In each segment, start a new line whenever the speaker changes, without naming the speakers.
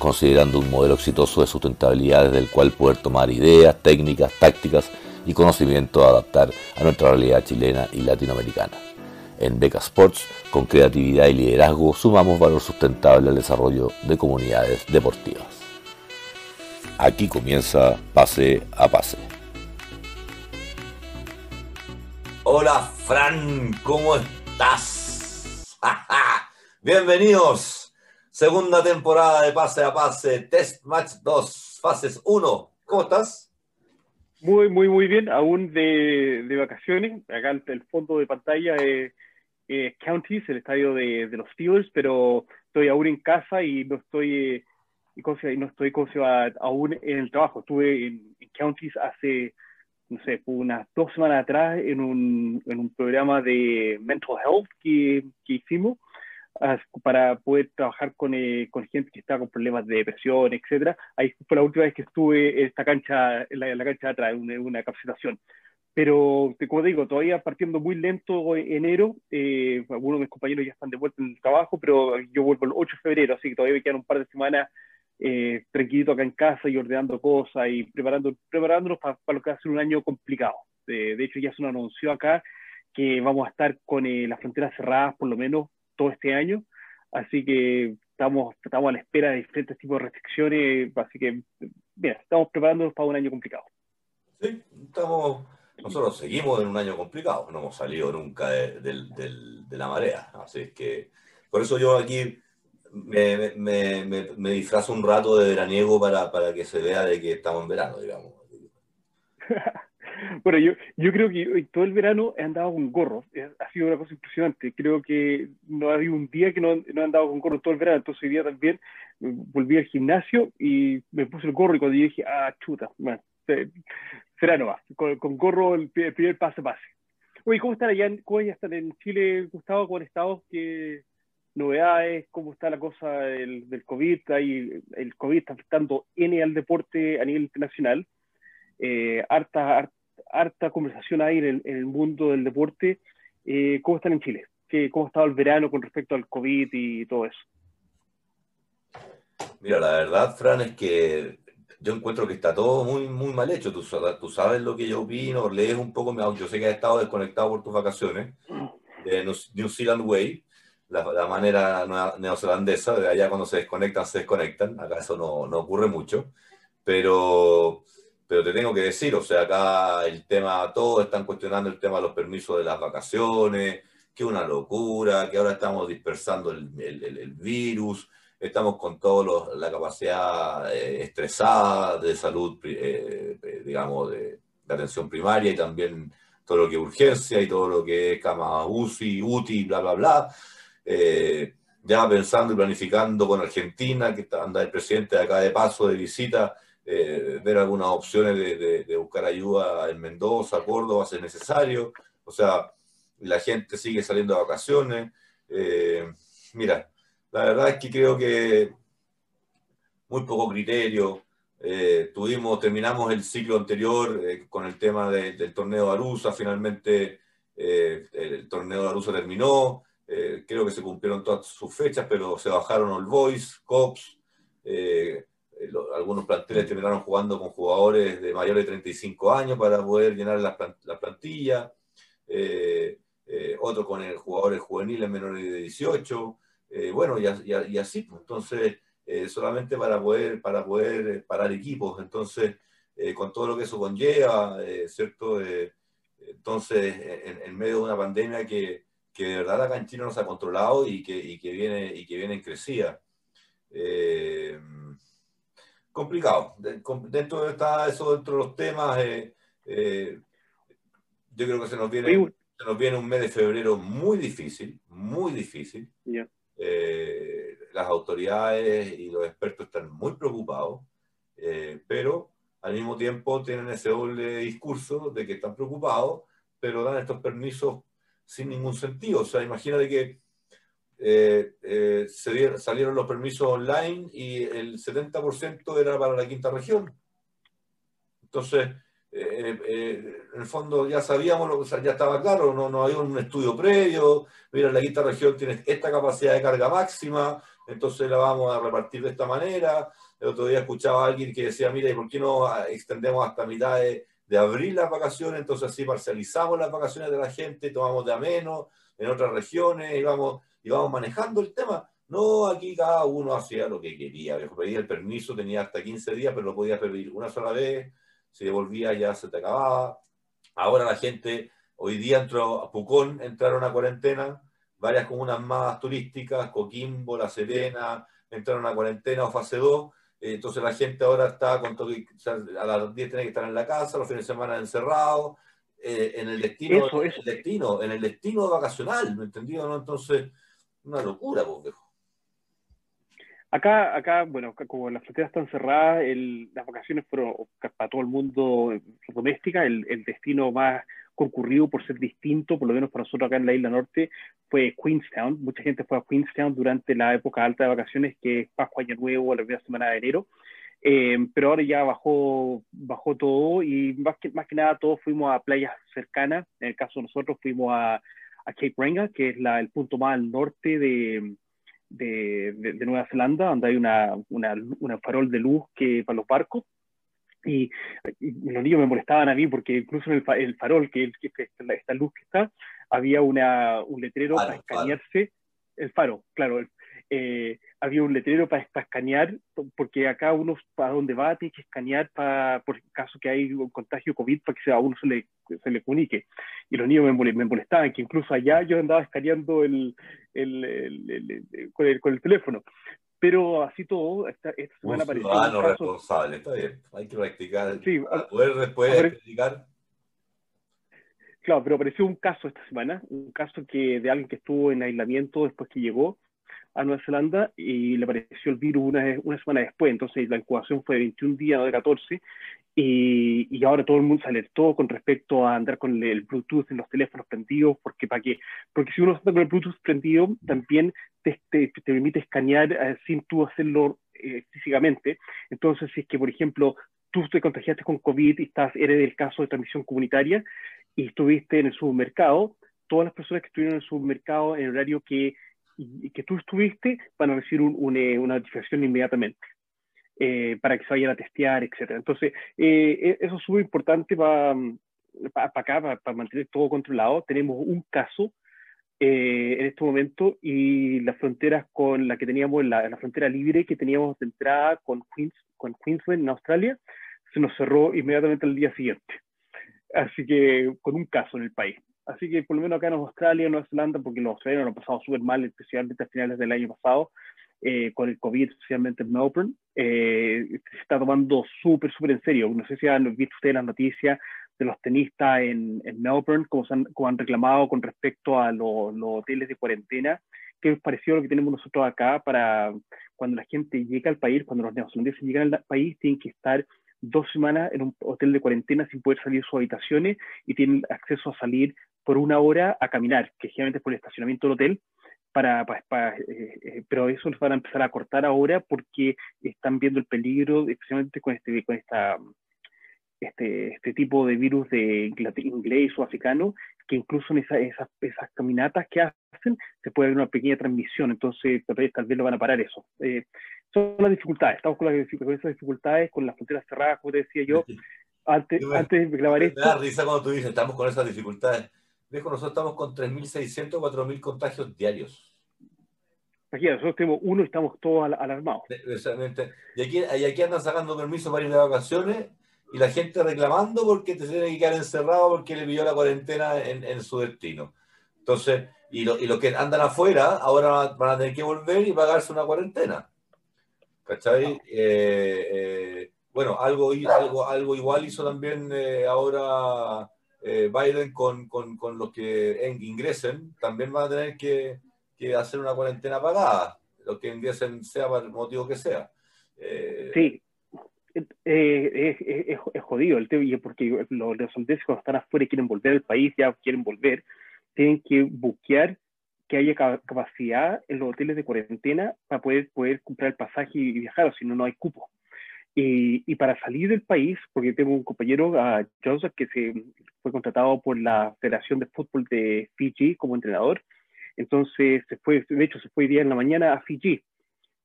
considerando un modelo exitoso de sustentabilidad desde el cual poder tomar ideas, técnicas, tácticas y conocimiento a adaptar a nuestra realidad chilena y latinoamericana. En Beca Sports, con creatividad y liderazgo, sumamos valor sustentable al desarrollo de comunidades deportivas. Aquí comienza Pase a Pase. Hola Fran, ¿cómo estás? Bienvenidos Segunda temporada de Pase a Pase, Test Match 2, fases 1. ¿Cómo estás?
Muy, muy, muy bien. Aún de, de vacaciones. Acá el, el, fondo de pantalla es, Counties, el estadio de, de, los Steelers, pero estoy aún en casa y no estoy, y no estoy aún en el trabajo. Estuve en, en Counties hace, no sé, unas dos semanas atrás en un, en un programa de mental health que, que hicimos para poder trabajar con, eh, con, gente que está con problemas de depresión, etcétera. Ahí fue la última vez que estuve en esta cancha, en la, cancha de atrás, en una, capacitación. Pero, como digo, todavía partiendo muy lento enero, eh, algunos de mis compañeros ya están de vuelta en el trabajo, pero yo vuelvo el 8 de febrero, así que todavía me quedan un par de semanas eh, tranquilito acá en casa y ordenando cosas y preparando, preparándonos para, lo que va a ser un año complicado. de hecho, ya se nos anunció acá que vamos a estar con eh, las fronteras cerradas por lo menos todo este año, así que estamos, estamos a la espera de diferentes tipos de restricciones, así que, bien, estamos preparándonos para un año complicado.
Sí, estamos, nosotros seguimos en un año complicado, no hemos salido nunca de, de, la marea, así que por eso yo aquí me, me, me, me, disfrazo un rato de veraniego para, para que se vea de que estamos en verano, digamos.
Bueno, yo, yo creo que todo el verano he andado con gorro. Ha sido una cosa impresionante. Creo que no ha habido un día que no, no he andado con gorro todo el verano. Entonces hoy día también eh, volví al gimnasio y me puse el gorro y cuando yo dije, ah, chuta, bueno, será no va. Con, con, gorro el, primer pase pase. Oye, ¿cómo están allá? ¿Cómo ya están en Chile, Gustavo? ¿Cómo han estado? ¿Qué novedades? ¿Cómo está la cosa del, del COVID? Ahí, el COVID está afectando N al deporte a nivel internacional. Eh, harta, harta conversación ahí en el, mundo del deporte. Eh, ¿Cómo están en Chile? ¿Qué, ¿Cómo ha estado el verano con respecto al COVID y todo eso?
Mira, la verdad, Fran, es que yo encuentro que está todo muy, muy mal hecho. Tú, tú sabes lo que yo opino, lees un poco, yo sé que has estado desconectado por tus vacaciones de New Zealand Way, la, la manera neozelandesa, de allá cuando se desconectan, se desconectan. Acá eso no, no ocurre mucho. Pero pero te tengo que decir, o sea, acá el tema, todos están cuestionando el tema de los permisos de las vacaciones, que una locura, que ahora estamos dispersando el, el, el virus, estamos con toda la capacidad eh, estresada de salud, eh, eh, digamos, de, de, atención primaria y también todo lo que es urgencia y todo lo que es cama UCI, UTI, bla, bla, bla. ya pensando y planificando con Argentina, que anda el presidente de acá de paso de visita, eh, ver algunas opciones de, buscar ayuda en Mendoza, Córdoba, si es necesario. O sea, la gente sigue saliendo de vacaciones. Eh, mira, la verdad es que creo que muy poco criterio. Eh, tuvimos, terminamos el ciclo anterior con el tema del torneo de Arusa, finalmente el torneo de Arusa terminó, creo que se cumplieron todas sus fechas, pero se bajaron All Boys, Cops, eh, algunos planteles terminaron jugando con jugadores de mayores de 35 años para poder llenar la, plantilla, eh, eh, otros con jugadores juveniles menores de 18, bueno, y, así, pues, entonces, solamente para poder, para poder parar equipos, entonces, con todo lo que eso conlleva, ¿cierto? entonces, en, medio de una pandemia que, que de verdad la canchina no se ha controlado y que, y que, viene, y que viene en crecida complicado. Dentro de eso, dentro de los temas, eh, eh, yo creo que se nos, viene, se nos viene un mes de febrero muy difícil, muy difícil. Eh, las autoridades y los expertos están muy preocupados. Eh, pero al mismo tiempo tienen ese doble discurso de que están preocupados, pero dan estos permisos sin ningún sentido. O sea, imagínate que eh, eh, se salieron los permisos online y el 70% era para la quinta región. Entonces, eh, en el fondo ya sabíamos, o sea, ya estaba claro, no, no había un estudio previo, mira, la quinta región tiene esta capacidad de carga máxima, entonces la vamos a repartir de esta manera. El otro día escuchaba a alguien que decía, mira, ¿y por qué no extendemos hasta mitad de, de abril las vacaciones? Entonces así parcializamos las vacaciones de la gente, tomamos de a menos en otras regiones y vamos, y vamos manejando el tema. No, aquí cada uno hacía lo que quería. Pedía el permiso, tenía hasta 15 días, pero lo podía pedir una sola vez si devolvía ya se te acababa. Ahora la gente, hoy día entró a Pucón, entraron a cuarentena, varias comunas más turísticas, Coquimbo, La Serena, entraron a cuarentena o fase 2. Eh, entonces la gente ahora está con todo, a las 10 tiene que estar en la casa, los fines de semana encerrados, eh, en el destino, En el destino, en el destino vacacional, ¿me entendido? ¿no? Entonces, una locura, pues,
Acá, acá, bueno, como las fronteras están cerradas, las vacaciones fueron para todo el mundo doméstica, el, el, destino más concurrido por ser distinto, por lo menos para nosotros acá en la isla norte, fue Queenstown. Mucha gente fue a Queenstown durante la época alta de vacaciones, que es Pascua, Año Nuevo, la primera semana de enero. Eh, pero ahora ya bajó, bajó todo y más que, más que nada todos fuimos a playas cercanas. En el caso de nosotros fuimos a, a Cape Reinga, que es la, el punto más al norte de, de, de, Nueva Zelanda, donde hay una, una, una, farol de luz que para los barcos. Y, los niños me molestaban a mí porque incluso en el, farol, que, que, esta, luz que está, había una, un letrero para escanearse. El faro, claro, eh, había un letrero para, escanear, porque acá uno para donde va tiene que escanear para, por caso que hay un contagio COVID para que a uno se le, se le comunique. Y los niños me, me molestaban, que incluso allá yo andaba escaneando el, el, el, con, el, con el teléfono. Pero así todo, esta, esta
semana apareció. Un responsable, está bien, hay que practicar. Sí, poder después practicar.
Claro, pero apareció un caso esta semana, un caso que de alguien que estuvo en aislamiento después que llegó a Nueva Zelanda y le apareció el virus una, una semana después. Entonces la incubación fue de 21 días, no de 14. Y, y, ahora todo el mundo se alertó con respecto a andar con el, Bluetooth en los teléfonos prendidos, porque para qué? Porque si uno está con el Bluetooth prendido, también te, te, te permite escanear eh, sin tú hacerlo eh, físicamente. Entonces, si es que, por ejemplo, tú te contagiaste con COVID y estás, eres del caso de transmisión comunitaria y estuviste en el supermercado, todas las personas que estuvieron en el supermercado en horario que y que tú estuviste van a recibir eh, una notificación inmediatamente eh, para que se vayan a testear, etc. Entonces, eh, e, eso es súper importante para acá, para, mantener todo controlado. Tenemos un caso en este momento y las fronteras con la que teníamos, la, la frontera libre que teníamos de entrada con, Queens, con Queensland en Australia, se nos cerró inmediatamente al día siguiente. Así que con un caso en el país. Así que por lo menos acá en Australia, en Nueva Zelanda, porque los australianos lo han pasado súper mal, especialmente a finales del año pasado, eh, con el COVID, especialmente en Melbourne, eh, se está tomando súper, súper en serio. No sé si han visto ustedes las noticias de los tenistas en, en Melbourne, como, han, han, reclamado con respecto a los hoteles de cuarentena, que es parecido a lo que tenemos nosotros acá para cuando la gente llega al país, cuando los neozelandeses llegan al país, tienen que estar dos semanas en un hotel de cuarentena sin poder salir de sus habitaciones y tienen acceso a salir por una hora a caminar, que generalmente es por el estacionamiento del hotel, para, eh, eh, pero eso los van a empezar a cortar ahora porque están viendo el peligro, especialmente con este, con esta, este, este tipo de virus de inglés o africano, que incluso en esas, esas caminatas que hacen se puede ver una pequeña transmisión, entonces tal vez, lo van a parar eso. Eh, son las dificultades, estamos con, las, con esas dificultades, con las fronteras cerradas, como te decía yo, antes, antes de grabar esto.
Me da risa cuando tú dices, estamos con esas dificultades Viejo, nosotros estamos con 3.600, 4.000 contagios diarios.
Aquí nosotros tenemos uno y estamos todos alarmados.
Exactamente. Y aquí, y aquí andan sacando permiso para ir de vacaciones y la gente reclamando porque te tiene que quedar encerrado porque le pidió la cuarentena en, en su destino. Entonces, y, lo, y los que andan afuera ahora van a tener que volver y pagarse una cuarentena. ¿Cachai? Eh, eh, bueno, algo, algo, algo igual hizo también eh, ahora eh, Biden con, con, con, los que ingresen también van a tener que, que, hacer una cuarentena pagada, los que ingresen sea por el motivo que sea.
Eh, sí, Eh, es, jodido el tema, porque los, holandeses cuando están afuera y quieren volver al país, ya quieren volver, tienen que buquear que haya capacidad en los hoteles de cuarentena para poder, poder comprar el pasaje y viajar, o si no, no hay cupo. Y, y, para salir del país, porque tengo un compañero, uh, Joseph, que se fue contratado por la Federación de Fútbol de Fiji como entrenador, entonces se fue, de hecho se fue día en la mañana a Fiji,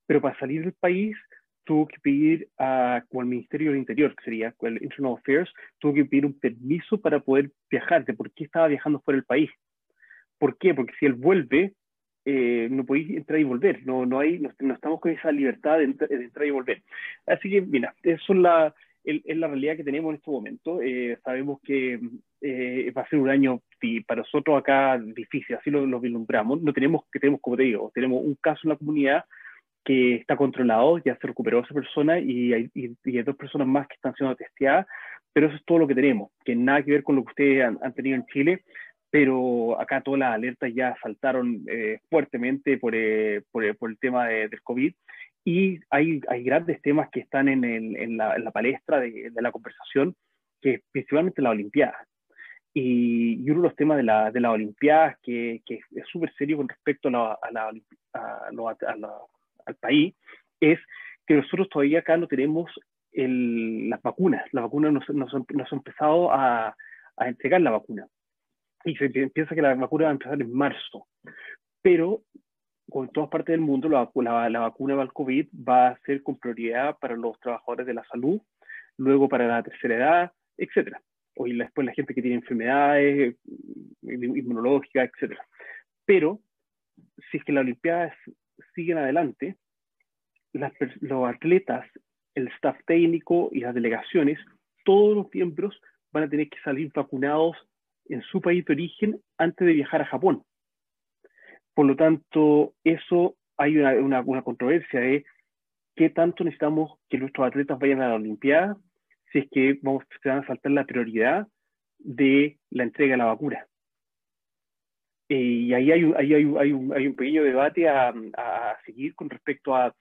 pero para salir del país tuvo que pedir a, como el Ministerio del Interior, que sería el Internal Affairs, tuvo que pedir un permiso para poder viajar, de por qué estaba viajando fuera del país. ¿Por qué? Porque si él vuelve, eh, no podéis entrar y volver, no, no, hay, no, estamos con esa libertad de, entrar y volver. Así que, mira, eso es la, es la realidad que tenemos en este momento. Eh, sabemos que eh, va a ser un año para nosotros acá difícil, así lo, lo vislumbramos. No tenemos, que tenemos, como te digo, tenemos un caso en la comunidad que está controlado, ya se recuperó esa persona y hay, y, hay dos personas más que están siendo testeadas, pero eso es todo lo que tenemos, que nada que ver con lo que ustedes han tenido en Chile pero acá todas las alertas ya saltaron eh, fuertemente por, eh, por, por, el tema de, del COVID y hay, hay grandes temas que están en, el, en, la, en la, palestra de, de, la conversación, que es principalmente la Olimpiada. Y, y, uno de los temas de la, de la Olimpiada que, que es súper serio con respecto a la, a a al país es que nosotros todavía acá no tenemos el, las vacunas. Las vacunas nos, nos, nos han empezado a, a entregar la vacuna y se piensa que la vacuna va a empezar en marzo. Pero con todas partes del mundo, la, la, la, vacuna para el COVID va a ser con prioridad para los trabajadores de la salud, luego para la tercera edad, etc. O después la gente que tiene enfermedades inmunológicas, etc. Pero si es que las Olimpiadas siguen adelante, las, los atletas, el staff técnico y las delegaciones, todos los miembros van a tener que salir vacunados en su país de origen antes de viajar a Japón. Por lo tanto, eso hay una, una, controversia de qué tanto necesitamos que nuestros atletas vayan a la Olimpiada si es que vamos, se van a saltar la prioridad de la entrega de la vacuna. Eh, y ahí, hay, ahí hay, hay, un, hay, un, pequeño debate a, a, seguir con respecto a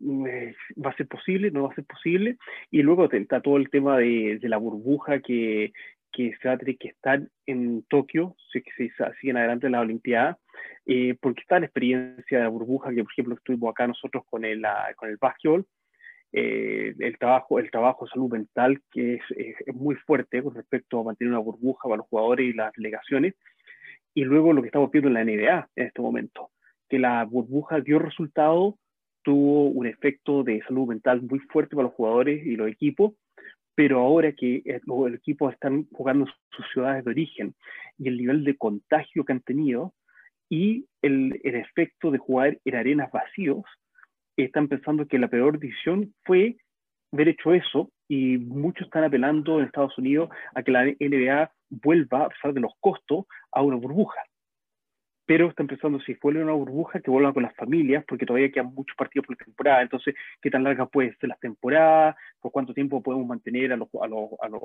eh, va a ser posible, no va a ser posible. Y luego está todo el tema de, de la burbuja que, que se va a tener que estar en Tokio, si se siguen adelante las Olimpiadas, eh, porque está la experiencia de la burbuja, que por ejemplo estuvimos acá nosotros con el, con el básquetbol, eh, el, trabajo, el trabajo de salud mental, que es, es, muy fuerte con respecto a mantener una burbuja para los jugadores y las delegaciones, y luego lo que estamos viendo en la NBA en este momento, que la burbuja dio resultado, tuvo un efecto de salud mental muy fuerte para los jugadores y los equipos, pero ahora que el equipo están jugando en sus ciudades de origen y el nivel de contagio que han tenido y el, el efecto de jugar en arenas vacíos, están pensando que la peor decisión fue haber hecho eso y muchos están apelando en Estados Unidos a que la NBA vuelva, a pesar de los costos, a una burbuja pero está empezando, si vuelve una burbuja, que vuelvan con las familias, porque todavía quedan muchos partidos por temporada. Entonces, ¿qué tan largas pueden ser las temporadas? ¿Por cuánto tiempo podemos mantener a los, a los, a los,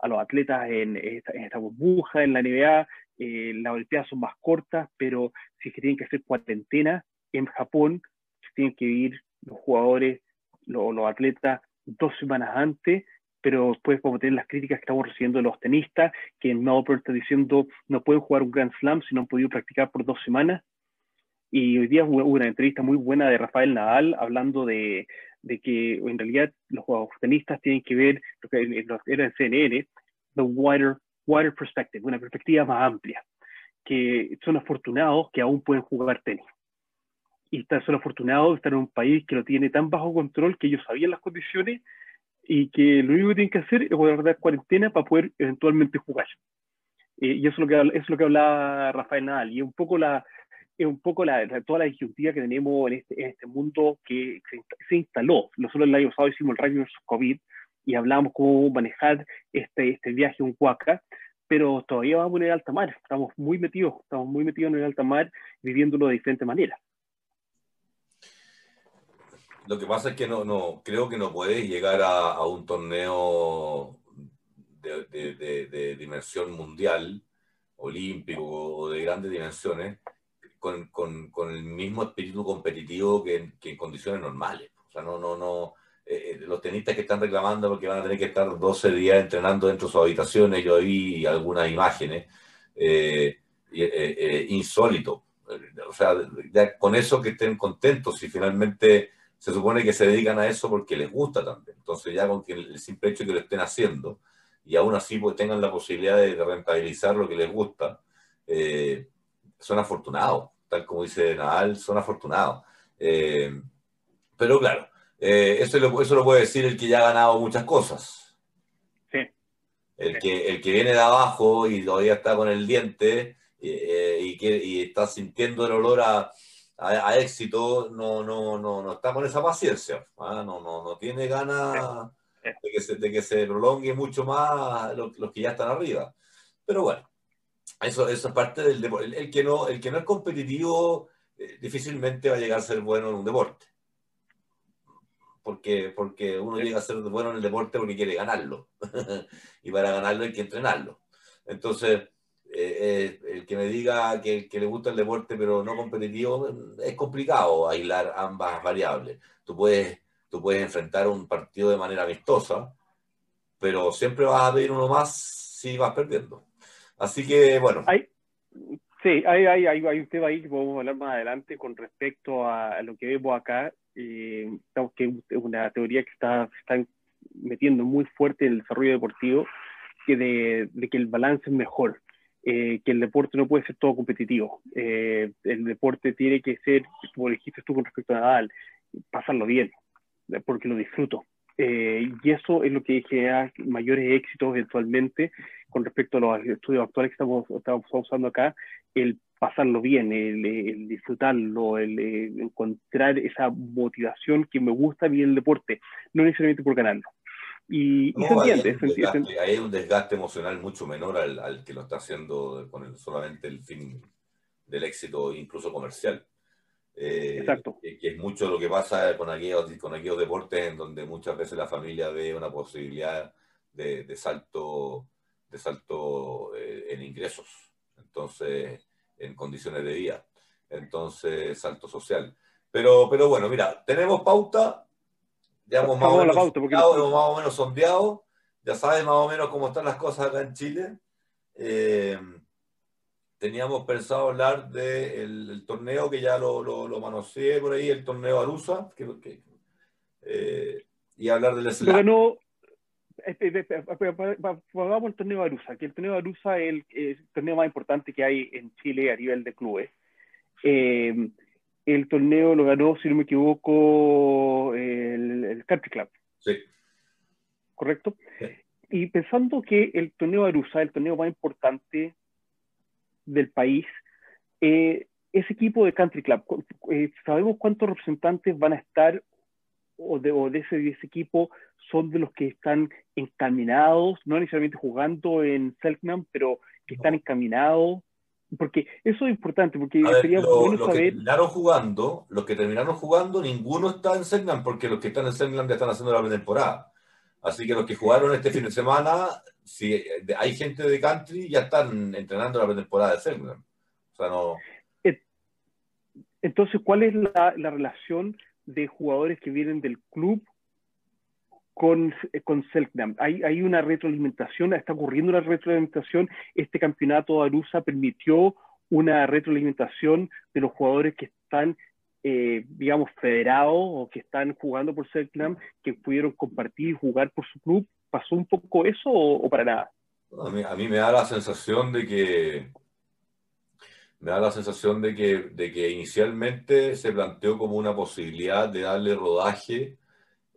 a los atletas en esta, en esta, burbuja, en la NBA? Eh, las Olimpiadas son más cortas, pero si es tienen que hacer cuarentena en Japón, tienen que ir los jugadores, los, los atletas dos semanas antes pero después podemos tener las críticas que estamos recibiendo de los tenistas, que en Melbourne está diciendo no pueden jugar un Grand Slam si no han podido practicar por dos semanas. Y hoy día hubo una entrevista muy buena de Rafael Nadal hablando de, de que en realidad los tenistas tienen que ver lo era en CNN, the wider, wider perspective, una perspectiva más amplia, que son afortunados que aún pueden jugar tenis. Y son afortunados de estar en un país que lo tiene tan bajo control que ellos sabían las condiciones y que lo único que tienen que hacer es guardar cuarentena para poder eventualmente jugar. Eh, y eso es, lo que, es lo que hablaba Rafael Nadal, y un poco la, es un poco la, toda la disyuntiva que tenemos en este, en este mundo que se, se, instaló. Nosotros el año pasado hicimos el Radio COVID y hablamos cómo manejar este, este viaje a un Huaca, pero todavía vamos en el alta mar, estamos muy metidos, estamos muy metidos en el alta mar, viviéndolo de diferentes maneras.
Lo que pasa es que no, no creo que no puedes llegar a, a un torneo de, de, de, dimensión mundial, olímpico o de grandes dimensiones, con, con, con el mismo espíritu competitivo que, que, en condiciones normales. O sea, no, no, no, eh, los tenistas que están reclamando porque van a tener que estar 12 días entrenando dentro de sus habitaciones, yo vi algunas imágenes, eh, eh, insólito. O sea, con eso que estén contentos y finalmente se supone que se dedican a eso porque les gusta también. Entonces ya con que el simple hecho que lo estén haciendo y aún así pues, tengan la posibilidad de rentabilizar lo que les gusta, son afortunados, tal como dice Nadal, son afortunados. pero claro, eh, eso, lo, eso lo puede decir el que ya ha ganado muchas cosas.
Sí.
El, Que, el que viene de abajo y todavía está con el diente eh, y, que, y está sintiendo el olor a, a, éxito, no, no, no, no está con esa paciencia. ¿ah? No, no, no tiene ganas de que, se, de que se prolongue mucho más los, los que ya están arriba. Pero bueno, eso, eso es parte del deporte. El, que no, el que no es competitivo eh, difícilmente va a llegar a ser bueno en un deporte porque, porque uno llega a ser bueno en el deporte porque quiere ganarlo. y para ganarlo hay que entrenarlo. Entonces, eh, eh, el que me diga que, que, le gusta el deporte pero no competitivo, es complicado aislar ambas variables. Tú puedes, tú puedes enfrentar un partido de manera amistosa, pero siempre vas a pedir uno más si vas perdiendo. Así que, bueno.
Hay, sí, hay, hay, hay, un tema ahí que podemos hablar más adelante con respecto a lo que vemos acá eh, que es una teoría que está, está metiendo muy fuerte en el desarrollo deportivo, que de, que el balance es mejor, eh, que el deporte no puede ser todo competitivo. Eh, el deporte tiene que ser, como dijiste tú con respecto a Nadal, pasarlo bien, porque lo disfruto. Eh, y eso es lo que genera mayores éxitos eventualmente con respecto a los estudios actuales que estamos, usando acá, el pasarlo bien, el, disfrutarlo, el, encontrar esa motivación que me gusta bien el deporte, no necesariamente por ganarlo. Y, se entiende.
Hay un, desgaste, emocional mucho menor al, que lo está haciendo con solamente el fin del éxito, incluso comercial.
Eh, Exacto.
Que, es mucho lo que pasa con aquellos, con aquellos deportes en donde muchas veces la familia ve una posibilidad de, salto, de salto eh, en ingresos. Entonces, en condiciones de vida. Entonces, salto social. Pero, pero bueno, mira, tenemos pauta, ya hemos más, o menos, pauta más o menos sondeado, ya sabes más o menos cómo están las cosas acá en Chile. Eh, teníamos pensado hablar del torneo que ya lo, lo, lo, manoseé por ahí, el torneo Arusa, que, que eh, y hablar del
slam. Pongamos el torneo de Arusa, que el torneo de Arusa es el, torneo más importante que hay en Chile a nivel de clubes. Eh, el torneo lo ganó, si no me equivoco, el, Country Club.
Sí.
¿Correcto? Y pensando que el torneo de Arusa, el torneo más importante del país, eh, ese equipo de Country Club, eh, ¿sabemos cuántos representantes van a estar o de, o de, ese, de ese equipo son de los que están encaminados, no necesariamente jugando en Selknam, pero que están encaminados. Porque eso es importante, porque
sería bueno saber... que terminaron jugando, los que terminaron jugando, ninguno está en Selknam, porque los que están en Selknam ya están haciendo la pretemporada. Así que los que jugaron este fin de semana, si hay gente de country, ya están entrenando la pretemporada de Selknam. O sea, no...
Entonces, ¿cuál es la, la relación de jugadores que vienen del club con, con Selknam. Hay, hay una retroalimentación, está ocurriendo una retroalimentación. Este campeonato de Arusa permitió una retroalimentación de los jugadores que están, eh, digamos, federados o que están jugando por Selknam, que pudieron compartir y jugar por su club. ¿Pasó un poco eso o, para nada?
A mí, a mí, me da la sensación de que me da la sensación de que, de que inicialmente se planteó como una posibilidad de darle rodaje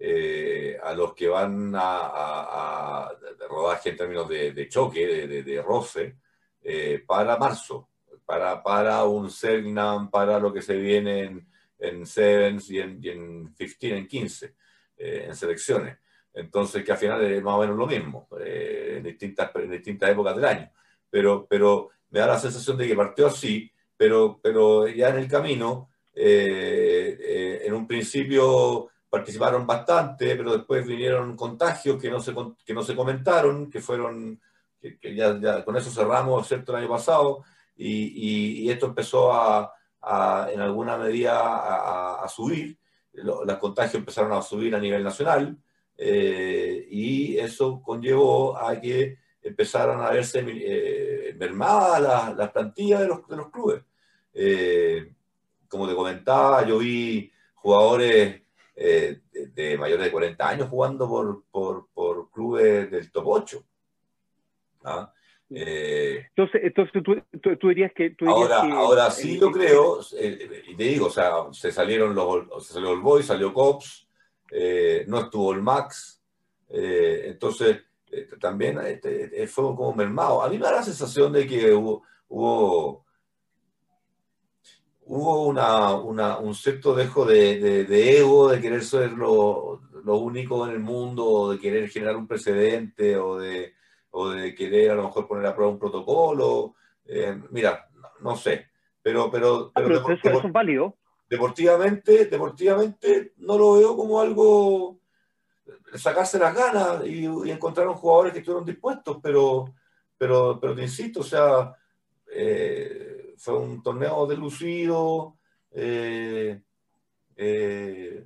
eh, a los que van a, rodaje en términos de, choque, de, roce, eh, para marzo, para, para un Selknam, para lo que se viene en, en Sevens y en, y en 15, en 15, eh, en selecciones. Entonces, que al final es más o menos lo mismo, en, distintas, en distintas épocas del año. Pero, pero me da la sensación de que partió así, pero, pero ya en el camino, en un principio participaron bastante, pero después vinieron contagios que no se, que no se comentaron, que fueron, que, ya, ya, con eso cerramos, ¿cierto?, el año pasado, y, y, esto empezó a, a, en alguna medida a, a subir, los contagios empezaron a subir a nivel nacional y eso conllevó a que empezaran a verse mermadas las, plantillas de los, de los clubes. como te comentaba, yo vi jugadores de, mayores de 40 años jugando por, por, por clubes del top 8.
¿ah? Eh, entonces, entonces tú, tú, dirías que...
ahora, ahora sí yo creo, eh, y te digo, o sea, se salieron los, se salió el Boy, salió Cops, eh, no estuvo el Max, entonces también este, fue como mermado. A mí me da la sensación de que hubo, hubo, hubo una, una, un cierto dejo de, de, ego, de querer ser lo, lo único en el mundo, de querer generar un precedente o de o de querer a lo mejor poner a prueba un protocolo. Eh, mira, no, sé, pero... pero,
ah, pero, eso, es válido.
Deportivamente, deportivamente no lo veo como algo sacarse las ganas y, y encontraron jugadores que estuvieron dispuestos, pero, pero, pero te insisto, o sea, eh, fue un torneo delucido, eh, eh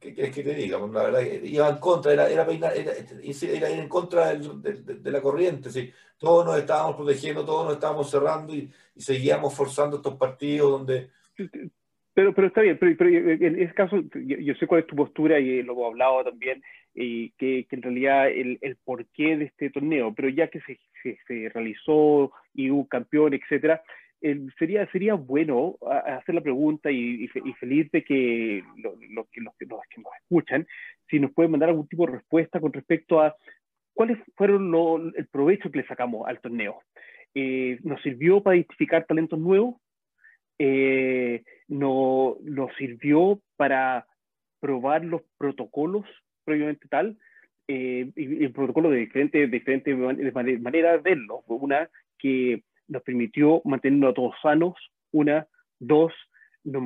¿Qué quieres que te diga? La verdad, iba en contra, era, era, era, ir en contra de, la corriente. ¿sí? Todos nos estábamos protegiendo, todos nos estábamos cerrando y, seguíamos forzando estos partidos donde...
Pero, pero está bien, pero, en ese caso yo, sé cuál es tu postura y lo hemos hablado también, que, en realidad el, el, porqué de este torneo, pero ya que se, se realizó y hubo campeón, etcétera, sería, sería bueno hacer la pregunta y, feliz de que, los que nos escuchan, si nos pueden mandar algún tipo de respuesta con respecto a cuáles fueron el provecho que le sacamos al torneo. Eh, ¿Nos sirvió para identificar talentos nuevos? Eh, no, ¿Nos sirvió para probar los protocolos previamente tal? Eh, y, el protocolo de diferentes, diferentes maneras de verlo. Una que nos permitió mantenernos a todos sanos, una, dos, nos,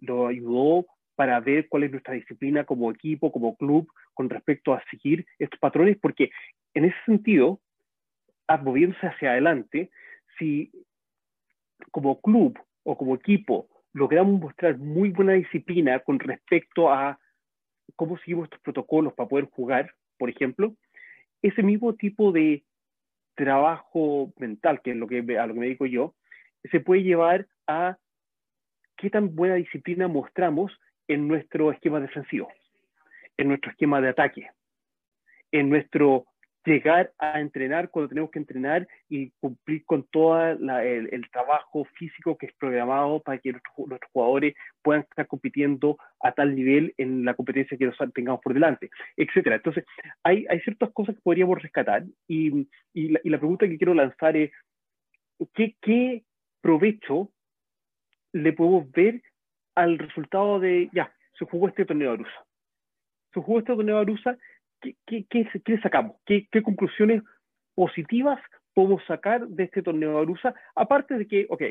nos ayudó para ver cuál es nuestra disciplina como equipo, como club, con respecto a seguir estos patrones, porque en ese sentido, moviéndose hacia adelante, si como club o como equipo logramos mostrar muy buena disciplina con respecto a cómo seguimos estos protocolos para poder jugar, por ejemplo, ese mismo tipo de trabajo mental, que es lo que, a lo que me dedico yo, se puede llevar a qué tan buena disciplina mostramos en nuestro esquema defensivo, en nuestro esquema de ataque, en nuestro llegar a entrenar cuando tenemos que entrenar y cumplir con todo el, trabajo físico que es programado para que nuestros, jugadores puedan estar compitiendo a tal nivel en la competencia que nos tengamos por delante, etcétera. Entonces, hay, hay ciertas cosas que podríamos rescatar y, y, la, pregunta que quiero lanzar es, ¿qué, ¿qué provecho le podemos ver al resultado de, ya, se jugó este torneo de Arusa? Se jugó este torneo de Arusa ¿qué, qué, sacamos? ¿Qué, conclusiones positivas podemos sacar de este torneo de Arusa? Aparte de que, ok,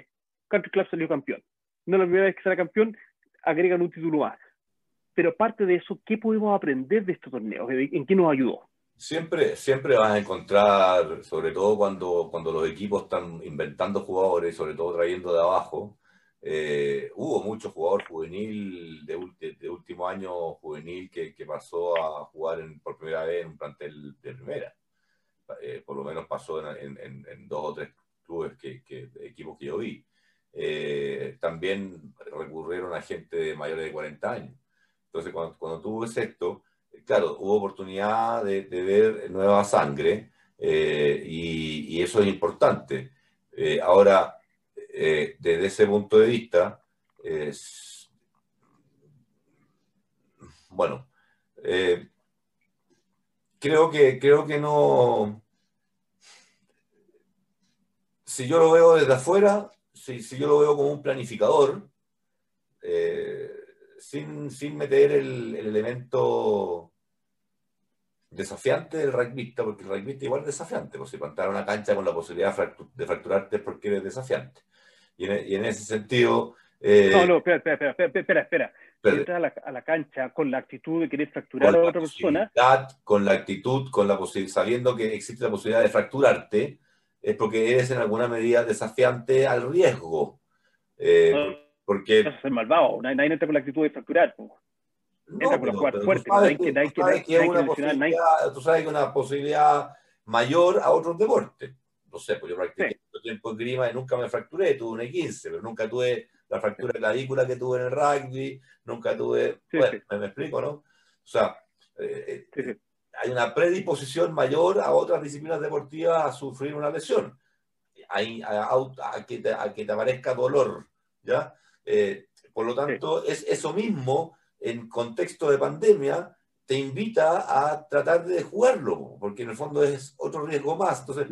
Country Club salió campeón. No la primera vez que sale campeón, agregan un título más. Pero aparte de eso, ¿qué podemos aprender de este torneo? ¿En qué nos ayudó?
Siempre, siempre vas a encontrar, sobre todo cuando, cuando los equipos están inventando jugadores, sobre todo trayendo de abajo, eh, hubo mucho jugador juvenil de, último año juvenil que, pasó a jugar por primera vez en un plantel de primera. Eh, por lo menos pasó en, dos o tres clubes, que, equipos que yo vi. Eh, también recurrieron a gente de mayores de 40 años. Entonces, cuando, cuando tuvo esto, claro, hubo oportunidad de, ver nueva sangre y, y, eso es importante. ahora, eh, desde ese punto de vista, bueno, eh, creo, que, creo que no, si yo lo veo desde afuera, si, si yo lo veo como un planificador, eh, sin, sin, meter el, elemento desafiante del rugbyista, porque el rugbyista igual es desafiante, pues si plantar una cancha con la posibilidad de fracturarte es porque eres desafiante. E, y en, ese sentido...
Eh, no, no, espera, espera, espera, espera, espera. Entras a la, a la, cancha con la actitud de querer fracturar a otra persona.
Con la actitud, con la sabiendo que existe la posibilidad de fracturarte, es porque eres en alguna medida desafiante al riesgo. Eh, Porque...
Eso es malvado, nadie, nadie entra con la actitud de fracturar.
No, pero, pero tú sabes que, tú sabes que es una posibilidad, tú sabes que una posibilidad mayor a otros deportes. No sé, pues yo practiqué sí. tiempo en grima y nunca me fracturé, tuve una 15, pero nunca tuve la fractura clavícula que tuve en el rugby, nunca tuve, sí, bueno, sí. Me, explico, ¿no? O sea, eh, eh hay una predisposición mayor a otras disciplinas deportivas a sufrir una lesión, a, a, a, que, te, a que, te, aparezca dolor, ¿ya? Eh, por lo tanto, es eso mismo en contexto de pandemia te invita a tratar de jugarlo, porque en el fondo es otro riesgo más. Entonces,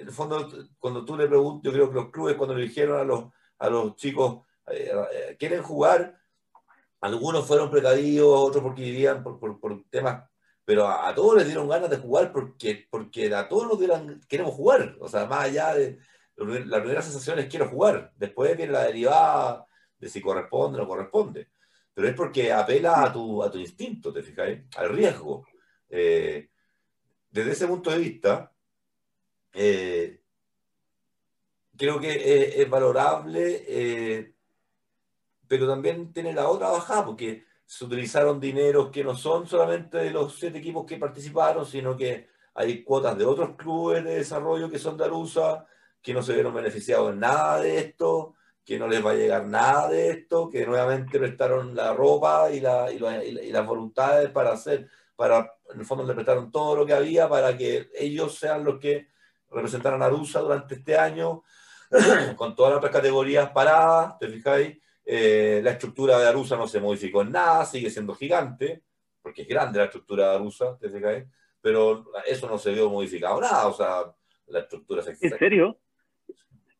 en el fondo, cuando tú le preguntas, yo creo que los clubes cuando le dijeron a los, a los chicos, eh, eh, ¿quieren jugar? Algunos fueron precavidos, otros porque vivían por, por, por temas, pero a, todos les dieron ganas de jugar porque, porque a todos nos dieron, queremos jugar. O sea, más allá de, la primera sensación es quiero jugar, después viene la derivada de si corresponde o no corresponde pero es porque apela a tu, a tu instinto, ¿te fijas? Al riesgo. Eh, desde ese punto de vista, eh, creo que es, es valorable, eh, pero también tiene la otra bajada, porque se utilizaron dineros que no son solamente de los siete equipos que participaron, sino que hay cuotas de otros clubes de desarrollo que son de Arusa, que no se vieron beneficiados en nada de esto que no les va a llegar nada de esto, que nuevamente prestaron la ropa y, la, y, la, y las voluntades para hacer, para, en el fondo le prestaron todo lo que había para que ellos sean los que representaran a Rusa durante este año, con todas las categorías paradas, ¿te fijáis? Eh, la estructura de Arusa no se modificó en nada, sigue siendo gigante, porque es grande la estructura de Arusa, ¿te fijáis? Pero eso no se vio modificado nada, o sea, la estructura
se... ¿En serio?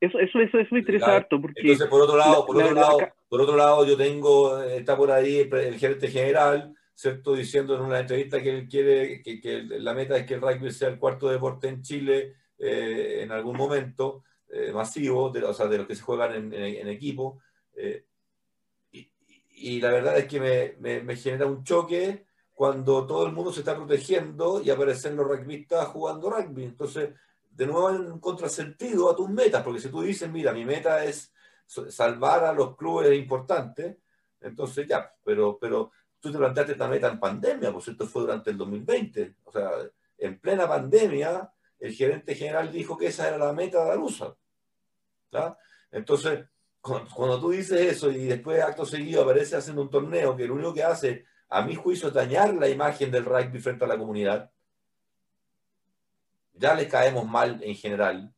Eso, eso, eso, eso me interesa harto. Porque
Entonces, por otro lado, por, la, otro la, lado, la... por otro lado, yo tengo, está por ahí el, el, gerente general, ¿cierto? Diciendo en una entrevista que él quiere, que, que la meta es que el rugby sea el cuarto deporte en Chile eh, en algún momento, eh, masivo, de, o sea, los que se juegan en, en, equipo. Eh, y, la verdad es que me, genera un choque cuando todo el mundo se está protegiendo y aparecen los rugbyistas jugando rugby. Entonces, de nuevo en contrasentido a tus metas, porque si tú dices, mira, mi meta es salvar a los clubes importantes, entonces ya, pero, pero tú te planteaste esta meta en pandemia, pues esto fue durante el 2020, o sea, en plena pandemia, el gerente general dijo que esa era la meta de la LUSA. Entonces, cuando tú dices eso y después acto seguido aparece haciendo un torneo que lo único que hace, a mi juicio, es dañar la imagen del rugby frente a la comunidad, ya les caemos mal en general.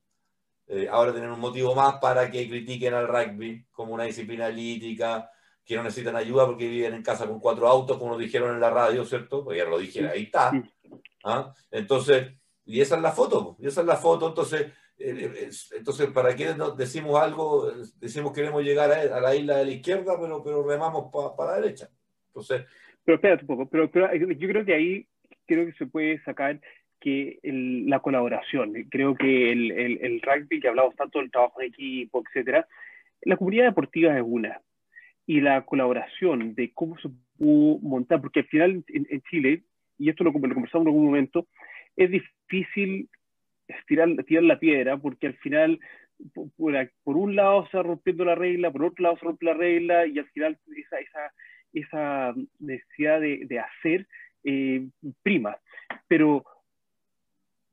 Eh, ahora tienen un motivo más para que critiquen al rugby como una disciplina lítica, que no necesitan ayuda porque viven en casa con cuatro autos, como nos dijeron en la radio, ¿cierto? Pues ya lo dije, ahí está. ¿Ah? Entonces, y esa es la foto, y esa es la foto, entonces, eh, entonces ¿para qué decimos algo? Decimos que queremos llegar a, la isla de la izquierda, pero, pero remamos para pa la derecha. Entonces...
Pero espérate un poco, pero, pero yo creo que ahí creo que se puede sacar que el, la colaboración. Creo que el, el, el, rugby, que hablamos tanto del trabajo en equipo, etcétera, la comunidad deportiva es una. Y la colaboración de cómo se pudo montar, porque al final en, en Chile, y esto lo, lo, conversamos en algún momento, es difícil tirar, tirar la piedra, porque al final, por, un lado se va rompiendo la regla, por otro lado se rompe la regla, y al final esa, esa, esa necesidad de, de hacer eh, prima. Pero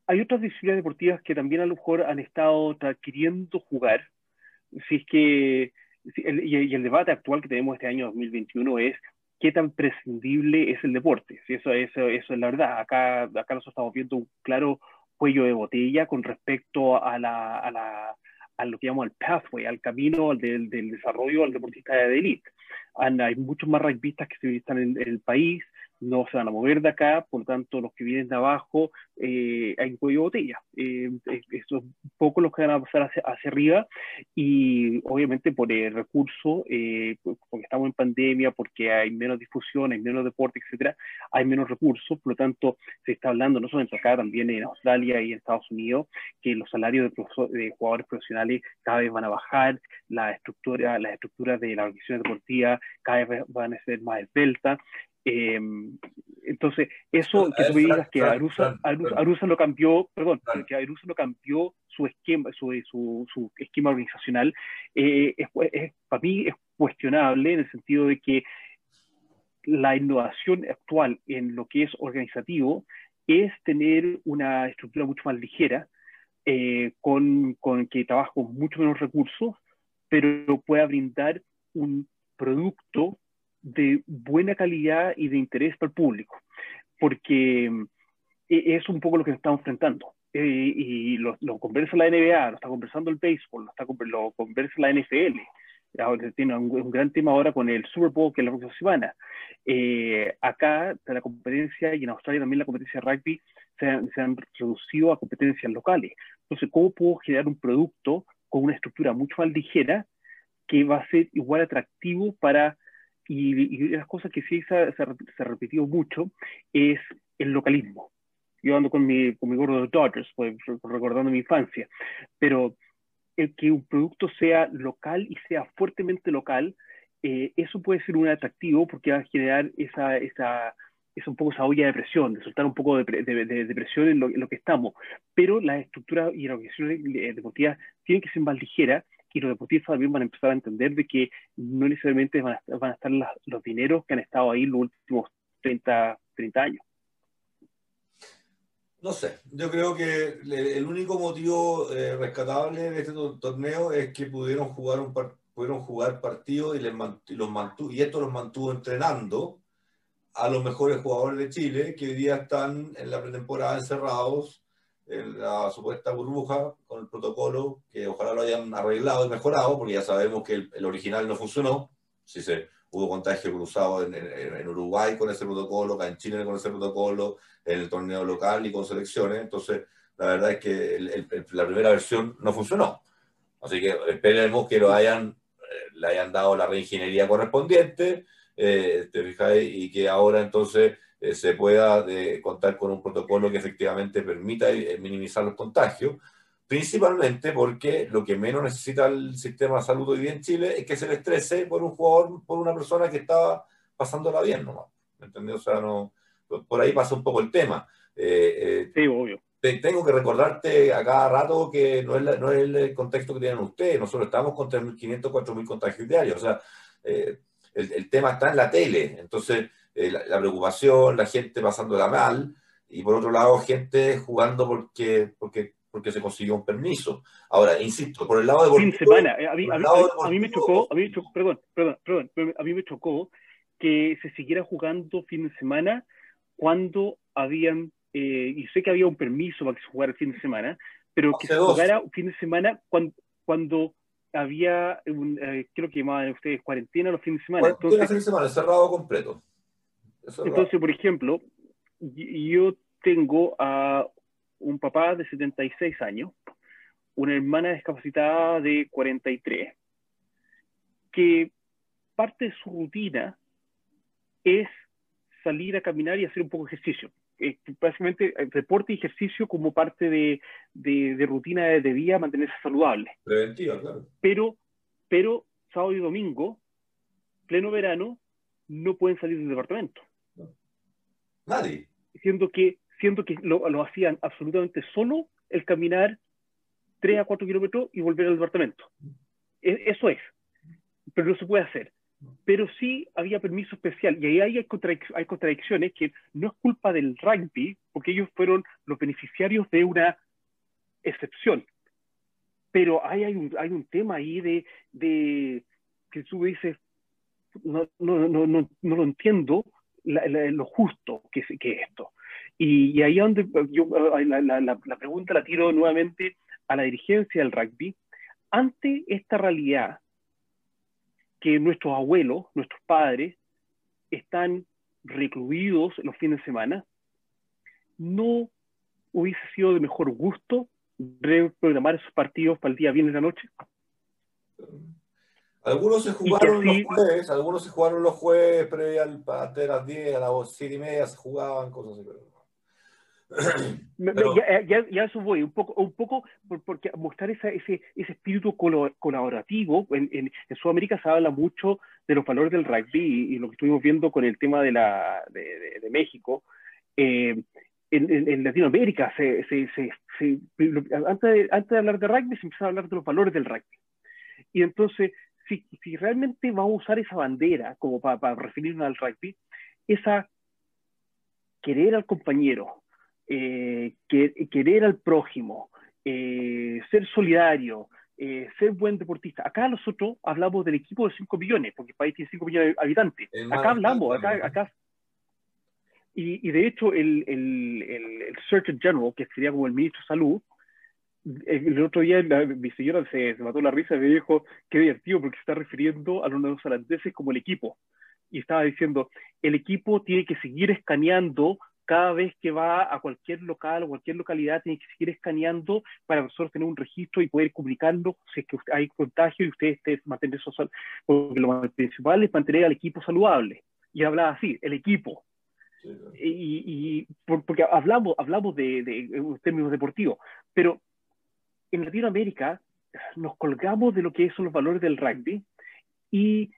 hay otras disciplinas deportivas que también a lo mejor han estado queriendo jugar. Si es que, y el debate actual que tenemos este año 2021 es qué tan prescindible es el deporte. Si eso, eso, eso es la verdad. Acá, acá nosotros estamos viendo un claro cuello de botella con respecto a, la, a, la, a lo que llamamos el pathway, al camino del, del desarrollo del deportista de élite. Hay muchos más rugbyistas que se están en, en el país, no se van a mover de acá, por lo tanto los que vienen de abajo eh, hay un cuello de botella. Eh, estos poco los que van a pasar hacia, arriba y obviamente por el recurso, eh, porque estamos en pandemia, porque hay menos difusión, hay menos deporte, etcétera, hay menos recursos, por lo tanto se está hablando no solamente acá, también en Australia y en Estados Unidos, que los salarios de, de jugadores profesionales cada vez van a bajar, la estructura, las estructuras de la organización deportiva cada vez van a ser más esbeltas, eh, entonces, eso que tú me digas que Arusa, Arusa, Arusa lo cambió, perdón, que Arusa lo cambió su esquema, su, su, su esquema organizacional, eh, es, es, para mí es cuestionable en el sentido de que la innovación actual en lo que es organizativo es tener una estructura mucho más ligera, eh, con, con, que trabaja con mucho menos recursos, pero pueda brindar un producto de buena calidad y de interés para el público, porque eh, es un poco lo que nos estamos enfrentando. Eh, y lo, conversa la NBA, lo está conversando el béisbol, lo, está, lo conversa la NFL. Ahora, tiene un, gran tema ahora con el Super Bowl, que es la próxima semana. Eh, acá, la competencia, y en Australia también la competencia de rugby, se han, se han, reducido a competencias locales. Entonces, ¿cómo puedo generar un producto con una estructura mucho más ligera que va a ser igual atractivo para... Y, y las cosas que sí se, se, se ha repetido mucho es el localismo yo ando con mi, con mi gorro de Dodgers, pues, recordando mi infancia, pero el que un producto sea local y sea fuertemente local, eh, eso puede ser un atractivo porque va a generar esa, esa, es un poco esa olla de presión, de soltar un poco de, de, de, presión en lo, en lo, que estamos. Pero las estructuras y las organizaciones eh, deportivas tienen que ser más ligeras y los deportistas también van a empezar a entender de que no necesariamente van a, estar los dineros que han estado ahí los últimos 30, 30 años.
No sé, yo creo que el único motivo eh, rescatable de este torneo es que pudieron jugar, pudieron jugar partidos y, les los mantuvo, y esto los mantuvo entrenando a los mejores jugadores de Chile que hoy día están en la pretemporada encerrados en la supuesta burbuja con el protocolo que ojalá lo hayan arreglado y mejorado porque ya sabemos que el, el original no funcionó. Si se, hubo contagio cruzado en, en, Uruguay con ese protocolo, acá en Chile con ese protocolo, en el torneo local y con selecciones. Entonces, la verdad es que la primera versión no funcionó. Así que esperemos que lo hayan, eh, le hayan dado la reingeniería correspondiente, eh, y que ahora entonces eh, se pueda contar con un protocolo que efectivamente permita minimizar los contagios principalmente porque lo que menos necesita el sistema de salud hoy día en Chile es que se le estrese por un jugador, por una persona que estaba pasándola bien nomás. ¿Me entiendes? O sea, no, por ahí pasa un poco el tema.
Eh, eh, sí, obvio.
tengo que recordarte a cada rato que no es, no es el contexto que tienen ustedes. Nosotros estamos con 3.500, 4.000 contagios diarios. O sea, eh, el, el, tema está en la tele. Entonces, la, la, preocupación, la gente pasándola mal. Y por otro lado, gente jugando porque, porque porque se consiguió un permiso. Ahora, insisto, por el lado de...
Fin semana. A mí, a, mí, a mí, me chocó, a mí me chocó, perdón, perdón, perdón, a mí me chocó que se siguiera jugando fin de semana cuando habían, eh, y sé que había un permiso para que se jugara el fin de semana, pero que se jugara fin de semana cuando, cuando había, un, eh, creo que llamaban ustedes cuarentena los fines de semana.
Entonces, fin de semana, cerrado completo.
Entonces, por ejemplo, yo tengo a un papá de 76 años, una hermana discapacitada de 43, que parte de su rutina es salir a caminar y hacer un poco de ejercicio. Eh, básicamente, deporte y ejercicio como parte de, de, rutina de, de, día, mantenerse saludable.
Preventiva, claro.
Pero, pero sábado y domingo, pleno verano, no pueden salir del departamento.
Nadie.
Siendo que siendo que lo, lo, hacían absolutamente solo el caminar 3 a 4 kilómetros y volver al departamento. E, eso es, pero no se puede hacer. Pero sí había permiso especial y ahí hay, contradic hay contradicciones que no es culpa del rugby, porque ellos fueron los beneficiarios de una excepción. Pero hay, hay, un, hay un tema ahí de, de que tú dices, no, no, no, no, no lo entiendo, lo justo que, es esto. Y, ahí es donde yo la, pregunta la tiro nuevamente a la dirigencia del rugby. Ante esta realidad que nuestros abuelos, nuestros padres, están recluidos los fines de semana, ¿no hubiese sido de mejor gusto reprogramar esos partidos para el día viernes de la noche?
Algunos se jugaron los jueves, algunos se jugaron los jueves, pero al, de las 10, a las 7 y media se jugaban cosas así.
ya, ya, ya, eso voy, un poco, un poco porque mostrar esa, ese, ese espíritu colaborativo. En, en, en, Sudamérica se habla mucho de los valores del rugby y, lo que estuvimos viendo con el tema de, la, de, de, México. Eh, en, en, Latinoamérica, se, se, se, antes, de, antes de hablar de rugby, se empezó a hablar de los valores del rugby. Y entonces, si, si realmente vamos a usar esa bandera como para, referirnos al rugby, esa querer al compañero, eh, querer al prójimo, eh, ser solidario, eh, ser buen deportista. Acá nosotros hablamos del equipo de 5 millones, porque el país tiene 5 millones de habitantes. Acá hablamos, acá, acá. Y, y de hecho, el, el, el, Surgeon General, que sería como el ministro de Salud, el otro día mi señora se, se, mató la risa y me dijo, qué divertido, porque se está refiriendo a los neozelandeses como el equipo. Y estaba diciendo, el equipo tiene que seguir escaneando cada vez que va a cualquier local o cualquier localidad, tiene que seguir escaneando para nosotros tener un registro y poder comunicarlo si es que hay contagio y ustedes mantener eso, porque lo principal es mantener al equipo saludable. Y hablaba así, el equipo. Y, y porque hablamos, hablamos de, de, términos deportivos, pero en Latinoamérica nos colgamos de lo que son los valores del rugby y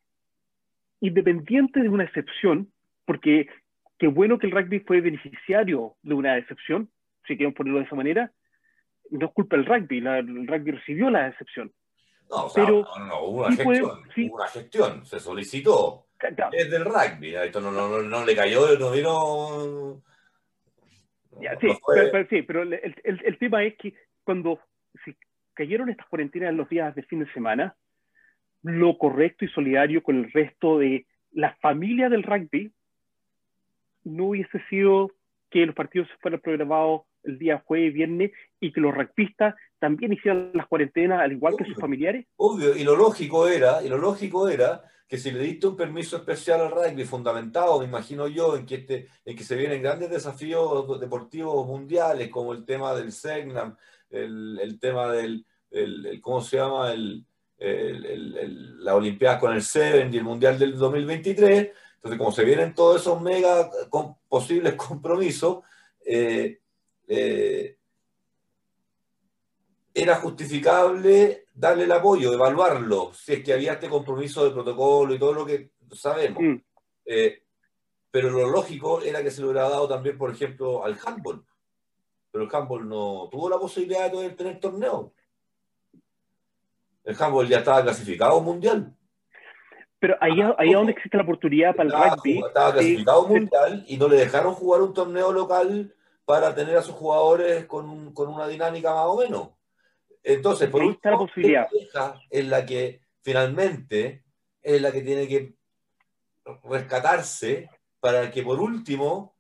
independiente de una excepción, porque qué bueno que el rugby fue beneficiario de una excepción, si queremos ponerlo de esa manera, no es culpa del rugby, el rugby recibió la excepción.
No, o sea, pero, no, no, hubo una, gestión, hubo una gestión, se solicitó. Es del rugby, esto no, no, no, le cayó, no vino...
sí, pero, sí, pero el, el, el, tema es que cuando si cayeron estas cuarentenas en los días de fin de semana, lo correcto y solidario con el resto de la familia del rugby no hubiese sido que los partidos fueran programados el día jueves y viernes y que los rugbyistas también hicieran las cuarentenas al igual que sus familiares?
Obvio, y lo lógico era, y lo lógico era que si le diste un permiso especial al rugby, fundamentado, me imagino yo, en que, este, en que se vienen grandes desafíos deportivos mundiales, como el tema del Segnam, el, el tema del, el, ¿cómo se llama? El, la Olimpiada con el Seven y el Mundial del 2023, entonces, como se vienen todos esos mega con posibles compromisos, eh, eh, era justificable darle el apoyo, evaluarlo, si es que había este compromiso de protocolo y todo lo que sabemos. Mm. Eh, pero lo lógico era que se lo hubiera dado también, por ejemplo, al handball. Pero el handball no tuvo la posibilidad de tener torneo. El handball ya estaba clasificado mundial.
Pero ahí, ah, ahí es donde existe la oportunidad para el rugby.
Estaba clasificado mundial y no le dejaron jugar un torneo local para tener a sus jugadores con, con una dinámica más o menos. Entonces, por ahí
está la posibilidad.
Es la que finalmente es la que tiene que rescatarse para que por último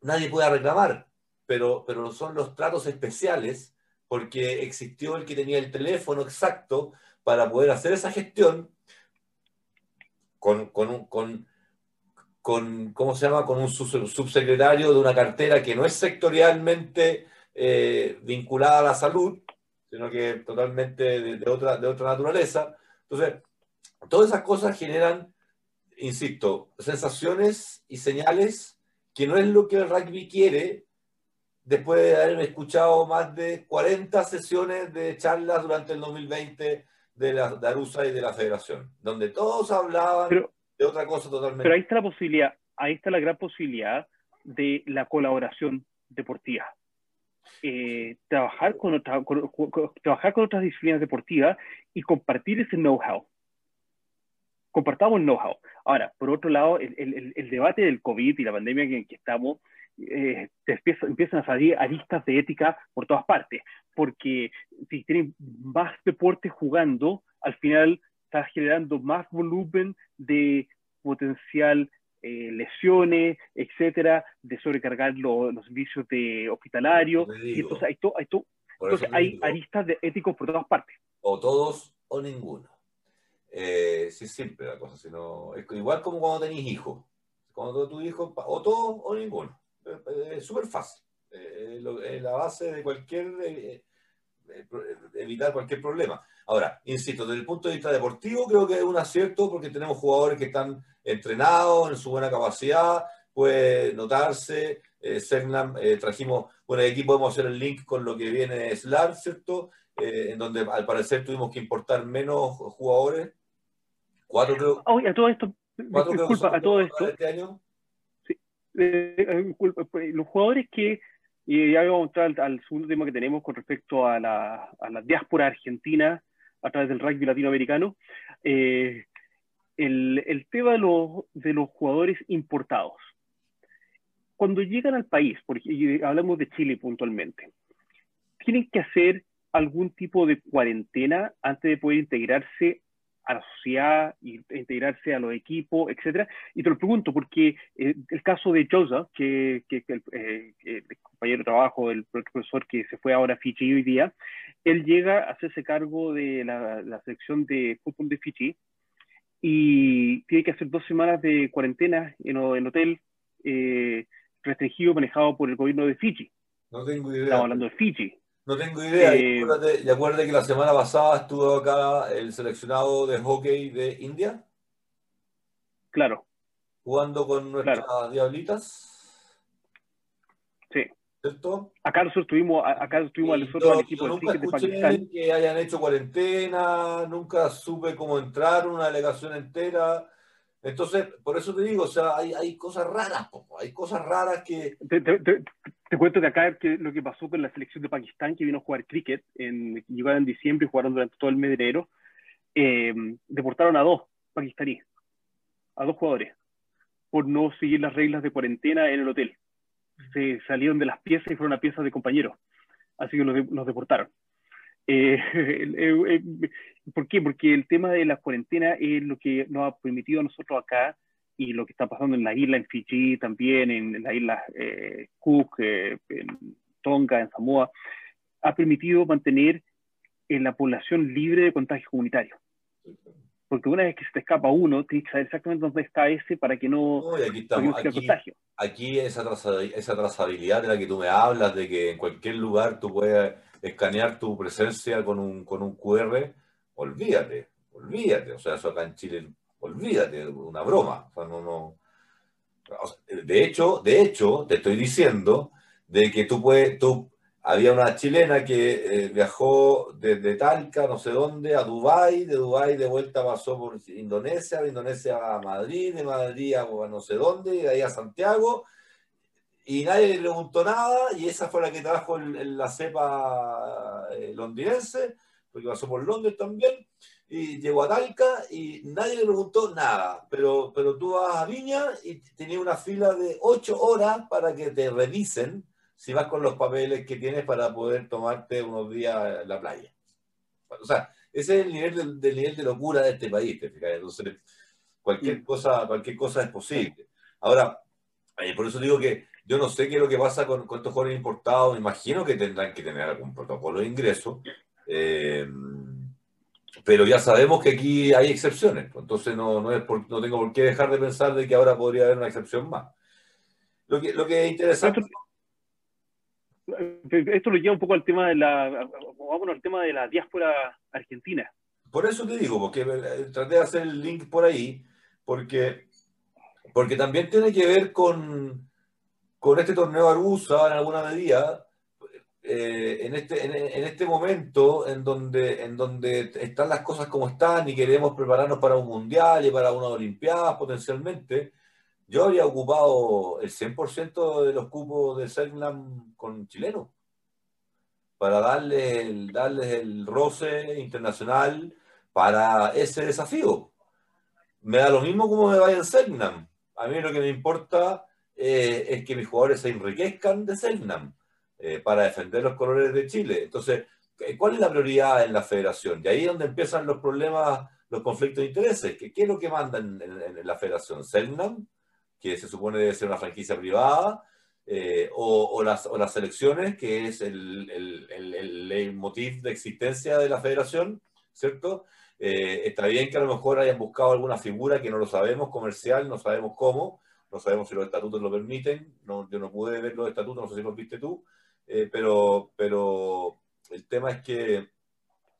nadie pueda reclamar. Pero, pero son los tratos especiales porque existió el que tenía el teléfono exacto para poder hacer esa gestión con, con, con, con, ¿cómo se llama? Con un subsecretario de una cartera que no es sectorialmente eh, vinculada a la salud, sino que totalmente de, otra, de otra naturaleza. Entonces, todas esas cosas generan, insisto, sensaciones y señales que no es lo que el rugby quiere después de haber escuchado más de 40 sesiones de charlas durante el 2020 de la de Arusa y de la Federación, donde todos hablaban de otra cosa totalmente.
Pero ahí está la posibilidad, ahí está la gran posibilidad de la colaboración deportiva. Eh, trabajar, con, trabajar con otras disciplinas deportivas y compartir ese know-how. Compartamos el know-how. Ahora, por otro lado, el, el, el, debate del COVID y la pandemia en que estamos eh, empiezan a salir aristas de ética por todas partes, porque si tienen más deportes jugando, al final está generando más volumen de potencial eh, lesiones, etcétera, de sobrecargar los servicios de hospitalarios, y entonces hay, hay, entonces hay aristas de éticos por todas partes.
O todos o ninguno. Eh, sí, siempre la cosa, sino, es igual como cuando tenéis hijos. Cuando tu hijo, o todos o ninguno. Eh, es súper fácil. Eh, es la base de cualquier, eh, evitar cualquier problema. Ahora, insisto, desde el punto de vista deportivo creo que es un acierto porque tenemos jugadores que están entrenados en su buena capacidad, puede notarse. Eh, trajimos, bueno, aquí podemos hacer el link con lo que viene SLAR, ¿cierto? en donde al parecer tuvimos que importar menos jugadores. Cuatro creo.
a todo esto, disculpa, a todo esto. Este año. Eh, eh, pues, los jugadores que, y ya vamos a entrar al, segundo tema que tenemos con respecto a la, a la diáspora argentina a través del rugby latinoamericano, el, el, tema de los, de los jugadores importados. Cuando llegan al país, porque hablamos de Chile puntualmente, tienen que hacer algún tipo de cuarentena antes de poder integrarse a la sociedad, integrarse a los equipos, etcétera. Y te lo pregunto porque eh, el caso de Josa, que, que, el, eh, el, compañero de trabajo, el profesor que se fue ahora a Fiji hoy día, él llega a hacerse cargo de la, la selección de fútbol de Fiji y tiene que hacer dos semanas de cuarentena en, en hotel eh, restringido manejado por el gobierno de Fiji.
No tengo idea.
Estamos hablando de Fiji.
No tengo idea. Eh, y, acuérdate, que la semana pasada estuvo acá el seleccionado de hockey de India.
Claro.
Jugando con nuestras diablitas.
Sí.
¿Cierto?
Acá nosotros tuvimos, acá estuvimos al equipo
de nunca de que hayan hecho cuarentena, nunca supe cómo entrar una delegación entera. Entonces, por eso te digo, o sea, hay, hay cosas raras, hay cosas raras que...
Te, cuento de acá que lo que pasó con la selección de Pakistán, que vino a jugar cricket, en, llegaron en diciembre y jugaron durante todo el mes de enero, eh, deportaron a dos pakistaníes, a dos jugadores, por no seguir las reglas de cuarentena en el hotel. Se salieron de las piezas y fueron a piezas de compañeros, así que los, los deportaron. Eh, ¿Por qué? Porque el tema de la cuarentena es lo que nos ha permitido a nosotros acá y lo que está pasando en la isla, en Fiji también, en la isla Cook, en Tonga, en Samoa, ha permitido mantener la población libre de contagio comunitario. Porque una vez que se te escapa uno, tienes que saber exactamente dónde está ese para que no,
aquí, estamos, aquí, contagio. Aquí esa esa trazabilidad de la que tú me hablas, de que en cualquier lugar tú puedes escanear tu presencia con un, con un QR, olvídate, olvídate. O sea, eso acá en Chile, olvídate, una broma. O sea, no, no. de hecho, de hecho, te estoy diciendo de que tú puedes, tú, había una chilena que eh, viajó desde Talca, no sé dónde, a Dubái, de Dubái de vuelta pasó por Indonesia, de Indonesia a Madrid, de Madrid a no sé dónde, y de ahí a Santiago, y nadie le preguntó nada, y esa fue la que trajo en la cepa eh, londinense, porque pasó por Londres también, y llegó a Talca y nadie le preguntó nada, pero, pero tú vas a Viña y tenías una fila de ocho horas para que te revisen si vas con los papeles que tienes para poder tomarte unos días en la playa. O sea, ese es el nivel de, nivel de locura de este país, ¿te Entonces, cualquier mm. cosa, cualquier cosa es posible. Ahora, eh, por eso digo que yo no sé qué es lo que pasa con, estos jóvenes importados. Me imagino que tendrán que tener algún protocolo de ingreso. Eh, pero ya sabemos que aquí hay excepciones. Pues, entonces no, no, es no tengo por qué dejar de pensar de que ahora podría haber una excepción más. Lo que, lo que es interesante...
Esto, lo lleva un poco al tema de la, vamos al tema de la diáspora argentina.
Por eso te digo, porque eh, traté de hacer el link por ahí, porque, porque también tiene que ver con, con este torneo Argusa en alguna medida, eh, en, este, en, este momento en donde, en donde están las cosas como están y queremos prepararnos para un mundial y para una olimpiada potencialmente, yo habría ocupado el 100% de los cupos de Selknam con chilenos para darles el, darles el roce internacional para ese desafío. Me da lo mismo como me vaya en Selknam. A mí lo que me importa eh, es que mis jugadores se enriquezcan de Selknam eh, para defender los colores de Chile. Entonces, ¿cuál es la prioridad en la federación? Y ahí es donde empiezan los problemas, los conflictos de intereses. ¿Qué, es lo que mandan en, la federación? ¿Selknam? que se supone debe ser una franquicia privada, eh, o, las, o, las, elecciones, que es el, el, motivo de existencia de la federación, ¿cierto? está bien que a lo mejor hayan buscado alguna figura que no lo sabemos, comercial, no sabemos cómo, no sabemos si los estatutos lo permiten, yo no pude ver los estatutos, no sé si los viste tú, eh, pero, pero el tema es que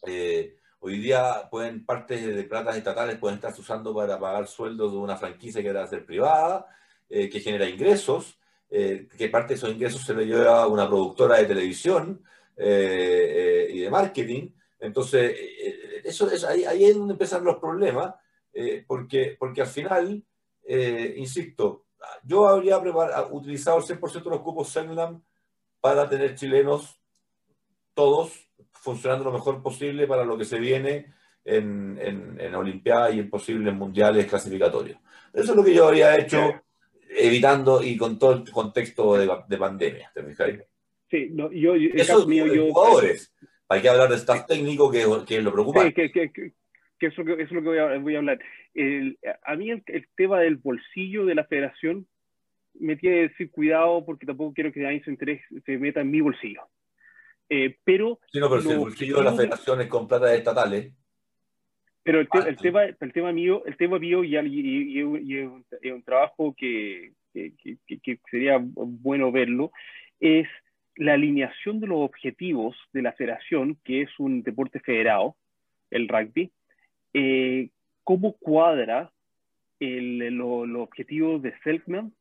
eh, hoy día pueden partes de platas estatales pueden estar usando para pagar sueldos de una franquicia que debe ser privada, eh, que genera ingresos, que parte de esos ingresos se le lleva a una productora de televisión y de marketing. Entonces, eso es, ahí, es donde empiezan los problemas, porque, porque al final eh, insisto, yo habría utilizado el 100% de los cupos Senlam para tener chilenos todos funcionando lo mejor posible para lo que se viene en, en, en Olimpiadas y en posibles mundiales clasificatorios. Eso es lo que yo habría hecho evitando y con todo el contexto de, de pandemia, ¿te
Sí, no, yo,
Eso mío, yo, jugadores. Hay que hablar de staff técnico, que, que lo preocupante.
Sí, que, que, que, eso, eso, es lo que voy a, voy a hablar. El, a mí el, el, tema del bolsillo de la federación me tiene que decir cuidado porque tampoco quiero que se, interese, se meta en mi bolsillo. Eh, pero,
sí, no, pero si el bolsillo de la federación es con plata estatales.
Pero el, te, ah, el, tema, el tema mío, el tema mío y, y, y, y es, un, es, un, trabajo que, que, que, sería bueno verlo, es la alineación de los objetivos de la federación, que es un deporte federado, el rugby, eh, cómo cuadra el, los lo objetivos de Selkman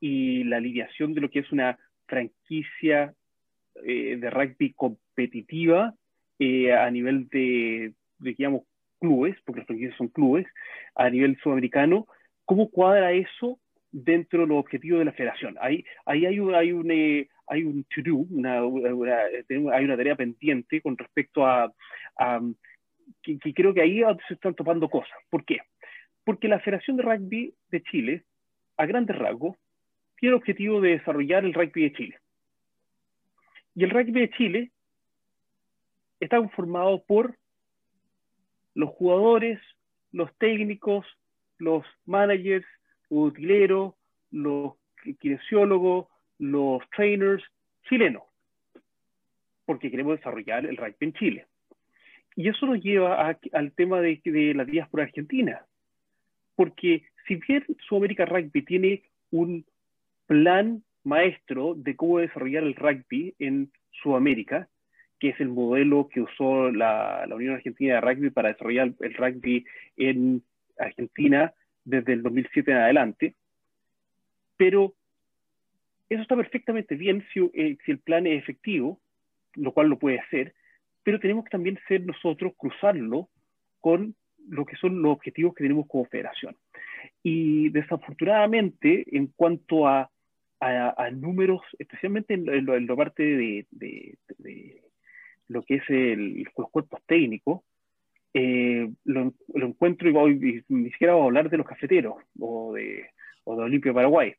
y la alineación de lo que es una franquicia eh, de rugby competitiva eh, a nivel de, de, digamos, clubes, porque las franquicias son clubes, a nivel sudamericano, ¿cómo cuadra eso dentro de los objetivos de la federación? Ahí, ahí hay un, hay un, eh, hay un to-do, una, una, hay una tarea pendiente con respecto a, a que, que, creo que ahí se están topando cosas. ¿Por qué? Porque la Federación de Rugby de Chile, a grandes rasgos, tiene el objetivo de desarrollar el rugby de Chile. Y el rugby de Chile está conformado por los jugadores, los técnicos, los managers, los utileros, los kinesiólogos, los trainers chilenos, porque queremos desarrollar el rugby en Chile. Y eso nos lleva a, al tema de, de, la diáspora argentina, porque si bien Sudamérica Rugby tiene un plan maestro de cómo desarrollar el rugby en Sudamérica, que es el modelo que usó la, Unión Argentina de Rugby para desarrollar el rugby en Argentina desde el 2007 en adelante. Pero eso está perfectamente bien si, eh, si, el plan es efectivo, lo cual lo puede ser, pero tenemos que también ser nosotros, cruzarlo con lo que son los objetivos que tenemos como federación. Y desafortunadamente, en cuanto a, a, a números, especialmente en, en, en la parte de, de, de, lo que es el, los cuerpos técnicos, eh, lo, lo, encuentro y, voy, y, ni siquiera voy a hablar de los cafeteros o de, o de Olimpia Paraguay,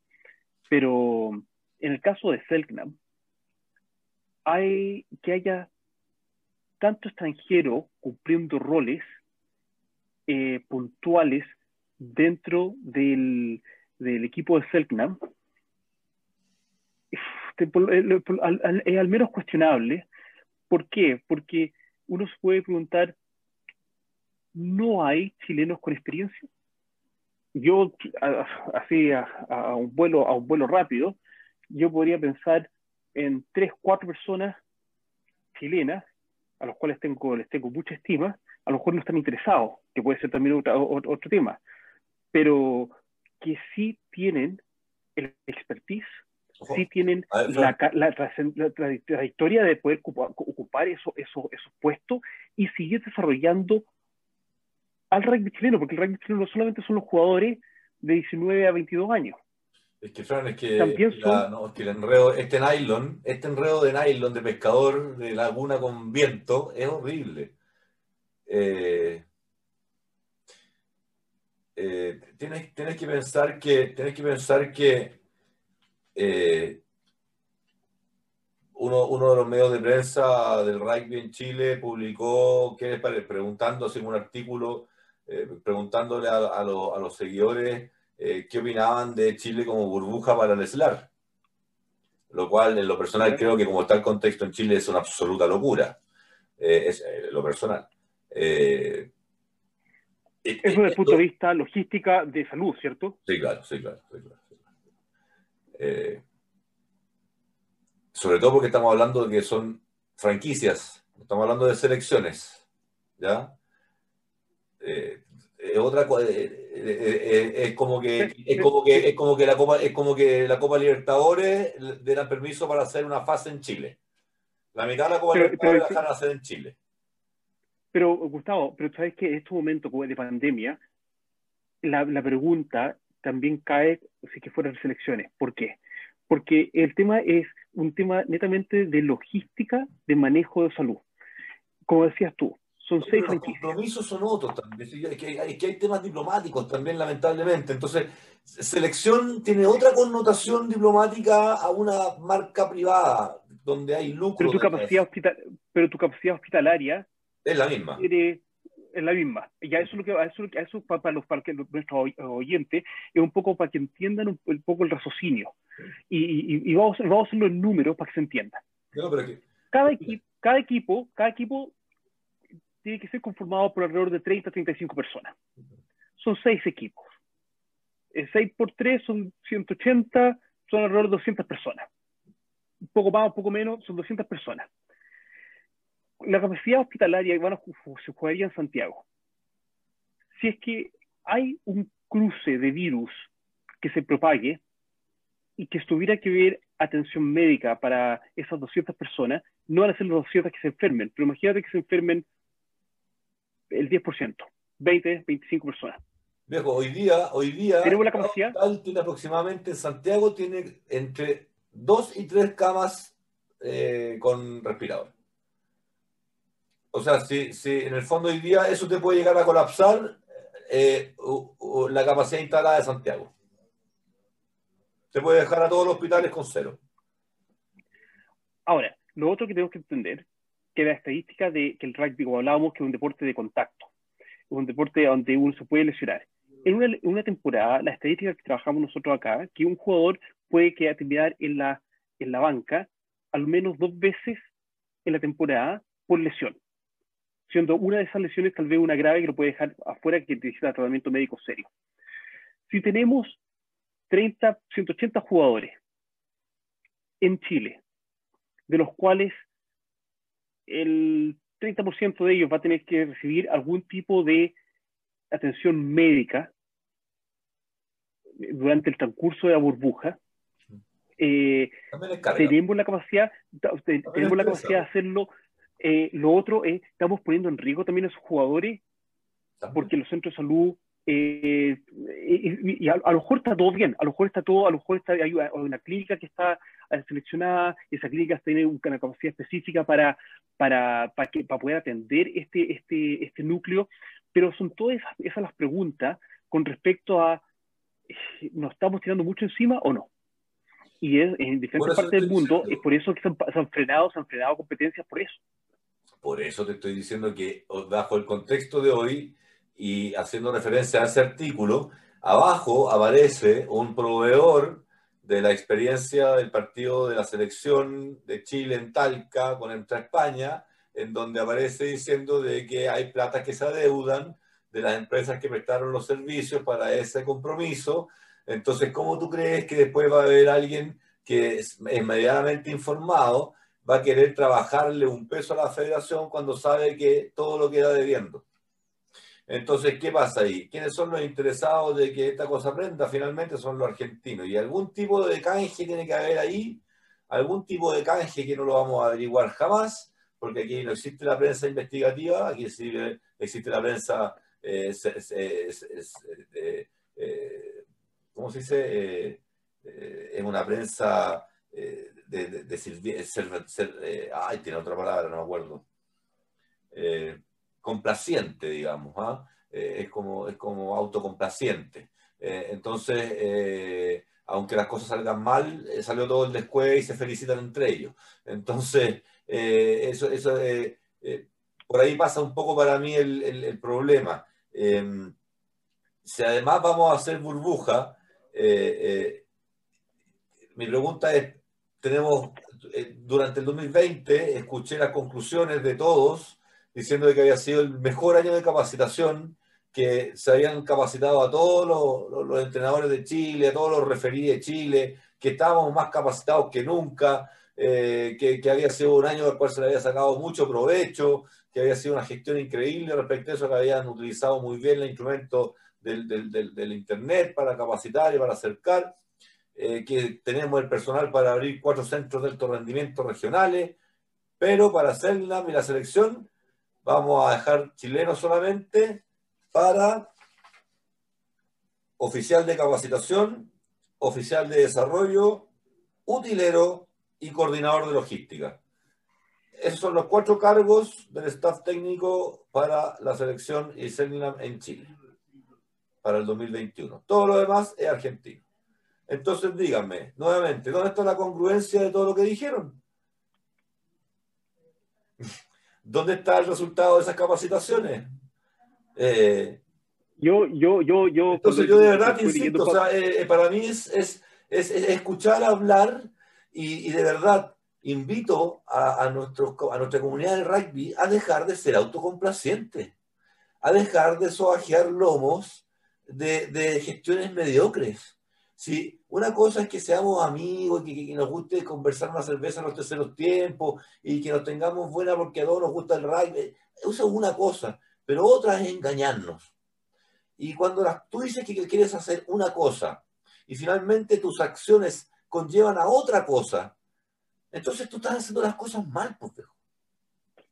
pero en el caso de Selknam, hay que haya tanto extranjero cumpliendo roles eh, puntuales dentro del, del, equipo de Selknam es al, al menos cuestionable ¿Por qué? Porque uno se puede preguntar, ¿no hay chilenos con experiencia? Yo, así a, a, un vuelo, a un vuelo rápido, yo podría pensar en tres, cuatro personas chilenas, a los cuales tengo, les tengo mucha estima, a lo mejor no están interesados, que puede ser también otro, otro tema, pero que sí tienen el expertise sí tienen la, la, la, trayectoria de poder ocupar, ocupar eso, eso, esos puestos y seguir desarrollando al rugby chileno, porque el rugby chileno no solamente son los jugadores de 19 a 22 años.
Es que, Fran, es que, la, no, es que el enredo, este nylon, este enredo de nylon de pescador de laguna con viento es horrible. Eh, eh, tienes, tienes, que pensar que, tienes que pensar que eh, uno, uno, de los medios de prensa del rugby en Chile publicó, ¿qué les preguntando, un artículo, eh, preguntándole a, a, lo, a, los seguidores eh, qué opinaban de Chile como burbuja para el SLAR. Lo cual, en lo personal, creo que como está el contexto en Chile es una absoluta locura. Eh, es lo personal.
Eso desde el punto de vista logística de salud, ¿cierto?
Sí, claro, sí, claro. Sí, claro. Eh, sobre todo porque estamos hablando de que son franquicias, estamos hablando de selecciones, ¿ya? Eh, es otra es como que es como que es como que la Copa es como que la Copa Libertadores le dan permiso para hacer una fase en Chile. La mitad de la Copa pero, Libertadores pero, la dejan hacer en Chile.
Pero Gustavo, pero sabes que en estos momentos de pandemia la, la pregunta también cae si que fueran selecciones. ¿Por qué? Porque el tema es un tema netamente de logística de manejo de salud. Como decías tú, Son seis
Los compromisos son otros también. Es que, hay, que hay temas diplomáticos también, lamentablemente. Entonces, selección tiene otra connotación diplomática a una marca privada, donde hay lucro.
Pero tu, capacidad, pero tu capacidad hospitalaria
es la misma.
Es la misma. Ya eso lo que eso, eso para, los, para nuestros oyentes es un poco para que entiendan un, poco el raciocinio. Y, y, vamos, vamos a hacerlo en números para que se entienda. cada, cada equipo, cada equipo tiene que ser conformado por alrededor de 30 a 35 personas. Son seis equipos. 6 eh, por 3 son 180, son alrededor de 200 personas. Un poco más, un poco menos, son 200 personas. La capacidad hospitalaria a, se jugaría en Santiago. Si es que hay un cruce de virus que se propague y que estuviera que ver atención médica para esas 200 personas, no van a ser los 200 que se enfermen, pero imagínate que se enfermen el 10%, 20, 25 personas.
Viejo, hoy día, hoy día,
tenemos la capacidad.
Tiene aproximadamente en Santiago tiene entre dos y tres camas eh, con respirador. O sea, si, si, en el fondo hoy día eso te puede llegar a colapsar eh, la capacidad instalada de Santiago. Se puede dejar a todos los hospitales con cero.
Ahora, lo otro que tenemos que entender que la estadística de que el rugby, como hablábamos, que es un deporte de contacto, es un deporte donde uno se puede lesionar. En una, una temporada, la estadística que trabajamos nosotros acá, que un jugador puede quedar en la, en la banca al menos dos veces en la temporada por lesión, siendo una de esas lesiones tal vez una grave que lo puede dejar afuera que necesita tratamiento médico serio. Si tenemos 30, 180 jugadores en Chile, de los cuales el 30% de ellos va a tener que recibir algún tipo de atención médica durante el transcurso de la burbuja. Eh, tenemos la capacidad, tenemos la capacidad de hacerlo. Eh, lo otro es, estamos poniendo en riesgo también a esos jugadores, porque los centros de salud eh, y, a, lo mejor está todo bien, a lo mejor está todo, a lo mejor está, hay una clínica que está seleccionada, esa clínica tiene una capacidad específica para, para, para, que, para poder atender este, este, este núcleo, pero son todas esas, las preguntas con respecto a, ¿nos estamos tirando mucho encima o no? Y es, en diferentes partes del mundo, es por eso que se han, se han, frenado, se han frenado competencias por eso.
Por eso te estoy diciendo que bajo el contexto de hoy, y haciendo referencia a ese artículo, abajo aparece un proveedor de la experiencia del partido de la selección de Chile en Talca con Entra España, en donde aparece diciendo de que hay platas que se adeudan de las empresas que prestaron los servicios para ese compromiso. Entonces, ¿cómo tú crees que después va a haber alguien que es inmediatamente informado, va a querer trabajarle un peso a la federación cuando sabe que todo lo queda debiendo? Entonces, ¿qué pasa ahí? ¿Quiénes son los interesados de que esta cosa aprenda? Finalmente son los argentinos. Y algún tipo de canje tiene que haber ahí, algún tipo de canje que no lo vamos a averiguar jamás, porque aquí no existe la prensa investigativa, aquí existe la prensa, eh, eh, ¿cómo se dice? Eh, es una prensa de, de, ser, ay, tiene otra palabra, no me acuerdo complaciente, digamos, ¿ah? eh, es, como, es como autocomplaciente. Eh, entonces, eh, aunque las cosas salgan mal, salió todo el descueve y se felicitan entre ellos. Entonces, eso, eso por ahí pasa un poco para mí el, el, problema. Em, si además vamos a hacer burbuja, mi pregunta es, tenemos, durante el 2020, escuché las conclusiones de todos, diciendo que había sido el mejor año de capacitación, que se habían capacitado a todos los, entrenadores de Chile, a todos los referidos de Chile, que estábamos más capacitados que nunca, eh, que, había sido un año del cual se le había sacado mucho provecho, que había sido una gestión increíble respecto a eso, que habían utilizado muy bien el instrumento del, del, Internet para capacitar y para acercar, eh, que tenemos el personal para abrir cuatro centros de alto rendimiento regionales, pero para hacer la, la selección vamos a dejar chileno solamente para oficial de capacitación, oficial de desarrollo, utilero y coordinador de logística. esos son los cuatro cargos del staff técnico para la selección y en Chile para el 2021. Todo lo demás es argentino. Entonces díganme, nuevamente, ¿dónde está la congruencia de todo lo que dijeron? ¿Dónde está el resultado de esas capacitaciones?
Eh, yo, yo, yo, yo.
Entonces yo de verdad insisto, o sea, eh, eh, para mí es, es, es, escuchar hablar y, y, de verdad invito a, a, nuestro, a nuestra comunidad de rugby a dejar de ser autocomplaciente, a dejar de soajear lomos de, de gestiones mediocres. ¿Sí? Una cosa es que seamos amigos, que, que, nos guste conversar una cerveza en los terceros tiempos y que nos tengamos buena porque a todos nos gusta el rugby. Eso es una cosa, pero otra es engañarnos. Y cuando tú dices que quieres hacer una cosa y finalmente tus acciones conllevan a otra cosa, entonces tú estás haciendo las cosas mal, pues.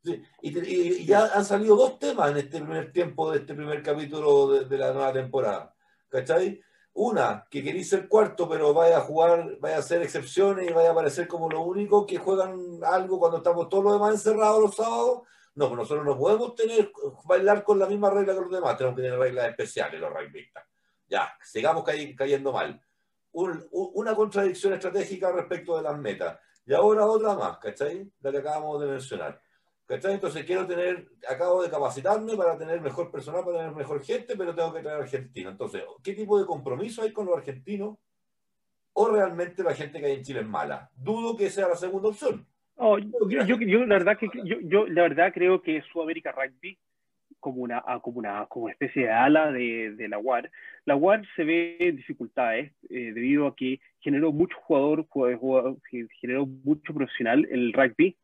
Sí, y, ya han salido dos temas en este primer tiempo de este primer capítulo de, de la nueva temporada. ¿Cachai? Una, que queréis ser cuarto, pero vaya a jugar, vaya a hacer excepciones y vaya a aparecer como lo único que juegan algo cuando estamos todos los demás encerrados los sábados. No, pues nosotros no podemos tener, bailar con la misma regla que los demás, tenemos que tener reglas especiales los rugbyistas. Ya, sigamos cayendo mal. una contradicción estratégica respecto de las metas. Y ahora otra más, ¿cachai? La que acabamos de mencionar. ¿Cachai? Entonces quiero tener, acabo de capacitarme para tener mejor personal, para tener mejor gente, pero tengo que traer argentinos. Entonces, ¿qué tipo de compromiso hay con los argentinos? ¿O realmente la gente que hay en Chile es mala? Dudo que sea la segunda opción.
Oh, yo, yo, la verdad que yo, yo, la verdad creo que Sudamérica Rugby como una, ah, como una como especie de ala de, de la UAR. La UAR se ve en dificultades eh, debido a que generó mucho jugador, jugador, generó mucho profesional en el rugby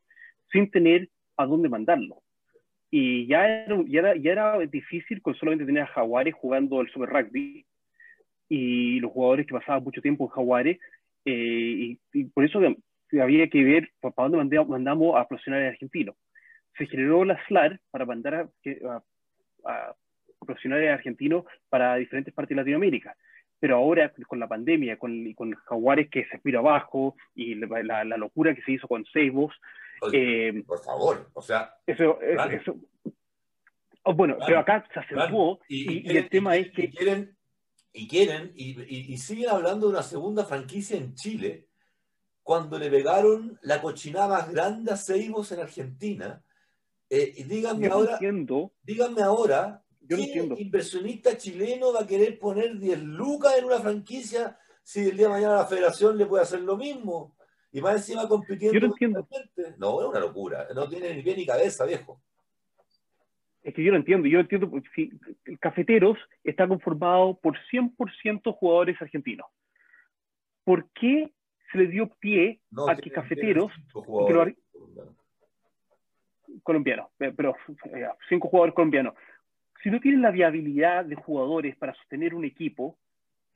sin tener a dónde mandarlo. Y ya era, ya era, ya era difícil con solamente tener a Jaguares jugando el Super Rugby y los jugadores que pasaban mucho tiempo en Jaguares. Eh, y, por eso había que ver para dónde mandamos, a profesionales argentinos. Se generó la SLAR para mandar a, a, profesionales argentinos para diferentes partes de Latinoamérica pero ahora con la pandemia, con, con Jaguares que se aspira abajo y la, la, locura que se hizo con Seibos,
eh, por favor, o sea.
Eso, eso, oh, bueno, pero acá se acentuó y, el tema es que.
quieren, y quieren, y, siguen hablando de una segunda franquicia en Chile, cuando le pegaron la cochinada más grande a Seibos en Argentina. Eh, y díganme ahora, díganme ahora, yo ¿qué inversionista chileno va a querer poner 10 lucas en una franquicia si el día de mañana la federación le puede hacer lo mismo? Y más encima compitiendo.
Yo no entiendo.
No, es una locura. No tiene ni pie ni cabeza, viejo.
Es que yo no entiendo. Yo entiendo si Cafeteros está conformado por 100% jugadores argentinos. ¿Por qué se le dio pie a que Cafeteros. Colombianos, pero eh, cinco jugadores colombianos. Si no tienen la viabilidad de jugadores para sostener un equipo,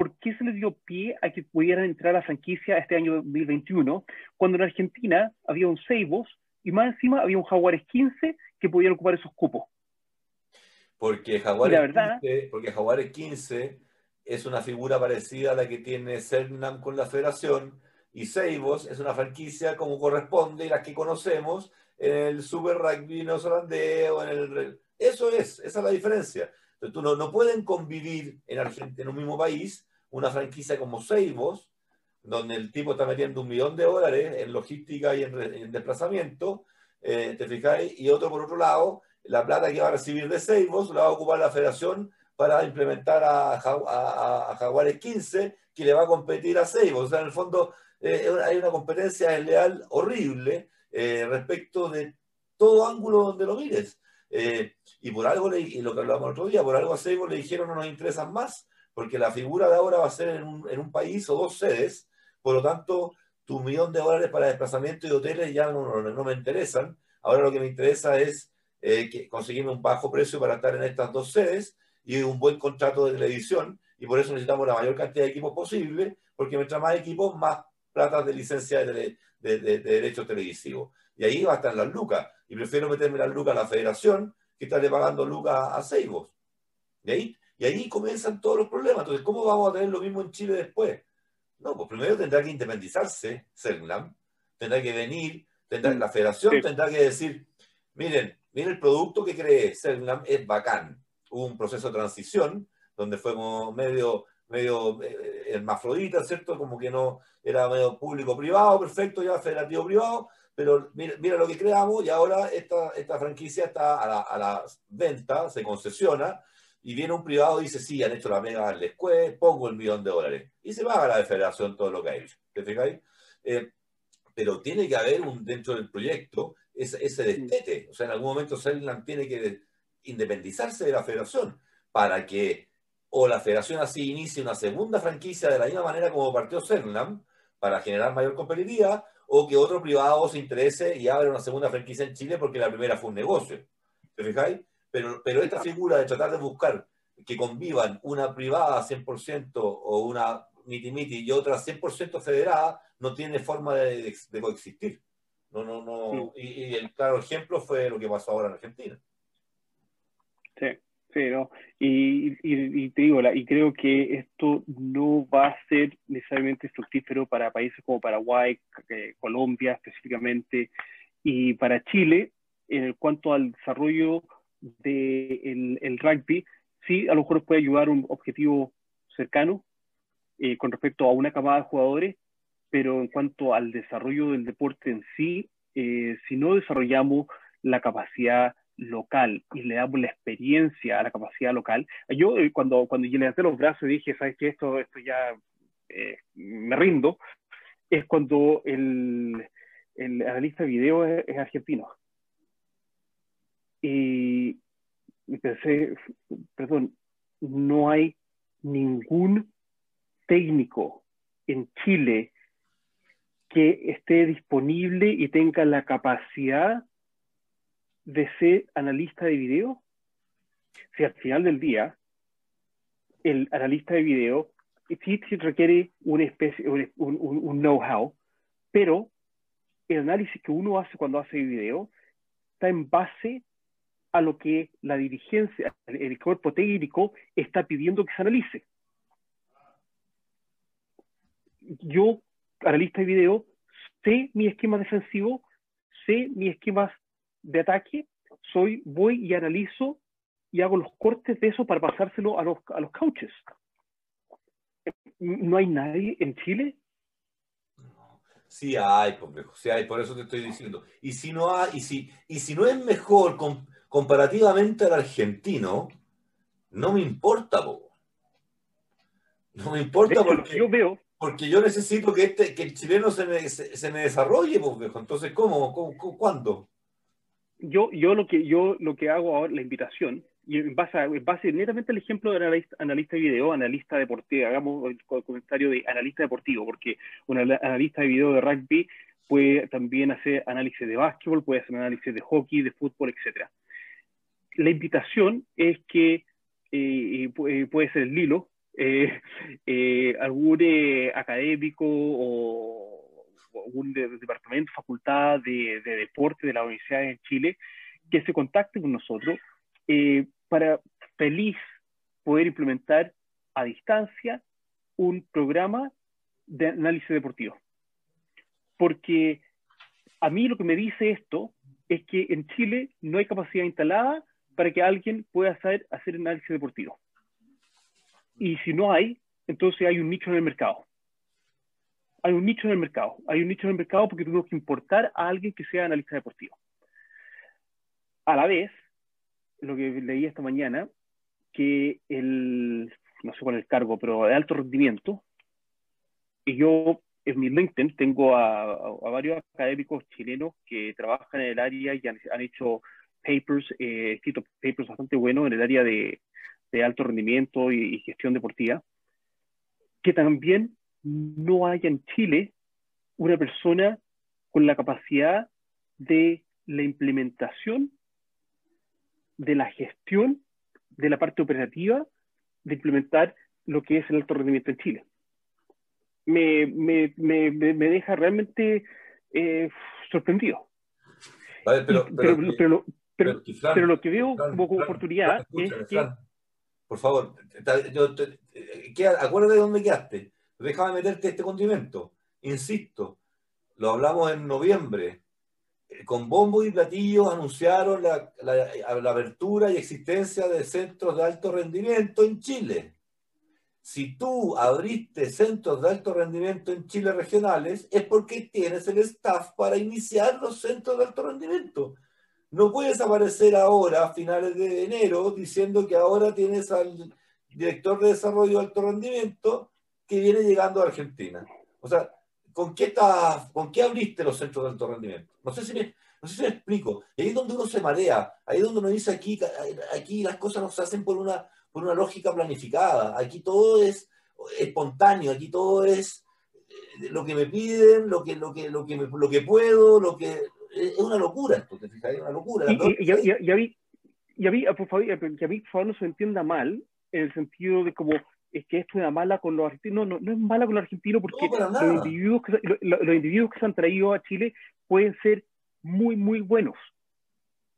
¿por qué se le dio pie a que pudieran entrar a la franquicia este año 2021 cuando en Argentina había un Seibos y más encima había un Jaguares 15 que podían ocupar esos cupos?
Porque Jaguares, 15, porque Jaguares 15 es una figura parecida a la que tiene Cernam con la federación y Seibos es una franquicia como corresponde y las que conocemos en el Super Rugby neozelandés o en el... Eso es, esa es la diferencia. Entonces, tú no, no pueden convivir en Argentina, en un mismo país, una franquicia como Seibos, donde el tipo está metiendo un millón de dólares en logística y en, desplazamiento, eh, ¿te fijáis? Y otro por otro lado, la plata que va a recibir de Seibos la va a ocupar la federación para implementar a, a, Jaguares 15, que le va a competir a Seibos. O sea, en el fondo eh, hay una competencia desleal horrible eh, respecto de todo ángulo donde lo mires. y por algo, y lo que hablábamos el otro día, por algo a Seibos le dijeron no nos interesan más, porque la figura de ahora va a ser en un, en un país o dos sedes, por lo tanto, tu millón de dólares para desplazamiento y hoteles ya no, no, me interesan. Ahora lo que me interesa es eh, que conseguirme un bajo precio para estar en estas dos sedes y un buen contrato de televisión, y por eso necesitamos la mayor cantidad de equipos posible, porque mientras más equipos, más plata de licencia de, de, de, derechos televisivos. Y ahí va a estar las lucas. Y prefiero meterme las lucas a la federación que estarle pagando lucas a Seibos. ¿De ahí? Y ahí comienzan todos los problemas. Entonces, ¿cómo vamos a tener lo mismo en Chile después? No, pues primero tendrá que independizarse CERNAM, tendrá que venir, Tendrá, la federación tendrá que decir, miren, miren el producto que cree Cernam es bacán. Hubo un proceso de transición donde fue como medio, medio eh, hermafrodita, ¿cierto? Como que no era medio público-privado, perfecto, ya federativo-privado, pero mira, mira, lo que creamos y ahora esta, esta franquicia está a la, a la venta, se concesiona, y viene un privado y dice, sí, han hecho la mega del pongo el millón de dólares. Y se paga a la federación todo lo que ha hecho. ¿Te fijáis? Eh, pero tiene que haber un, dentro del proyecto ese, ese destete. O sea, en algún momento Selland tiene que independizarse de la federación para que o la federación así inicie una segunda franquicia de la misma manera como partió Selland para generar mayor competitividad o que otro privado se interese y abra una segunda franquicia en Chile porque la primera fue un negocio. ¿Te fijáis? Pero, pero esta figura de tratar de buscar que convivan una privada 100% o una miti-miti y otra 100% federada, no tiene forma de, coexistir. No, no, no. Y, el claro ejemplo fue lo que pasó ahora en Argentina.
Sí, sí, ¿no? Y, y, te digo, y creo que esto no va a ser necesariamente fructífero para países como Paraguay, eh, Colombia específicamente, y para Chile, en cuanto al desarrollo del el rugby, sí, a lo mejor puede ayudar un objetivo cercano eh, con respecto a una camada de jugadores, pero en cuanto al desarrollo del deporte en sí, eh, si no desarrollamos la capacidad local y le damos la experiencia a la capacidad local, yo eh, cuando, cuando yo levanté los brazos y dije, ¿sabes qué? Esto, esto ya me rindo, es cuando el, el analista de video es argentino y, pensé, perdón, no hay ningún técnico en Chile que esté disponible y tenga la capacidad de ser analista de video? Si al final del día el analista de video sí, requiere una especie, un, un know-how, pero el análisis que uno hace cuando hace video está en base a lo que la dirigencia, el cuerpo técnico está pidiendo que se analice. Yo, analista de video, sé mi esquema defensivo, sé mis esquemas de ataque, soy, voy y analizo y hago los cortes de eso para pasárselo a los, a los coaches. ¿No hay nadie en Chile?
Sí hay, pues, sí hay, por eso te estoy diciendo. Y si no hay, y si, y si no es mejor con, comparativamente al argentino, no me importa, No me importa porque
yo veo.
Porque yo necesito que, este, que el chileno se me, se, me desarrolle, pues, Entonces, ¿cómo? ¿Cómo? ¿Cuándo?
Yo, yo, lo que, yo lo que hago ahora, la invitación, y en base, en base netamente al ejemplo de analista, analista de video, analista deportivo, hagamos el comentario de analista deportivo, porque un analista de video de rugby puede también hacer análisis de básquetbol, puede hacer análisis de hockey, de fútbol, etcétera la invitación es que eh, puede ser el Lilo, eh, eh, algún académico o, algún departamento, facultad de, deporte de la Universidad de Chile, que se contacte con nosotros para feliz poder implementar a distancia un programa de análisis deportivo. Porque a mí lo que me dice esto es que en Chile no hay capacidad instalada para que alguien pueda hacer, hacer análisis deportivo. Y si no hay, entonces hay un nicho en el mercado. Hay un nicho en el mercado. Hay un nicho en el mercado porque tenemos que importar a alguien que sea analista deportivo. A la vez, lo que leí esta mañana, que el, no sé cuál es el cargo, pero de alto rendimiento, y yo en mi LinkedIn tengo a, varios académicos chilenos que trabajan en el área y han hecho papers, eh, escrito papers bastante buenos en el área de, de alto rendimiento y, gestión deportiva, que también no haya en Chile una persona con la capacidad de la implementación, de la gestión, de la parte operativa, de implementar lo que es el alto rendimiento en Chile. Me, me, me, me deja realmente eh, sorprendido. pero, pero, pero, lo que veo como oportunidad es que...
Por favor, yo acuérdate de dónde quedaste. Déjame meterte este condimento. Insisto, lo hablamos en noviembre. con bombo y platillos anunciaron la, la, apertura y existencia de centros de alto rendimiento en Chile. Si tú abriste centros de alto rendimiento en Chile regionales, es porque tienes el staff para iniciar los centros de alto rendimiento. No puedes aparecer ahora, a finales de enero, diciendo que ahora tienes al director de desarrollo de alto rendimiento que viene llegando a Argentina. O sea, ¿con qué, ¿con qué abriste los centros de alto rendimiento? No sé si me, no sé si me explico. ahí es donde uno se marea, ahí es donde uno dice aquí, aquí las cosas no se hacen por una, por una lógica planificada, aquí todo es espontáneo, aquí todo es eh, lo que me piden, lo que, lo que, lo que, lo que puedo, lo que... Es una locura esto, ¿te fijas? Es una locura.
Y, y, y, y, a mí, y a mí, por favor, que a mí, por favor, no se entienda mal, en el sentido de como es que esto es mala con los argentinos. No, no, es mala con los argentinos porque los, individuos que, los, individuos que se han traído a Chile pueden ser muy, muy buenos.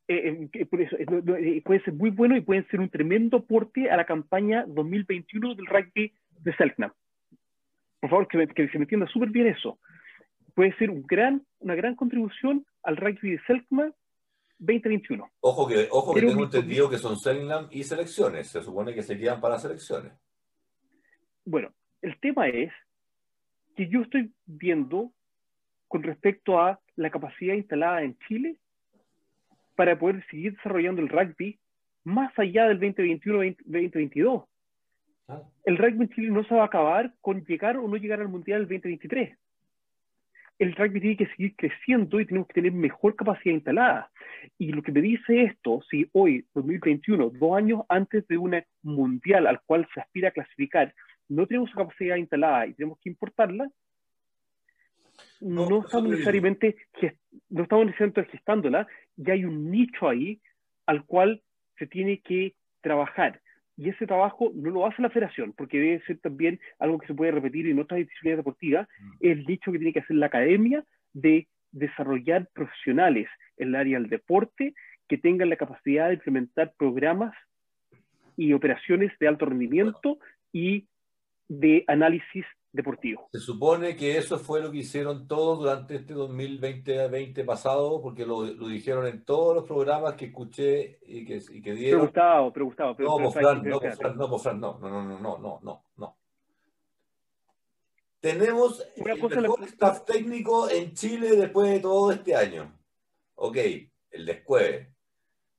Eh, eh, por eso, eh, pueden ser muy buenos y pueden ser un tremendo aporte a la campaña 2021 del rugby de Selknam. Por favor, que, que se me entienda súper bien eso. Puede ser un gran, una gran contribución al rugby de Selknam 2021.
Ojo que, ojo que tengo entendido que son Selknam y selecciones. Se supone que se quedan para selecciones.
Bueno, el tema es que yo estoy viendo con respecto a la capacidad instalada en Chile para poder seguir desarrollando el rugby más allá del 2021-2022. Ah. El rugby en Chile no se va a acabar con llegar o no llegar al Mundial del 2023. El rugby tiene que seguir creciendo y tenemos que tener mejor capacidad instalada. Y lo que me dice esto, si hoy, 2021, dos años antes de un mundial al cual se aspira a clasificar, no tenemos capacidad instalada y tenemos que importarla, no, estamos necesariamente no estamos necesariamente gestándola, ya hay un nicho ahí al cual se tiene que trabajar. Y ese trabajo no lo hace la federación, porque debe ser también algo que se puede repetir en otras disciplinas deportivas, mm. el nicho que tiene que hacer la academia de desarrollar profesionales en el área del deporte que tengan la capacidad de implementar programas y operaciones de alto rendimiento y de análisis deportivo.
Se supone que eso fue lo que hicieron todos durante este 2020 pasado, porque lo, lo, dijeron en todos los programas que escuché y que, y que dieron.
Pero Gustavo, pero
no, pero, Fran, no, Fran, no, Fran, no, no, no, no, no, no, no. Tenemos Una el mejor staff técnico en Chile después de todo este año. Ok, el descueve.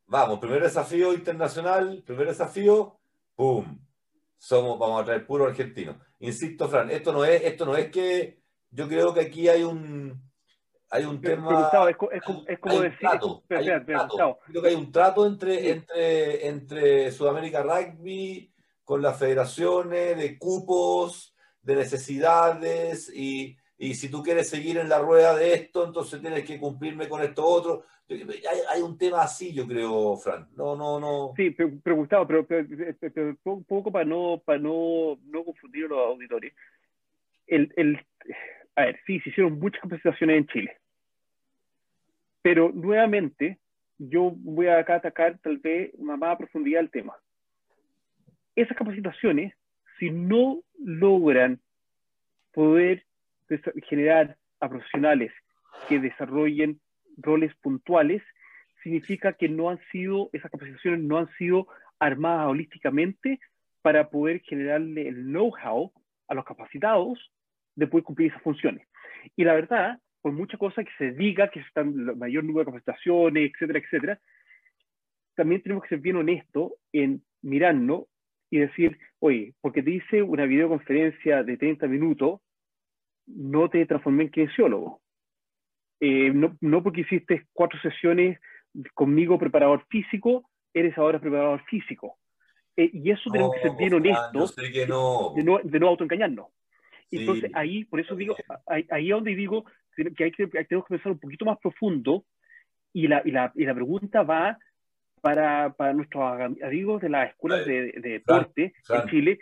Vamos, primer desafío internacional, primer desafío, ¡pum! somos, vamos a traer puro argentino. Insisto, Fran, esto no es, esto no es que yo creo que aquí hay un hay un tema.
es, como decir.
creo que hay un trato entre, entre, entre Sudamérica Rugby con las federaciones de cupos, de necesidades y, y si tú quieres seguir en la rueda de esto, entonces tienes que cumplirme con esto otro. Hay, un tema así, yo creo, Fran. No, no, no.
Sí, pero, Gustavo, pero, un poco para no, para no, no confundir a los auditores. El, el, a ver, sí, se hicieron muchas capacitaciones en Chile. Pero nuevamente, yo voy a acá atacar tal vez una más profundidad el tema. Esas capacitaciones, si no logran poder generar a profesionales que desarrollen roles puntuales, significa que no han sido, esas capacitaciones no han sido armadas holísticamente para poder generarle el know-how a los capacitados de poder cumplir esas funciones. Y la verdad, por mucha cosa que se diga que están el mayor número de capacitaciones, etcétera, etcétera, también tenemos que ser bien honestos en mirarnos y decir, oye, porque te hice una videoconferencia de 30 minutos, no te transformé en kinesiólogo. Eh, no, no, porque hiciste cuatro sesiones conmigo preparador físico, eres ahora preparador físico. Eh, y eso tenemos que ser bien honestos
de, no,
de no autoengañarnos. Entonces ahí, por eso digo, ahí, es donde digo que, hay que tenemos que pensar un poquito más profundo y la, y la, y la pregunta va para, para, nuestros amigos de las escuelas de, deporte en Chile,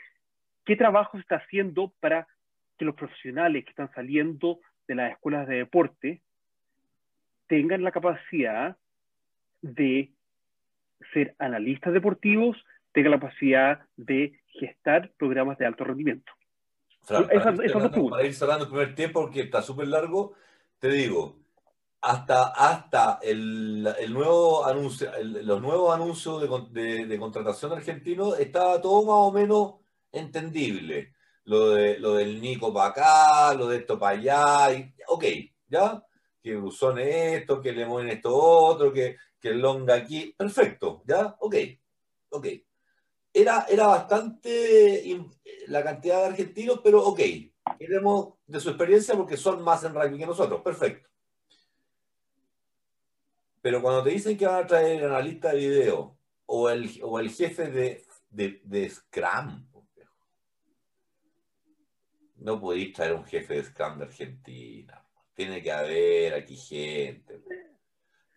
¿qué trabajo se está haciendo para que los profesionales que están saliendo de las escuelas de deporte tengan la capacidad de ser analistas deportivos, tengan la capacidad de gestar programas de alto rendimiento.
para, ir cerrando el primer tiempo, porque está súper largo, te digo, hasta, hasta el, nuevo anuncio, los nuevos anuncios de, contratación argentino estaba todo más o menos entendible. Lo, de, lo del Nico para acá, lo de esto para allá, ok, ¿ya? Que Brusón esto, que le mueven esto otro, que, que Longa aquí, perfecto, ¿ya? Ok, ok. Era, era bastante la cantidad de argentinos, pero ok, queremos de su experiencia porque son más en rugby que nosotros, perfecto. Pero cuando te dicen que van a traer el analista de video o el, o el jefe de, de Scrum, no podéis traer un jefe de Scrum de Argentina. Tiene que haber aquí gente.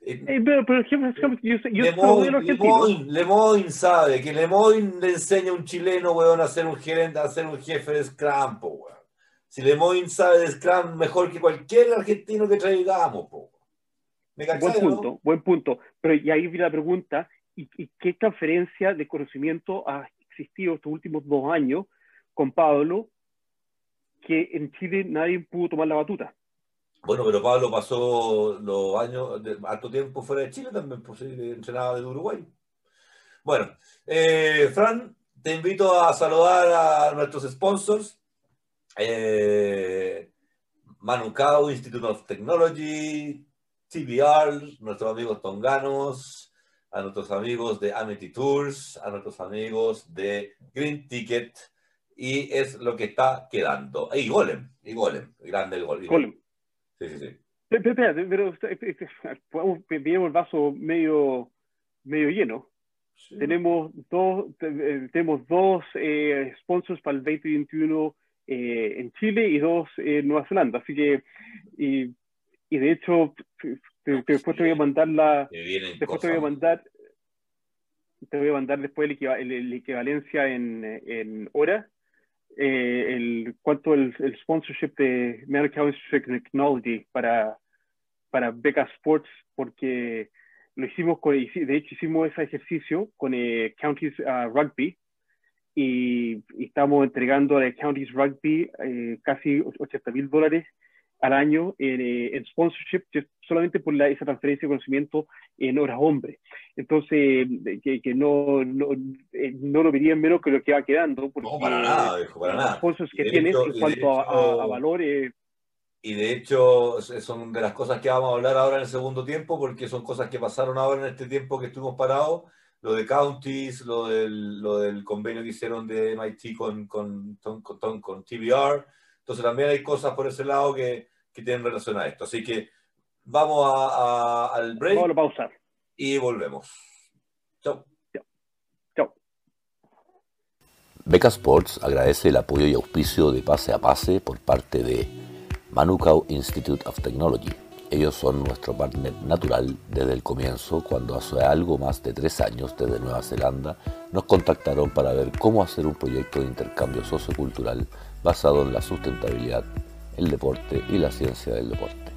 Eh, pero, pero el jefe de Scrum, yo, yo
Lemoyne, Lemoyne, sabe que Lemoyne le enseña a un chileno, weón, a ser un gerente, a ser un jefe de Scrum, po, Si Lemoyne sabe de Scrum mejor que cualquier argentino que traigamos, po
buen punto, buen punto. Pero y ahí viene la pregunta, ¿y, qué transferencia de conocimiento ha existido estos últimos dos años con Pablo que en Chile nadie pudo tomar la batuta?
Bueno, pero Pablo pasó los años, de alto tiempo fuera de Chile también, pues entrenaba de Uruguay. Bueno, eh, Fran, te invito a saludar a nuestros sponsors. Eh, Institute of Technology, TBR, nuestros amigos tonganos, a nuestros amigos de Amity Tours, a nuestros amigos de Green Ticket, y es lo que está quedando. Y Golem, y Golem, grande el Golem. Golem. Sí, sí, sí.
Pero, pero, el vaso medio, medio lleno. Tenemos dos, eh, tenemos dos eh, sponsors para el 2021 eh, en Chile y dos en Nueva Zelanda. Así que, y y de hecho, después te voy a mandar la. Después te voy a mandar. Te voy a mandar después la equivalencia en, en hora. Eh, el, cuánto el, el, sponsorship de Medical Technology para, para Beca Sports, porque lo hicimos con, de hecho hicimos ese ejercicio con eh, Counties uh, Rugby y, estamos entregando a Counties Rugby eh, casi 80 mil dólares al año eh, en, sponsorship solamente por la, esa transferencia de conocimiento en horas hombre. Entonces, que, que no, no, eh, no, lo verían menos que lo que va quedando. Porque,
no, para nada, viejo, para nada.
Los sponsors que tienes en cuanto a, valores.
Y de hecho, son de las cosas que vamos a hablar ahora en el segundo tiempo, porque son cosas que pasaron ahora en este tiempo que estuvimos parados. Lo de counties, lo del, lo del convenio que hicieron de MIT con, con, con, con, con TBR entonces también hay cosas por ese lado que, que tienen relación a esto. Así que vamos a, al break.
Vamos a pausar.
Y volvemos. Chao.
Chao.
Beca Sports agradece el apoyo y auspicio de Pase a Pase por parte de Manukau Institute of Technology. Ellos son nuestro partner natural desde el comienzo, cuando hace algo más de tres años desde Nueva Zelanda nos contactaron para ver cómo hacer un proyecto de intercambio sociocultural basado en la sustentabilidad, el deporte y la ciencia del deporte.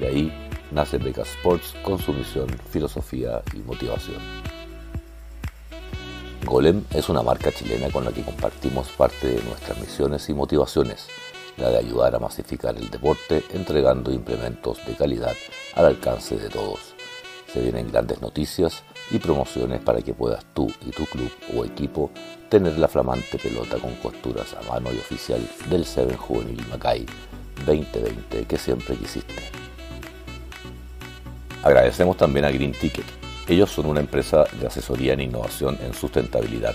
De ahí nace Beca Sports con su misión, filosofía y motivación. Golem es una marca chilena con la que compartimos parte de nuestras misiones y motivaciones, la de ayudar a masificar el deporte entregando implementos de calidad al alcance de todos. Se vienen grandes noticias y promociones para que puedas tú y tu club o equipo tener la flamante pelota con costuras a mano y oficial del Seven Juvenil Macay 2020 que siempre quisiste. Agradecemos también a Green Ticket. Ellos son una empresa de asesoría en innovación en sustentabilidad.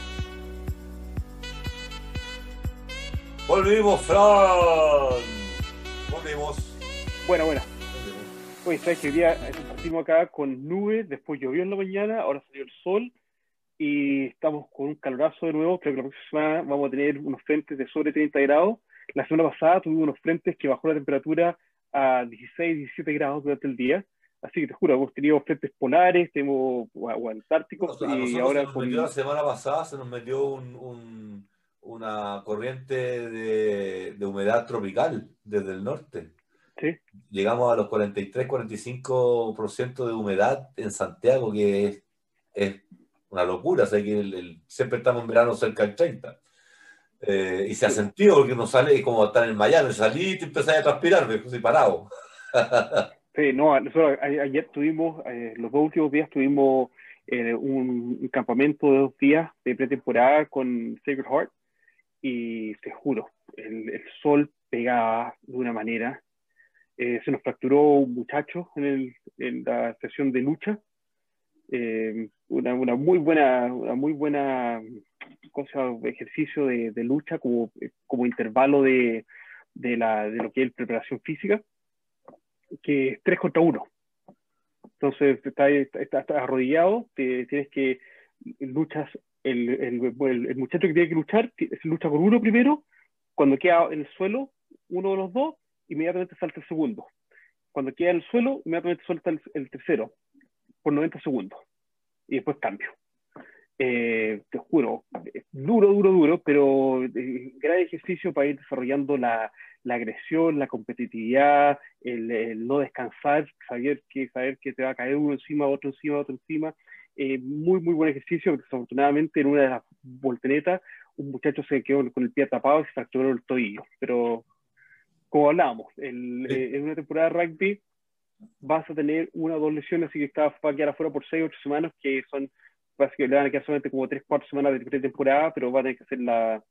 Volvimos, Fran. Volvimos.
Bueno, bueno. Oye, sabes que hoy día partimos acá con nubes, después llovió en la mañana, ahora salió el sol y estamos con un calorazo de nuevo. Creo que la próxima semana vamos a tener unos frentes de sobre 30 grados. La semana pasada tuvimos unos frentes que bajó la temperatura a 16, 17 grados durante el día. Así que te juro, hemos tenido frentes polares, tenemos o antárticos y ahora...
La semana pasada se nos metió un, una corriente de, de, humedad tropical desde el norte.
¿Sí?
Llegamos a los 43-45% de humedad en Santiago, que es, es una locura. O sea, que siempre estamos en verano cerca del 30%. Eh, y se ha sentido porque uno sale como estar en Miami, salí y te empezás a transpirar, me puse parado.
Sí, no, nosotros ayer tuvimos, eh, los dos últimos días tuvimos eh, un, campamento de dos días de pretemporada con Sacred Heart y te juro, el, sol pegaba de una manera. Eh, se nos fracturó un muchacho en, el, en la sesión de lucha. una, una, muy buena, una muy buena cosa, ejercicio de, de lucha como, como intervalo de, de, la, de lo que es preparación física que es 3 contra 1. Entonces, estás está, arrodillado, te, tienes que luchas, el, el, el, muchacho que tiene que luchar, lucha con uno primero, cuando queda en el suelo, uno de los dos, inmediatamente salta el segundo. Cuando queda en el suelo, inmediatamente suelta el, el tercero, por 90 segundos. Y después cambio. Eh, te juro, duro, duro, duro, pero eh, gran ejercicio para ir desarrollando la, la agresión, la competitividad, el, no descansar, saber que, saber que te va a caer uno encima, otro encima, otro encima. Eh, muy, muy buen ejercicio. Desafortunadamente, en una de las voltenetas, un muchacho se quedó con el pie tapado y se fracturó el tobillo. Pero, como hablábamos, en una temporada de rugby vas a tener una o dos lesiones, así que está, va a quedar afuera por seis o ocho semanas, que son que le van a quedar solamente como tres, cuatro semanas de pretemporada, pero van a tener que hacer la...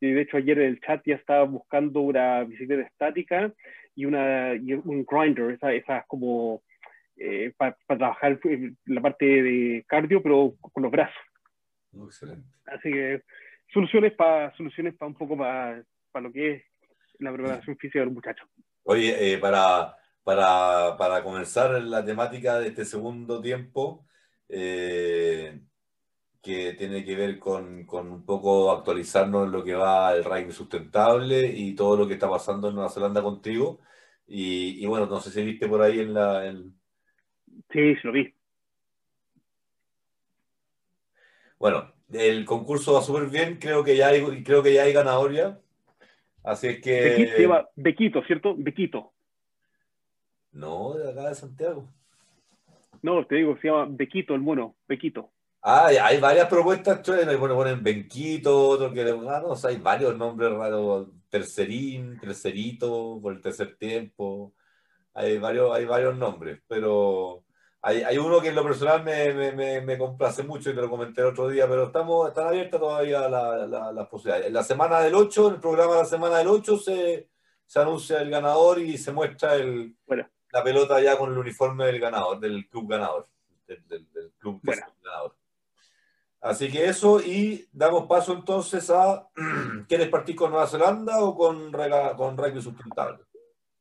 Y de hecho ayer en el chat ya estaba buscando una bicicleta estática y, una, y un grinder, esas esa como eh, para trabajar la parte de cardio, pero con los brazos.
Excelente.
Así que soluciones para soluciones para un poco para, para lo que es la preparación física del muchacho.
Oye, eh, para, para, para comenzar la temática de este segundo tiempo, eh, que tiene que ver con, con, un poco actualizarnos en lo que va el rugby sustentable y todo lo que está pasando en Nueva Zelanda contigo. Y, y bueno, no sé si viste por ahí en la... En...
Sí, lo vi.
Bueno, el concurso va súper bien, creo que ya hay, creo que ya hay ganador ya. Así es que...
Bequito, se llama Bequito, ¿cierto? Bequito.
No, de acá de Santiago.
No, te digo, se llama Bequito el mono, Bequito.
Ah, hay varias propuestas, bueno, ponen Benquito, otro que, ah, no, hay varios nombres raros, Tercerín, Tercerito, por el tercer tiempo, hay varios, hay varios nombres, pero hay, hay uno que en lo personal me, me, me, complace mucho y te lo comenté el otro día, pero estamos, están abiertas todavía las la, posibilidades. En la semana del 8, en el programa de la semana del 8 se, se anuncia el ganador y se muestra el, bueno la pelota ya con el uniforme del ganador, del club ganador, del, club ganador. Así que eso, y damos paso entonces a, ¿quieres partir con Nueva Zelanda o con, con rugby sustentable?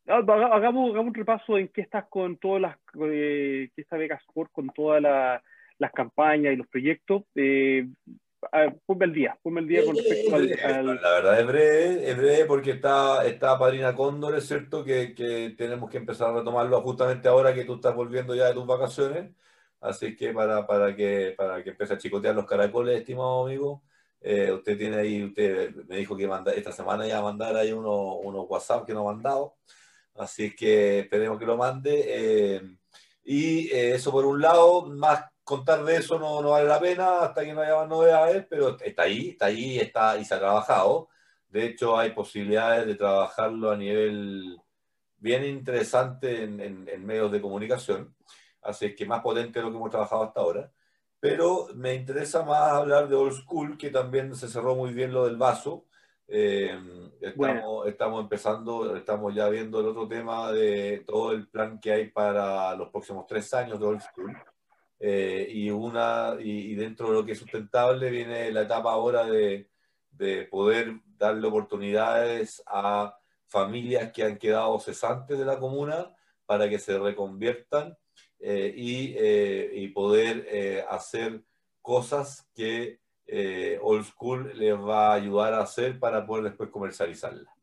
Hagamos, hagamos, un repaso en qué estás con todas las, eh, qué está Vegasport con todas las campañas y los proyectos. Eh, ponme el día, ponme el día con respecto al,
La verdad es breve, es breve porque está, está Padrina Cóndor, es cierto que, que, tenemos que empezar a retomarlo justamente ahora que tú estás volviendo ya de tus vacaciones. Así que para, para que para que empiece a chicotear los caracoles, estimado amigo, eh, usted tiene ahí, usted me dijo que manda, esta semana ya mandar ahí unos uno WhatsApp que no ha mandado. Así que esperemos que lo mande. Eh, y eh, eso por un lado, más contar de eso no, no, vale la pena hasta que no haya más novedades, pero está ahí, está ahí está, y se ha trabajado. De hecho, hay posibilidades de trabajarlo a nivel bien interesante en, en, medios de comunicación, así que más potente de lo que hemos trabajado hasta ahora. Pero me interesa más hablar de Old School, que también se cerró muy bien lo del vaso. Eh, estamos, estamos empezando, estamos ya viendo el otro tema de todo el plan que hay para los próximos tres años de Old School. Eh, y, una, y, dentro de lo que es sustentable viene la etapa ahora de, de poder darle oportunidades a familias que han quedado cesantes de la comuna para que se reconviertan eh, y, eh, y, poder eh, hacer cosas que Old School les va a ayudar a hacer para poder después comercializarlas.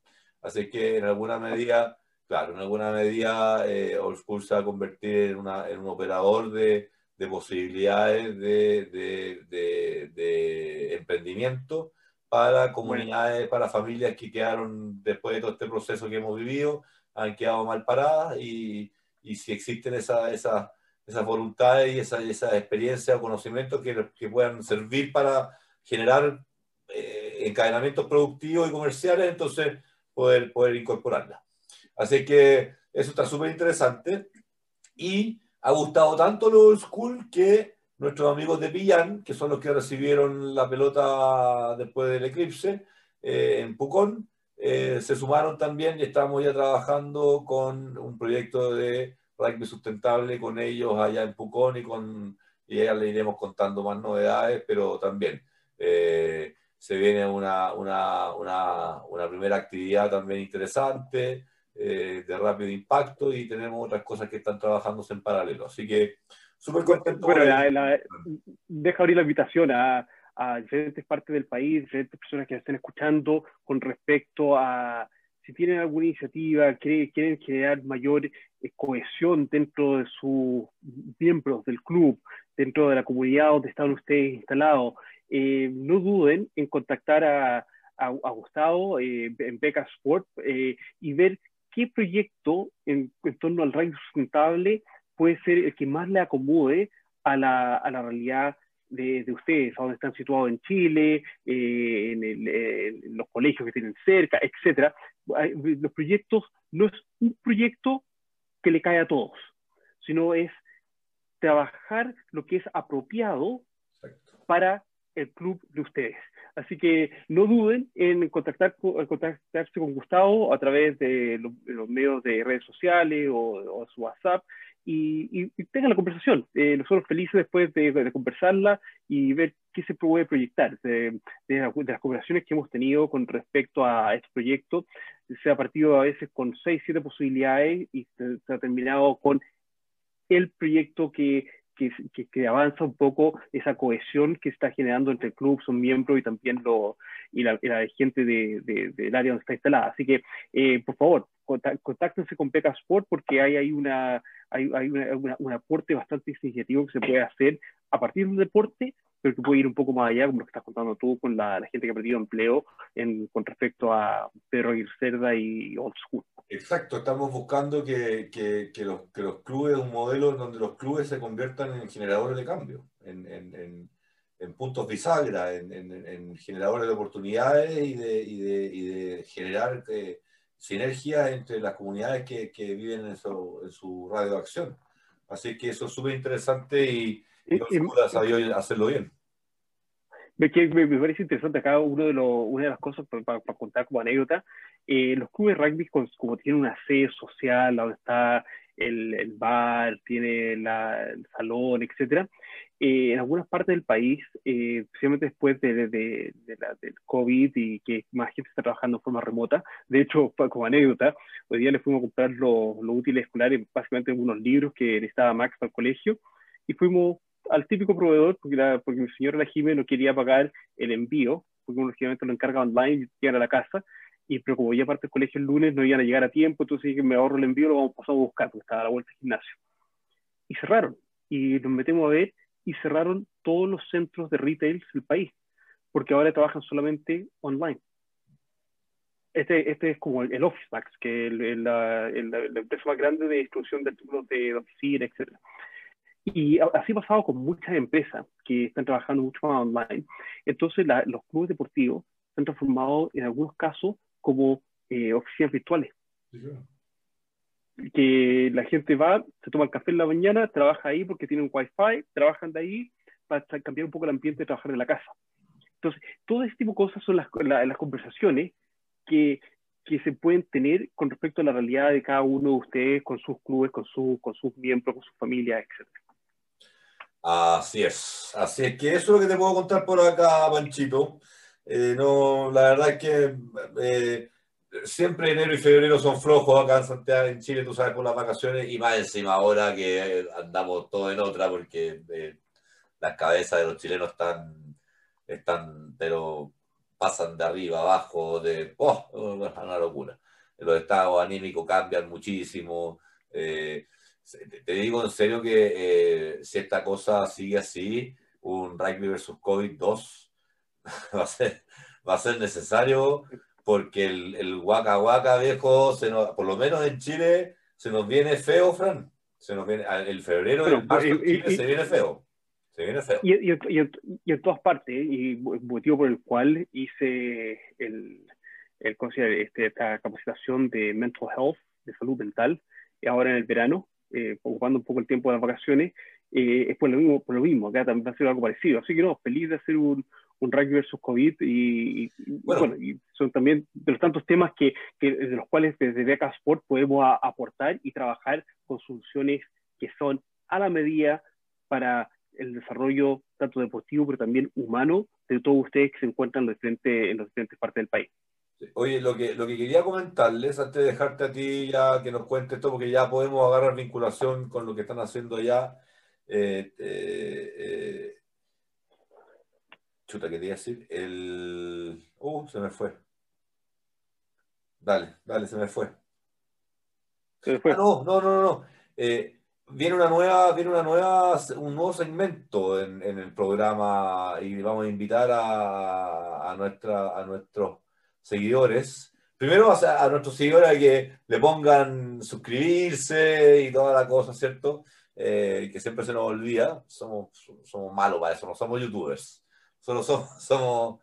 Así que en alguna medida, claro, en alguna medida Old School se va a convertir en, una, en un operador de, de posibilidades de, de, de, emprendimiento para comunidades, para familias que quedaron después de todo este proceso que hemos vivido, han quedado mal paradas y, y si existen esas esa, esa voluntades y esa, esa experiencia o conocimientos que, que puedan servir para generar eh, encadenamientos productivos y comerciales, entonces poder, poder incorporarla. Así que eso está súper interesante y ha gustado tanto lo old school que nuestros amigos de Pillán, que son los que recibieron la pelota después del eclipse eh, en Pucón, eh, se sumaron también y estamos ya trabajando con un proyecto de rugby sustentable con ellos allá en Pucón y con y ya le iremos contando más novedades, pero también eh, se viene una, una, una, una, primera actividad también interesante eh, de rápido impacto y tenemos otras cosas que están trabajándose en paralelo. Así que súper contento.
Bueno, deja abrir la invitación a, a diferentes partes del país, diferentes personas que estén escuchando con respecto a si tienen alguna iniciativa, quieren generar mayor eh, cohesión dentro de sus miembros del club, dentro de la comunidad donde están ustedes instalados, eh, no duden en contactar a, Gustavo eh, en Beca Sport y ver qué proyecto en, en torno al rango sustentable puede ser el que más le acomode a la, realidad de, ustedes, a dónde están situados en Chile, eh, en, los colegios que tienen cerca, etcétera. Los proyectos no es un proyecto que le cae a todos, sino es trabajar lo que es apropiado para el club de ustedes. Así que no duden en contactar, contactarse con Gustavo a través de los, medios de redes sociales o, o su WhatsApp y, tengan la conversación. Eh, nosotros felices después de, conversarla y ver qué se puede proyectar de, las conversaciones que hemos tenido con respecto a este proyecto. Se ha partido a veces con seis, siete posibilidades y se, ha terminado con el proyecto que, que, que, avanza un poco esa cohesión que está generando entre el club, son miembros y también lo, y, la, gente de, del área donde está instalada. Así que, eh, por favor, contáctense con Peca Sport porque hay, hay, una, hay, hay un aporte bastante significativo que se puede hacer a partir del deporte, pero que puede ir un poco más allá, como lo que estás contando tú, con la, gente que ha perdido empleo en, con respecto a Pedro Cerda y Old School.
Exacto, estamos buscando que, que, que, los, que los clubes, un modelo donde los clubes se conviertan en generadores de cambio, en, en, en, puntos bisagra, en, generadores de oportunidades y de, y de, y de generar... Eh, sinergia entre las comunidades que viven en su, en su radio de acción. Así que eso es súper interesante y, y, ha sabido hacerlo bien.
Me, me, parece interesante acá uno de los, una de las cosas para, contar como anécdota, eh, los clubes rugby como tienen una sede social, donde está el, el bar, tiene la, el salón, etcétera, eh, en algunas partes del país, eh, especialmente después de, de, la, del COVID y que más gente está trabajando de forma remota. De hecho, como anécdota, hoy día le fuimos a comprar los, los útiles escolares, básicamente unos libros que necesitaba Max para el colegio, y fuimos al típico proveedor, porque, porque mi señora la Jimé no quería pagar el envío, porque uno lo encarga online y llegan a la casa, y pero como ya parte del colegio el lunes no iban a llegar a tiempo, entonces me ahorro el envío, lo vamos a buscar, porque estaba a la vuelta del gimnasio. Y cerraron, y nos metemos a ver, y cerraron todos los centros de retail del país, porque ahora trabajan solamente online. Este, este es como el, Office Max, que es la, empresa más grande de distribución de artículos de oficina, etc. Y así ha pasado con muchas empresas que están trabajando mucho más online. Entonces, los clubes deportivos se han transformado en algunos casos como eh, oficinas virtuales que la gente va, se toma el café en la mañana, trabaja ahí porque tiene un wifi, trabajan de ahí para cambiar un poco el ambiente de trabajar en la casa. Entonces, todo este tipo de cosas son las, las conversaciones que, que, se pueden tener con respecto a la realidad de cada uno de ustedes, con sus clubes, con, su, con sus miembros, con sus familias, etc.
Así es, así es que eso es lo que te puedo contar por acá, Panchito. Eh, no, la verdad es que eh, siempre enero y febrero son flojos acá en Santiago, en Chile, tú sabes, por las vacaciones, y más encima ahora que eh, andamos todos en otra, porque las cabezas de los chilenos están, están, pero pasan de arriba abajo, de, oh, una locura. Los estados anímicos cambian muchísimo. Te digo en serio que si esta cosa sigue así, un rugby versus COVID-2 va a ser, va a ser necesario porque el, el Waka Waka viejo, se por lo menos en Chile, se nos viene feo, Fran. Se nos viene, el febrero y el marzo se viene feo. Se viene feo.
Y, y, y, en todas partes, y motivo por el cual hice el, el este, esta capacitación de mental health, de salud mental, ahora en el verano, eh, ocupando un poco el tiempo de las vacaciones, eh, es por lo mismo, por lo mismo, acá también va a ser algo parecido. Así que no, feliz de hacer un, un rugby versus COVID y, bueno. y son también de los tantos temas que, que de los cuales desde Beca Sport podemos aportar y trabajar con soluciones que son a la medida para el desarrollo tanto deportivo pero también humano de todos ustedes que se encuentran en las diferentes, en las diferentes partes del país.
Oye, lo que, lo que quería comentarles antes de dejarte a ti ya que nos cuentes esto, porque ya podemos agarrar vinculación con lo que están haciendo ya. Eh, eh, Chuta, quería decir. El. Uh, se me fue. Dale, dale, se me fue.
Se me fue.
Ah, no, no, no, no. Eh, viene una nueva, viene una nueva, un nuevo segmento en, en el programa y vamos a invitar a, a, nuestra, a nuestros seguidores. Primero a, a nuestros seguidores a que le pongan suscribirse y toda la cosa, ¿cierto? Eh, que siempre se nos olvida. Somos, somos malos para eso, no somos youtubers. Solo somos. somos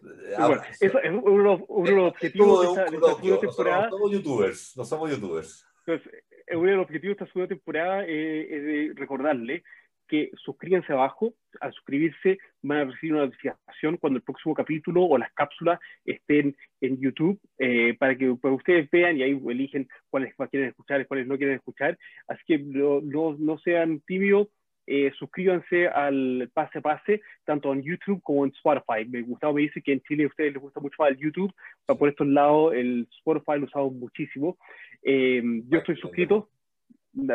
bueno, eso es uno, uno de los objetivos de esta, segunda temporada.
No somos youtubers, no somos youtubers.
Entonces, uno de los objetivos de esta segunda temporada eh, es de recordarle que suscríbanse abajo. Al suscribirse van a recibir una notificación cuando el próximo capítulo o las cápsulas estén en YouTube eh, para que pues, ustedes vean y ahí eligen cuáles quieren escuchar y cuáles no quieren escuchar. Así que no, no, no sean tímidos eh, suscríbanse al Pase Pase, tanto en YouTube como en Spotify. Me Gustavo me dice que en Chile a ustedes les gusta mucho más el YouTube, pero por estos lados el Spotify lo usamos muchísimo. Eh, yo estoy suscrito,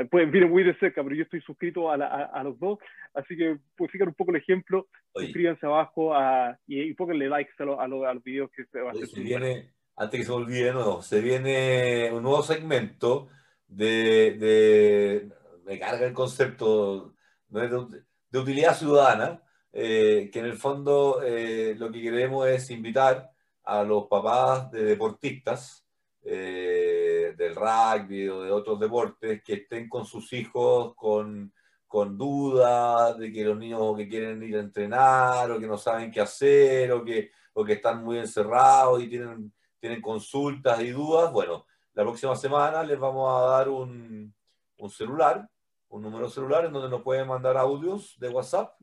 pues viene muy de cerca, pero yo estoy suscrito a, a, los dos, así que pues fijar un poco el ejemplo, suscríbanse abajo a, y, y pónganle likes a, a, los videos que se van a
hacer. viene, antes que se olvide, no, se viene un nuevo segmento de, de me carga el concepto de, utilidad ciudadana, eh, que en el fondo eh, lo que queremos es invitar a los papás de deportistas eh, del rugby o de otros deportes que estén con sus hijos con, con dudas de que los niños que quieren ir a entrenar o que no saben qué hacer o que, o que están muy encerrados y tienen, tienen consultas y dudas. Bueno, la próxima semana les vamos a dar un, un celular un número celular en donde nos pueden mandar audios de WhatsApp,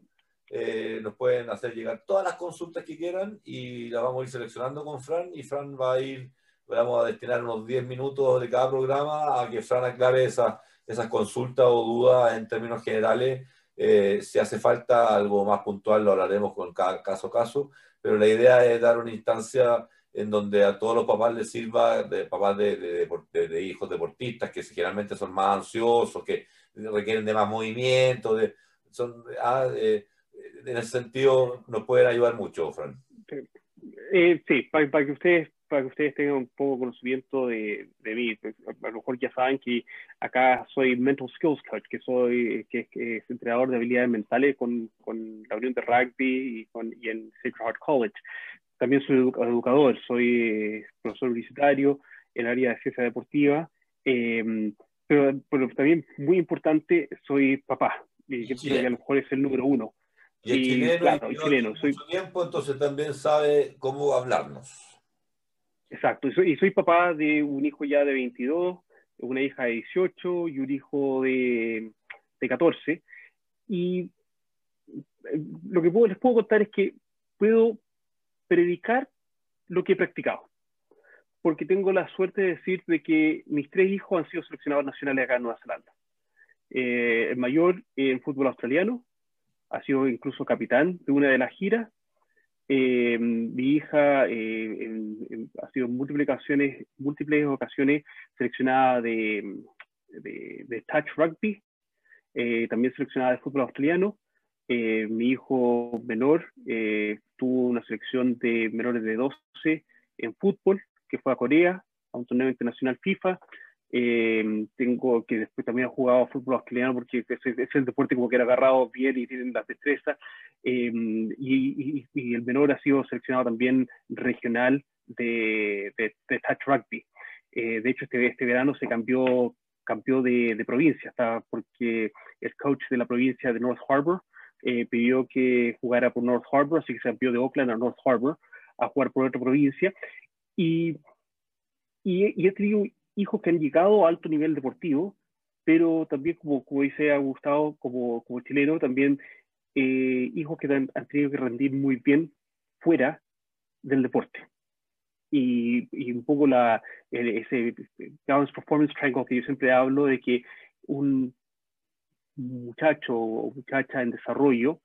eh, nos pueden hacer llegar todas las consultas que quieran y las vamos a ir seleccionando con Fran y Fran va a ir, vamos a destinar unos 10 minutos de cada programa a que Fran aclare esas, esas consultas o dudas en términos generales. Eh, si hace falta algo más puntual lo hablaremos con cada caso a caso, pero la idea es dar una instancia en donde a todos los papás les sirva, de papás de, de, de hijos deportistas que generalmente son más ansiosos, que requieren de más movimiento, de, son, ah, eh, en ese sentido nos pueden ayudar mucho, Fran.
Eh, sí, para, que ustedes para que ustedes tengan un poco conocimiento de, de mí, pues, a lo mejor ya saben que acá soy Mental Skills Coach, que soy que, es entrenador de habilidades mentales con, con la Unión de Rugby y, con, y en Sacred Heart College. También soy educador, soy eh, profesor universitario en el área de ciencia deportiva. Eh, pero, pero también muy importante, soy papá, y que a lo mejor es el número uno.
Y el chileno, claro, el chileno soy... tiempo, entonces también sabe cómo hablarnos.
Exacto, y soy, y soy, papá de un hijo ya de 22, una hija de 18 y un hijo de, de 14. Y eh, lo que puedo, les puedo contar es que puedo predicar lo que he practicado porque tengo la suerte de decir de que mis tres hijos han sido seleccionados nacionales acá en Nueva Zelanda. Eh, el mayor en fútbol australiano, ha sido incluso capitán de una de las giras. Eh, mi hija ha sido en múltiples ocasiones, múltiples ocasiones seleccionada de, de, touch rugby, también seleccionada de fútbol australiano. mi hijo menor tuvo una selección de menores de 12 en fútbol, que fue a Corea, a un torneo internacional FIFA. Eh, tengo que después también ha jugado fútbol australiano porque es, el deporte como que era agarrado bien y tienen las destrezas. Eh, y, el menor ha sido seleccionado también regional de, touch rugby. Eh, de hecho, este, este verano se cambió, cambió de, provincia, porque el coach de la provincia de North Harbour pidió que jugara por North Harbour, así que se cambió de Oakland a North Harbour a jugar por otra provincia. Y, y, he tenido hijos que han llegado a alto nivel deportivo, pero también, como, dice Gustavo, como, chileno, también eh, hijos que han, tenido que rendir muy bien fuera del deporte. Y, un poco la, ese Performance Triangle que yo siempre hablo de que un muchacho o muchacha en desarrollo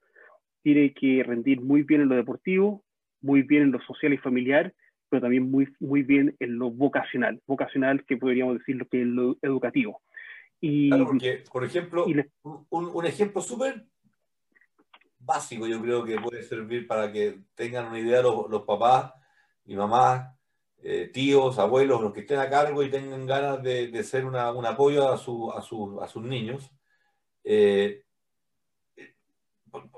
tiene que rendir muy bien en lo deportivo, muy bien en lo social y familiar, pero también muy, muy bien en lo vocacional, vocacional que podríamos decir lo que es lo educativo.
Y, por ejemplo, un, un, ejemplo súper básico yo creo que puede servir para que tengan una idea los, los papás y mamás, eh, tíos, abuelos, los que estén a cargo y tengan ganas de, de ser una, un apoyo a, su, a, su, a sus niños. Eh,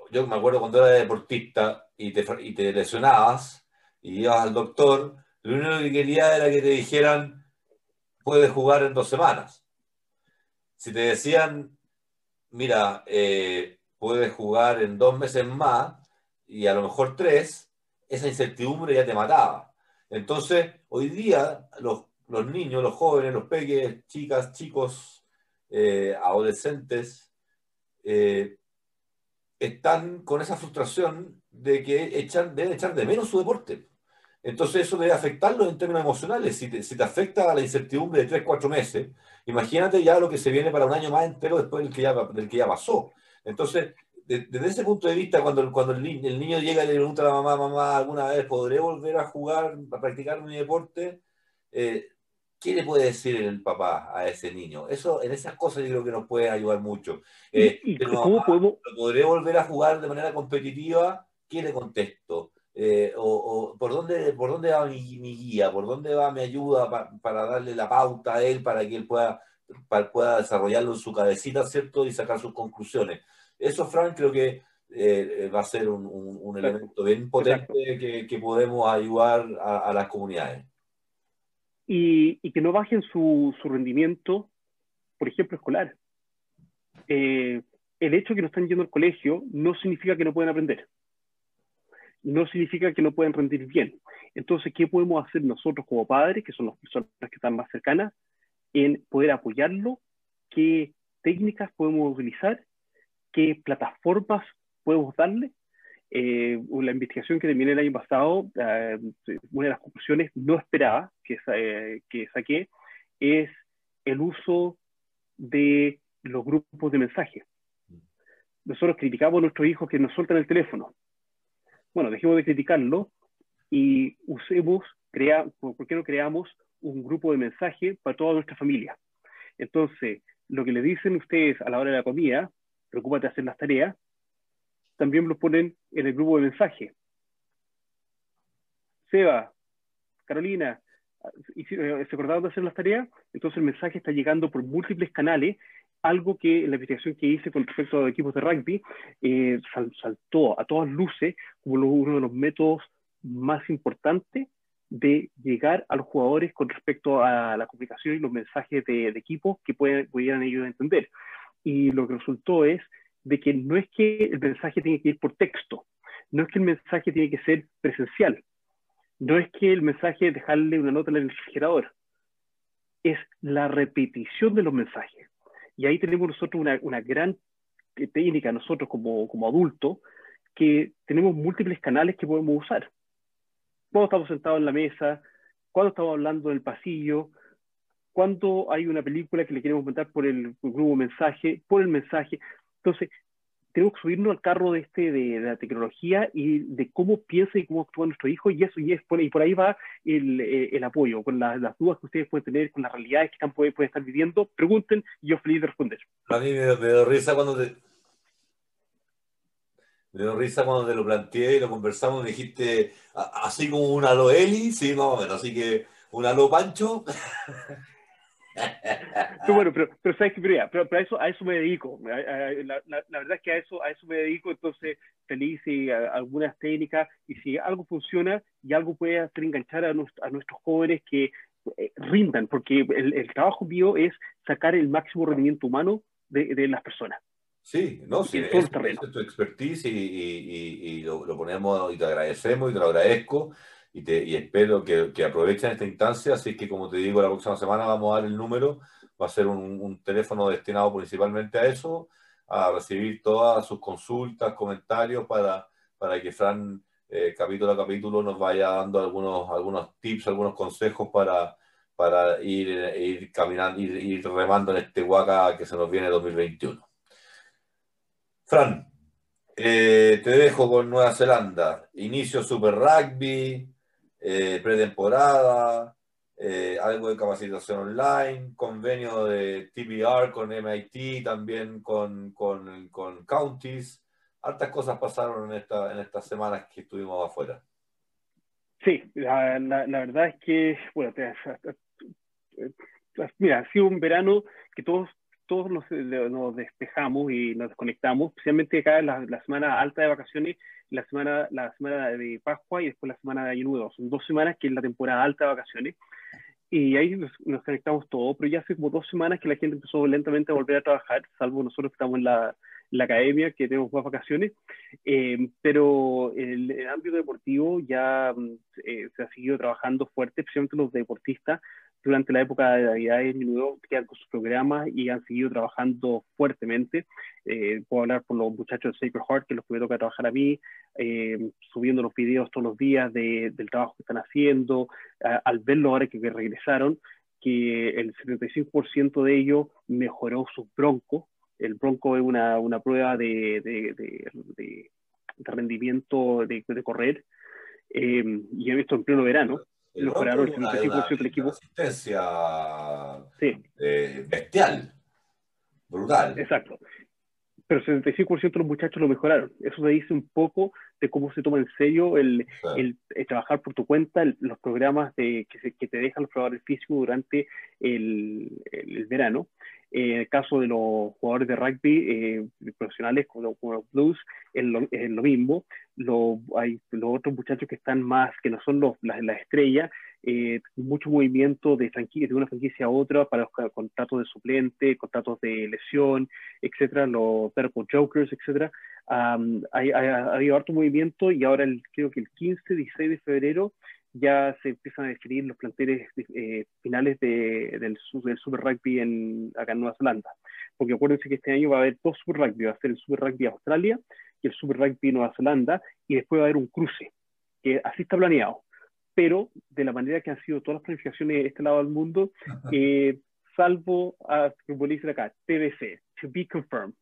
yo me acuerdo cuando era deportista y te, y te lesionabas y ibas al doctor, lo único que quería era que te dijeran, puedes jugar en dos semanas. Si te decían, mira, eh, puedes jugar en dos meses más y a lo mejor tres, esa incertidumbre ya te mataba. Entonces, hoy día los, los niños, los jóvenes, los peques, chicas, chicos, eh, adolescentes, eh, están con esa frustración de que echan, deben echar de menos su deporte. Entonces eso debe afectarlos en términos emocionales. Si te, si te afecta la incertidumbre de 3, 4 meses, imagínate ya lo que se viene para un año más entero después del que ya, del que ya pasó. Entonces, desde ese punto de vista, cuando, cuando el, el, niño llega y le pregunta a la mamá, mamá, ¿alguna vez podré volver a jugar, a practicar mi deporte? Eh, ¿Qué le puede decir el papá a ese niño? Eso, en esas cosas yo creo que nos puede ayudar mucho. Eh, ¿Cómo podemos... ¿Podré volver a jugar de manera competitiva? ¿Qué le contesto? Eh, o, por, dónde, por dónde va mi, guía, por dónde va mi ayuda para darle la pauta a él para que él pueda, pueda desarrollarlo en su cabecita, ¿cierto? Y sacar sus conclusiones. Eso, Frank, creo que eh, va a ser un, elemento bien potente que, podemos ayudar a, las comunidades.
Y, que no bajen su, rendimiento, por ejemplo, escolar. Eh, el hecho de que no están yendo al colegio no significa que no pueden aprender no significa que no pueden rendir bien. Entonces, ¿qué podemos hacer nosotros como padres, que son las personas que están más cercanas, en poder apoyarlo? ¿Qué técnicas podemos utilizar? ¿Qué plataformas podemos darle? Eh, la investigación que terminé el año pasado, eh, una de las conclusiones no esperadas que, eh, que saqué es el uso de los grupos de mensaje. Nosotros criticamos a nuestros hijos que nos sueltan el teléfono bueno, dejemos de criticarlo y usemos, crea, ¿por qué no creamos un grupo de mensaje para toda nuestra familia? Entonces, lo que le dicen ustedes a la hora de la comida, preocúpate de hacer las tareas, también lo ponen en el grupo de mensaje. Seba, Carolina, ¿se acordaron de hacer las tareas? Entonces el mensaje está llegando por múltiples canales algo que la investigación que hice con respecto a equipos de rugby eh, saltó a todas luces como uno de los métodos más importantes de llegar a los jugadores con respecto a la comunicación y los mensajes de, equipo que pudieran ellos entender. Y lo que resultó es de que no es que el mensaje tiene que ir por texto, no es que el mensaje tiene que ser presencial, no es que el mensaje dejarle una nota en el refrigerador, es la repetición de los mensajes. Y ahí tenemos nosotros una, gran técnica, nosotros como, como adultos, que tenemos múltiples canales que podemos usar. Cuando estamos sentados en la mesa, cuando estamos hablando en el pasillo, cuando hay una película que le queremos mandar por el, grupo mensaje, por el mensaje. Entonces, tenemos que subirnos al carro de, este, de, la tecnología y de cómo piensa y cómo actúa nuestro hijo, y eso y, es, y por ahí va el, eh, el apoyo, con las dudas que ustedes pueden tener, con las realidades que están, pueden, pueden estar viviendo, pregunten y yo feliz de responder.
A mí me, me dio risa cuando te, me dio risa cuando te lo planteé y lo conversamos, me dijiste, así como un alo Eli, sí, más o menos, así que un alo Pancho.
pero bueno, pero, pero sabes que pero, pero, a, eso, a eso me dedico. La, la, verdad es que a eso, a eso me dedico, entonces feliz y algunas técnicas, y si algo funciona y algo puede hacer enganchar a, a nuestros jóvenes que eh, rindan, porque el, el, trabajo mío es sacar el máximo rendimiento humano de, de las personas.
Sí, no, sí, es, tu expertise y, lo, ponemos y te agradecemos y te lo agradezco y, te, y espero que, que, aprovechen esta instancia. Así que, como te digo, la próxima semana vamos a dar el número. Va a ser un, teléfono destinado principalmente a eso, a recibir todas sus consultas, comentarios para, para que Fran, eh, capítulo a capítulo, nos vaya dando algunos, algunos tips, algunos consejos para, para ir, ir caminando, ir, ir remando en este Huaca que se nos viene 2021. Fran, eh, te dejo con Nueva Zelanda. Inicio Super Rugby, eh, pretemporada, eh, algo de capacitación online, convenio de TBR con MIT, también con, con, con Counties. Hartas cosas pasaron en, esta, en estas semanas que estuvimos afuera.
Sí, la, la, verdad es que, bueno, mira, ha sido un verano que todos todos nos, nos, despejamos y nos desconectamos, especialmente acá en la, semana alta de vacaciones, la semana, la semana de Pascua y después la semana de Año Nuevo. Son dos semanas que es la temporada alta de vacaciones. Y ahí nos, conectamos todos, pero ya hace como dos semanas que la gente empezó lentamente a volver a trabajar, salvo nosotros que estamos en la, la academia, que tenemos más vacaciones, eh, pero el, el, ámbito deportivo ya mm, eh, se ha seguido trabajando fuerte, especialmente los deportistas durante la época de Navidad y Nuevo quedan con sus programas y han seguido trabajando fuertemente. Eh, puedo hablar por los muchachos de Sacred Heart, que los que me toca trabajar a mí, eh, subiendo los videos todos los días del trabajo que están haciendo, al verlo ahora que, regresaron, que el 75% de ellos mejoró sus broncos. El bronco es una, una prueba de, de, de, de rendimiento de, correr, eh, y he visto en pleno verano mejoraron el 75% del equipo.
Asistencia eh, bestial, brutal.
Exacto. Pero el 75% de los muchachos lo mejoraron. Eso te dice un poco de cómo se toma en serio el, el, trabajar por tu cuenta, los programas de, que, se, que, te dejan los probadores físicos durante el, el verano. Eh, en el caso de los jugadores de rugby eh, profesionales como, los Blues, es lo, mismo. Lo, hay los otros muchachos que están más, que no son los, las la estrellas, eh, mucho movimiento de, de una franquicia a otra para los contratos de suplente, contratos de lesión, etcétera, los Purple Jokers, etcétera. Um, hay, ha habido harto movimiento y ahora el, creo que el 15, 16 de febrero ya se empiezan a definir los planteles eh, finales de, del, del, Super Rugby en, acá en Nueva Zelanda. Porque acuérdense que este año va a haber dos Super Rugby, va a ser el Super Rugby Australia y el Super Rugby Nueva Zelanda, y después va a haber un cruce, que así está planeado. Pero de la manera que han sido todas las planificaciones de este lado del mundo, eh, salvo, a, como dicen acá, TBC, to be confirmed.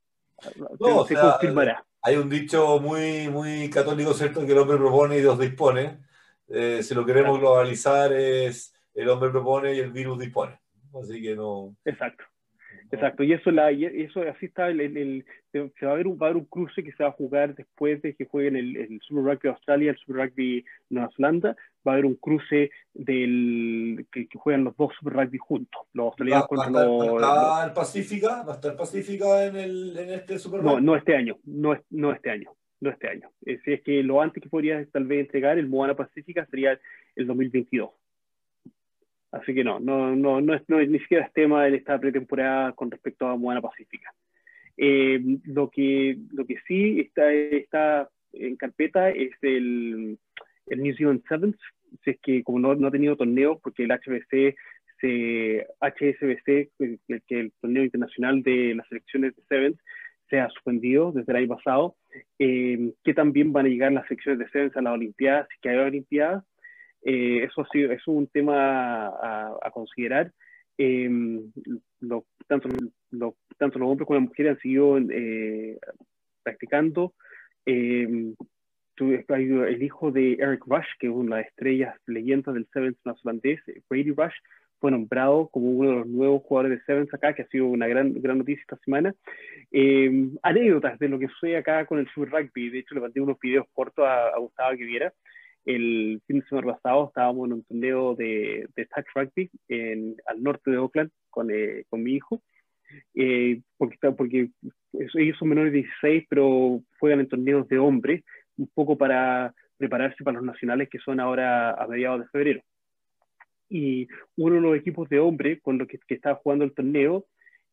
se confirmará. Hay un dicho muy, muy católico, ¿cierto? Que el hombre propone y Dios dispone eh, si lo queremos globalizar, es el hombre propone y el virus dispone. Así que no.
Exacto. Exacto, y eso, la, y eso así está, el, el, se va a, ver un, va a haber un cruce que se va a jugar después de que jueguen el, el Super Rugby Australia, el Super Rugby Nueva Zelanda, va a haber un cruce del que, juegan los dos Super Rugby juntos, los australianos
contra los... ¿Va a estar Pacífica? ¿Va a estar Pacífica en, el, en este Super Rugby?
No, no este año, no, no este año no este año. Eh, si es que lo antes que podría tal vez entregar el Moana Pacífica sería el 2022. Así que no, no, no, no, es, no ni siquiera es tema de esta pretemporada con respecto a Moana Pacífica. Eh, lo, que, lo que sí está, está en carpeta es el, el New Zealand Sevens, si es que como no, no ha tenido torneos, porque el HBC se, HSBC, que, que el torneo internacional de las selecciones de Sevens, se ha suspendido desde el año pasado, eh, que también van a llegar las secciones de defensa a las Olimpiadas, si que hay Olimpiadas. Eh, eso ha sido, es un tema a, considerar. Eh, lo, tanto, lo, tanto los hombres como las mujeres han seguido practicando. Eh, el hijo de Eric Rush, que es una de las estrellas leyendas del Sevens neozelandés, Brady Rush, fue nombrado como uno de los nuevos jugadores de Sevens acá, que ha sido una gran, gran noticia esta semana. Eh, anécdotas de lo que fue acá con el Super Rugby. De hecho, le mandé unos videos cortos a, a Gustavo que viera. El fin de semana pasado estábamos en un torneo de, de touch rugby en, al norte de Oakland con, eh, con mi hijo. Eh, porque, porque ellos son menores de 16, pero juegan en torneos de hombres, un poco para prepararse para los nacionales que son ahora a mediados de febrero y uno de los equipos de hombre con los que, estaba jugando el torneo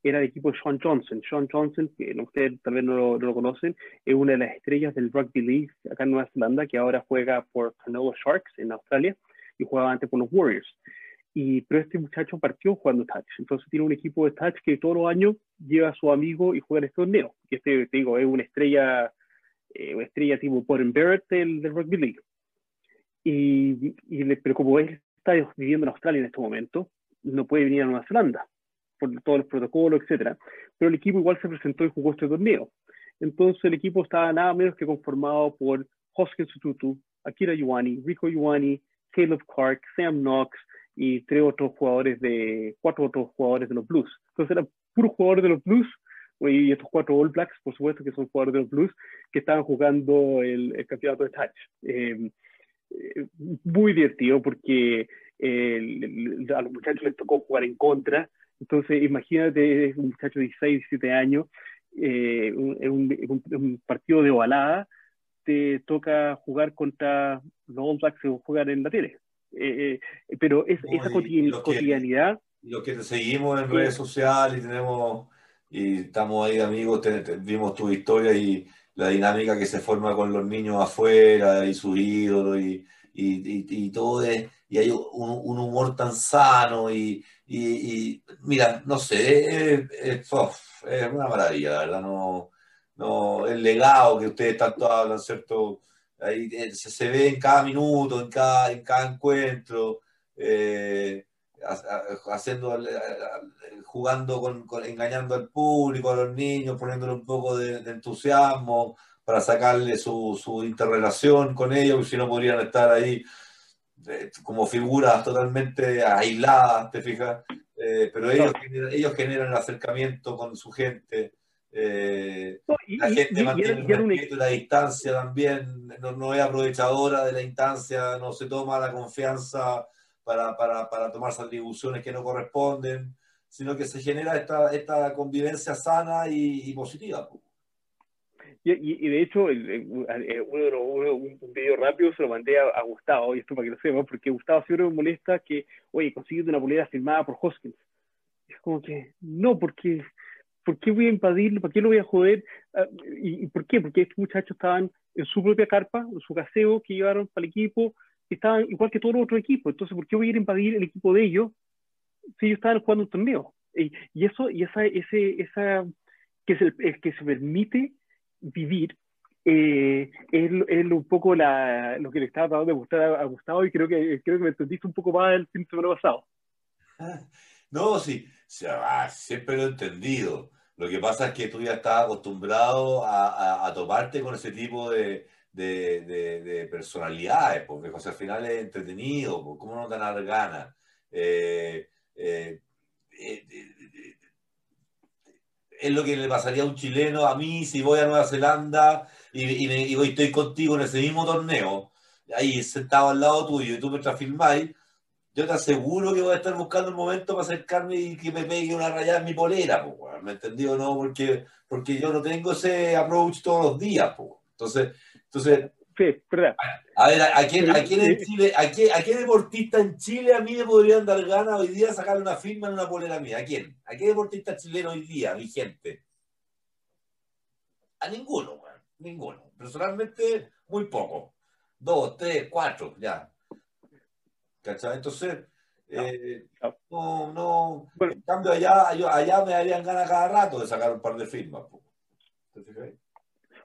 era el equipo de Sean Johnson. Sean Johnson, que ustedes tal vez no lo, conocen, es una de las estrellas del Rugby League acá en Nueva Zelanda, que ahora juega por Cronulla Sharks en Australia y jugaba antes por los Warriors. Y, pero este muchacho partió jugando touch. Entonces tiene un equipo de touch que todos los años lleva a su amigo y juega en este torneo. Y este, te digo, es una estrella, eh, una estrella tipo Porter Barrett del, del Rugby League. Y, y, pero como es está viviendo en Australia en este momento, no puede venir a Nueva Zelanda por todos los protocolos, etcétera. Pero el equipo igual se presentó y jugó este torneo. Entonces el equipo estaba nada menos que conformado por Hoskins Sututu, Akira Ioani, Rico Ioani, Caleb Clark, Sam Knox y tres otros jugadores de, cuatro otros jugadores de los Blues. Entonces eran puros jugadores de los Blues y estos cuatro All Blacks, por supuesto que son jugadores de los Blues, que estaban jugando el, el campeonato de Touch. Eh, muy divertido porque eh, a los muchachos les tocó jugar en contra. Entonces, imagínate, un muchacho de 16, 17 años, eh, un, un, partido de ovalada, te toca jugar contra los All Blacks que jugar en la tele. pero es, esa cotidianidad.
Los que te seguimos en redes sociales y tenemos y estamos ahí amigos, vimos tu historia y la dinámica que se forma con los niños afuera y sus ídolos y, y, y, todo es, y hay un, un humor tan sano y, mira, no sé, es, una maravilla, la verdad, no, no, el legado que ustedes tanto hablan, ¿cierto? Eh, se, se ve en cada minuto, en cada, en cada encuentro. Eh, haciendo, jugando con, engañando al público, a los niños, poniéndole un poco de, entusiasmo para sacarle su, su, interrelación con ellos, si no podrían estar ahí eh, como figuras totalmente aisladas, ¿te fijas? Eh, pero ellos, generan, ellos generan el acercamiento con su gente. Eh, la gente mantiene el la distancia también, no, no es aprovechadora de la instancia, no se toma la confianza para, para, para tomarse atribuciones que no corresponden, sino que se genera esta, esta convivencia sana y, positiva.
Y, y, de hecho, el, uno, un video rápido se lo mandé a, Gustavo, y esto para que lo sepa, porque Gustavo siempre me molesta que, oye, consigues una polera firmada por Hoskins. Es como que, no, porque, ¿por qué voy a impedirlo? ¿Por qué lo voy a joder? Ah, ¿Y, por qué? Porque estos muchachos estaban en su propia carpa, en su caseo que llevaron para el equipo, estaban igual que todos los otros equipos. Entonces, ¿por qué voy a ir a invadir el equipo de ellos si ellos estaban jugando un torneo? Y, eso, y esa, ese, esa, que es el, que se permite vivir, eh, es, es, un poco la, lo que le estaba tratando de gustar a, Gustavo y creo que, creo que me entendiste un poco más el fin de semana pasado.
No, sí, siempre lo he entendido. Lo que pasa es que tú ya estás acostumbrado a, a, a toparte con ese tipo de, de, de, personalidades, porque al final es entretenido, porque ¿cómo no te dan ganas? Eh, eh, eh, es lo que le pasaría a un chileno a mí si voy a Nueva Zelanda y, y, y estoy contigo en ese mismo torneo, ahí sentado al lado tuyo y tú me filmáis, yo te aseguro que voy a estar buscando un momento para acercarme y que me pegue una rayada en mi polera, ¿me entendió? No, porque, porque yo no tengo ese approach todos los días, entonces entonces,
sí, verdad.
A, ver, ¿a, quién, a quién en Chile, a qué, a qué deportista en Chile a mí me podrían dar ganas hoy día sacarle una firma en una polera mía? ¿A quién? ¿A qué deportista chileno hoy día, vigente? A ninguno, ninguno. Personalmente, muy poco. Dos, tres, cuatro, ya. ¿Cachai? Entonces, eh, no, no. En cambio, allá, allá me darían ganas cada rato de sacar un par de firmas. ¿Te fijas?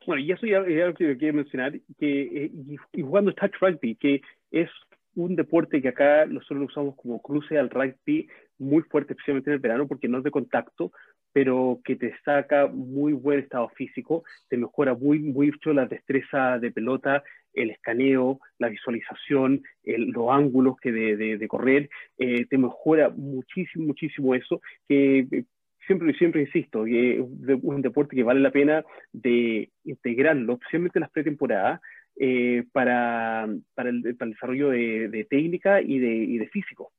Bueno, y eso ya es algo que quiero mencionar, que eh, y, jugando touch rugby, que es un deporte que acá nosotros lo usamos como cruce al rugby muy fuerte, especialmente en el verano, porque no es de contacto, pero que te saca muy buen estado físico, te mejora muy, mucho la destreza de pelota, el escaneo, la visualización, los ángulos que de, correr, eh, te mejora muchísimo, muchísimo eso, que eh, siempre, siempre insisto, que es un deporte que vale la pena de integrarlo, especialmente en las pretemporadas, eh, para, para, el, desarrollo de, técnica y de, y de, físico.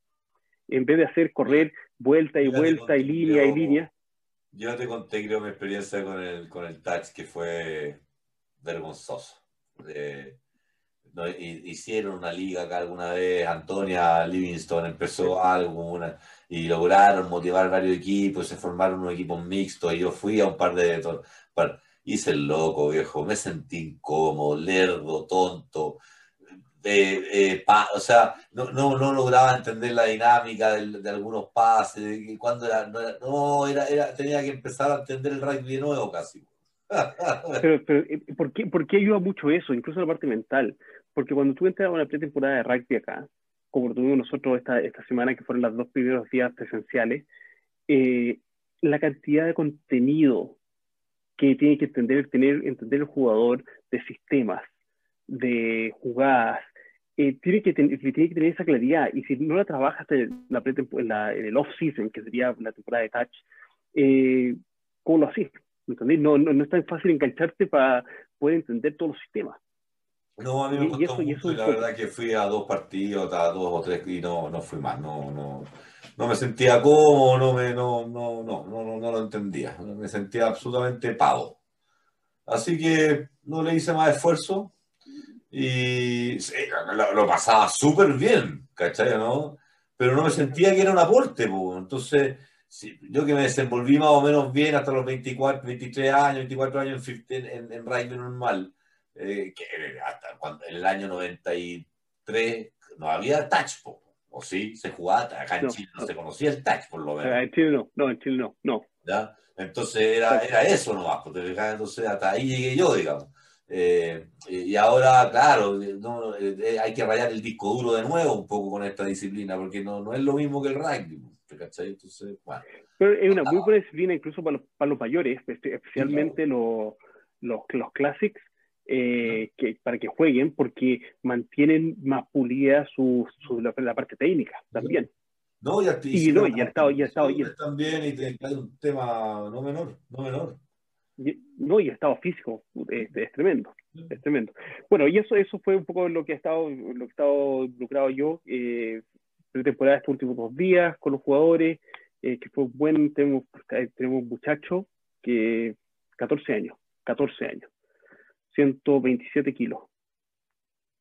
En vez de hacer correr vuelta y vuelta y línea y línea.
Yo te conté, creo, mi experiencia con el, con el touch, que fue vergonzoso. Hicieron una liga acá alguna vez, Antonia Livingston empezó algo y lograron motivar varios equipos, se formaron unos equipos mixtos y yo fui a un par de hice el loco, viejo, me sentí incómodo, lerdo, tonto. Eh, eh, o sea, no, no, no, lograba entender la dinámica de, algunos pases, de cuando era, no, era, era, tenía que empezar a entender el rugby de nuevo casi.
pero, pero eh, ¿por, qué, ¿por, qué, ayuda mucho eso, incluso la parte mental? Porque cuando tú entras a una pretemporada de rugby acá, como lo tuvimos nosotros esta, esta semana, que fueron los dos primeros días presenciales, la cantidad de contenido que tiene que entender, tener, entender el jugador de sistemas, de jugadas, eh, tiene, que tiene que tener esa claridad. Y si no la trabajas en, la, en, el off-season, que sería la temporada de touch, eh, ¿cómo lo haces? No, no, no, es tan fácil engancharte para poder entender todos los sistemas.
No, a mí me costó mucho y la verdad que fui a dos partidos, a dos o tres y no, no fui más, no, no, no me sentía cómodo, no, me, no, no, no, no, no, lo entendía, me sentía absolutamente pavo. Así que no le hice más esfuerzo y lo, pasaba súper bien, ¿cachai? ¿no? Pero no me sentía que era un aporte, entonces yo que me desenvolví más o menos bien hasta los 24, 23 años, 24 años en, en, en normal, eh, que hasta cuando, en el año 93 no había touch, o sí, se jugaba, acá en Chile no, se conocía el touch, por lo menos.
En Chile no, no, en Chile no, no.
¿Ya? Entonces era, era eso nomás, porque entonces hasta ahí llegué yo, digamos. Eh, y ahora, claro, no, eh, hay que rayar el disco duro de nuevo un poco con esta disciplina, porque no, no es lo mismo que el rugby, ¿cachai? Entonces, bueno.
Pero es una muy buena disciplina incluso para los, para los mayores, especialmente los, los, los classics, eh, que, para que jueguen porque mantienen más pulida su, su la, parte técnica también.
No, ya,
y, no, ya estado, ya estado,
también y te, hay un tema no menor, no menor.
no, y estado físico es, es, tremendo, es tremendo. Bueno, y eso, eso fue un poco lo que he estado, lo que he estado involucrado yo, eh, temporada estos últimos dos días con los jugadores, eh, que fue buen, tenemos, tenemos un muchacho que 14 años, 14 años. 127 kilos.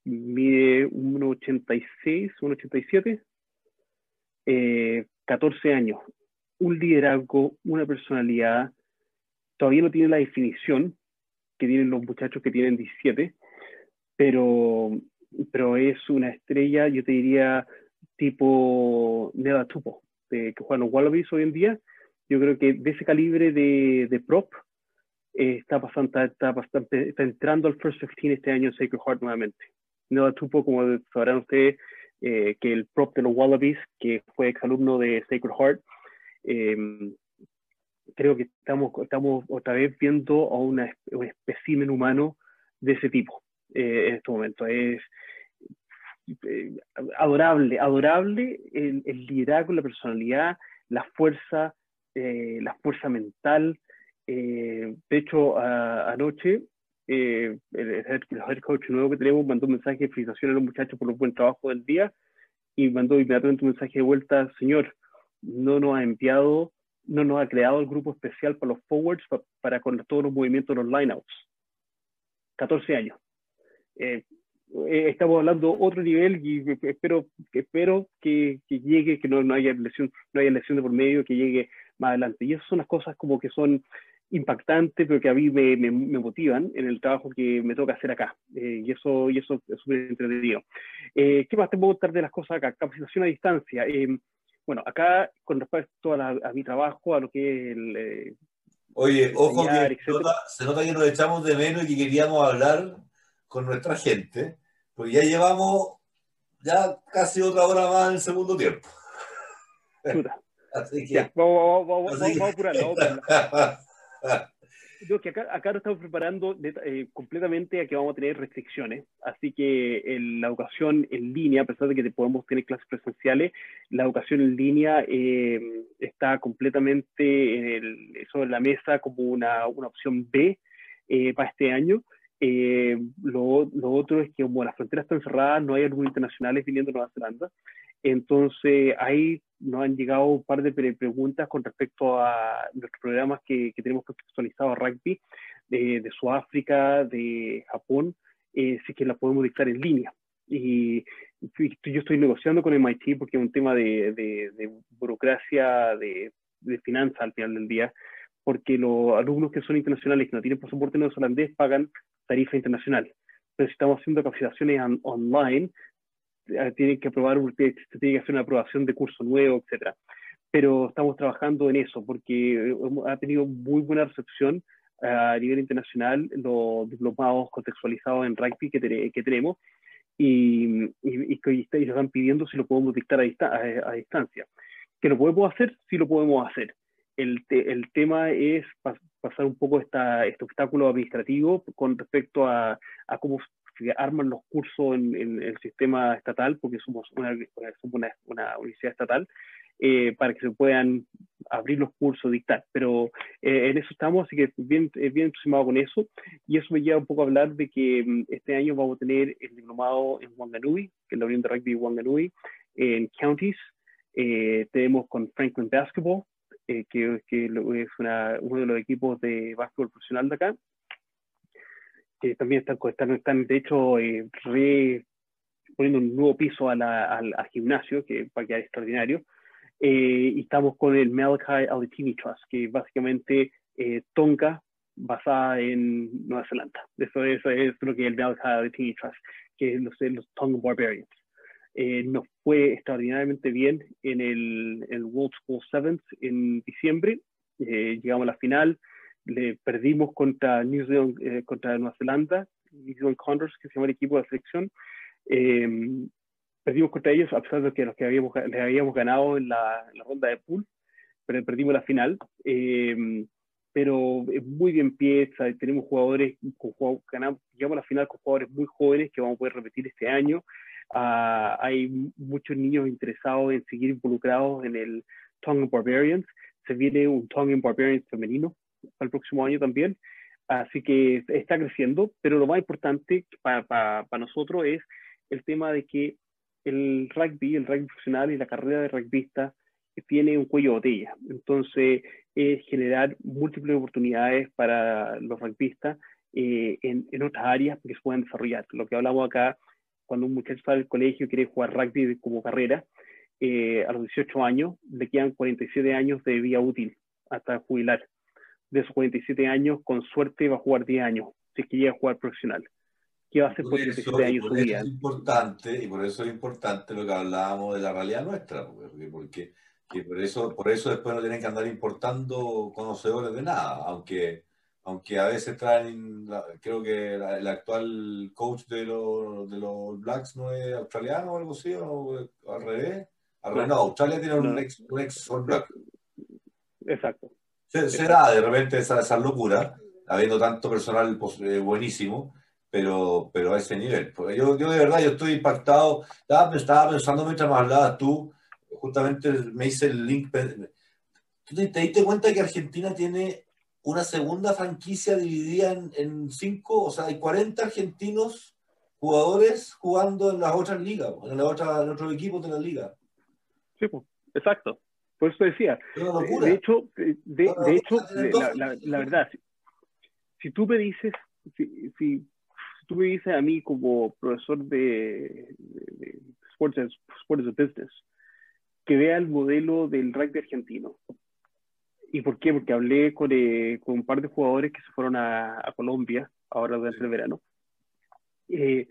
Mide 1,86, 1,87, eh, 14 años. Un liderazgo, una personalidad. Todavía no tiene la definición que tienen los muchachos que tienen 17, pero, pero es una estrella, yo te diría, tipo Neda Tupo, que juegan los Wallabies hoy en día. Yo creo que de ese calibre de, de prop, eh, está, pasando, está, bastante, está entrando al First 15 este año en Sacred Heart nuevamente. No tuvo, como sabrán ustedes, eh, que el prop de los Wallabies, que fue exalumno de Sacred Heart, eh, creo que estamos, estamos otra vez viendo a una, un espécimen humano de ese tipo en este momento. Es adorable, adorable el, el, liderazgo, la personalidad, la fuerza, la fuerza mental, eh, de hecho, anoche eh, el, head coach nuevo que tenemos mandó un mensaje de felicitación a los muchachos por el buen trabajo del día y mandó inmediatamente un mensaje de vuelta, señor, no nos ha enviado, no nos ha creado el grupo especial para los forwards para con todos los movimientos de los lineouts. 14 años. Eh, eh, estamos hablando otro nivel y espero, espero que, que llegue, que no, no, haya lesión, no haya lesión de por medio, que llegue más adelante. Y esas son las cosas como que son impactantes, pero que a mí me, me, motivan en el trabajo que me toca hacer acá. Eh, y, eso, y eso es súper entretenido. Eh, ¿Qué más te puedo contar de las cosas acá? Capacitación a distancia. Eh, bueno, acá con respecto a, mi trabajo, a lo que es el...
Oye, ojo que se nota, que nos echamos de menos y que queríamos hablar con nuestra gente, pues ya llevamos ya casi otra hora más en el segundo tiempo.
Así que, vamos, vamos, vamos, a apurarlo. que acá, acá nos estamos preparando eh, completamente a que vamos a tener restricciones, así que la educación en línea, a pesar de que podemos tener clases presenciales, la educación en línea eh, está completamente en el, sobre la mesa como una, una opción B eh, para este año. Lo, lo, otro es que como las fronteras están cerradas, no hay alumnos internacionales viniendo a Nueva Zelanda, entonces, ahí nos han llegado un par de preguntas con respecto a nuestros programas que, que tenemos contextualizados a rugby de, Sudáfrica, de Japón, eh, si que las podemos dictar en línea. Y, yo estoy negociando con MIT porque es un tema de, de, burocracia, de, de finanzas al final del día, porque los alumnos que son internacionales que no tienen pasaporte neozelandés pagan tarifa internacional. Pero si estamos haciendo capacitaciones online, eh, tienen que aprobar, tiene que hacer una aprobación de curso nuevo, etcétera. Pero estamos trabajando en eso porque eh, ha tenido muy buena recepción eh, a nivel internacional los diplomados contextualizados en rugby que, que tenemos y, y, que se están pidiendo si lo podemos dictar a, a, distancia. Que lo podemos hacer, sí lo podemos hacer. El, el tema es pasar un poco esta, este obstáculo administrativo con respecto a, a cómo que arman los cursos en, el sistema estatal, porque somos una, una, universidad estatal, eh, para que se puedan abrir los cursos, dictar. Pero eh, en eso estamos, así que bien, eh, bien entusiasmado con eso. Y eso me lleva un poco a hablar de que mm, este año vamos a tener el diplomado en Wanganui, que es la Unión de Rugby Wanganui, en Counties. tenemos con Franklin Basketball, que, que, es una, uno de los equipos de básquetbol profesional de acá, que también están, están, están de hecho eh, poniendo un nuevo piso al, al, gimnasio, que va a quedar extraordinario. Eh, y estamos con el Malachi Alitini Trust, que básicamente eh, Tonga basada en Nueva Zelanda. Eso, eso, es lo que es el Malachi Alitini Trust, que es los, los Tonga Barbarians. Eh, nos fue extraordinariamente bien en el, el World School Sevens en diciembre. llegamos a la final, le perdimos contra New Zealand, eh, contra Nueva Zelanda, New Zealand Condors, que se llama el equipo de selección. Eh, perdimos contra ellos a pesar de que los que habíamos, les habíamos ganado en la, ronda de pool, pero perdimos la final. Eh, pero es muy bien pieza, tenemos jugadores, con, ganamos, llegamos a la final con jugadores muy jóvenes que vamos a poder repetir este año. Ah, hay muchos niños interesados en seguir involucrados en el Tongan Barbarians. Se viene un Tongan Barbarians femenino para el próximo año también. Así que está creciendo, pero lo más importante para, para, nosotros es el tema de que el rugby, el rugby profesional y la carrera de rugbyista tiene un cuello de botella. Entonces, es generar múltiples oportunidades para los rugbyistas eh, en, en, otras áreas que se puedan desarrollar. Lo que hablamos acá, cuando un muchacho sale del colegio y quiere jugar rugby como carrera, eh, a los 18 años le quedan 47 años de vida útil hasta jubilar de sus 47 años, con suerte va a jugar 10 años, si es que llega a jugar profesional. ¿Qué va a hacer por, 47 años
su vida? Es importante, y por eso es importante lo que hablábamos de la realidad nuestra, porque, porque por, eso, por eso después no tienen que andar importando conocedores de nada, aunque, aunque a veces traen, creo que el actual coach de los, de los Blacks no es australiano o algo así, o al revés. no, Australia tiene un ex, un ex Black.
Exacto.
Será de repente esa, esa locura, habiendo tanto personal pues, eh, buenísimo, pero, pero a ese nivel. Porque yo, yo de verdad, yo estoy impactado. Estaba, estaba pensando mientras me hablabas tú, justamente me hice el link. ¿Tú te, diste cuenta que Argentina tiene una segunda franquicia dividida en, en, cinco? O sea, hay 40 argentinos jugadores jugando en las otras ligas, en, la otra, en otros equipos de la liga.
Sí, pues, exacto. Por eso decía, de hecho, de, hecho la, verdad, si, tú me dices, si, tú me dices a mí como profesor de, sports, sports of Business, que vea el modelo del rugby argentino. ¿Y por qué? Porque hablé con, eh, con un par de jugadores que se fueron a, Colombia ahora durante el verano. Eh,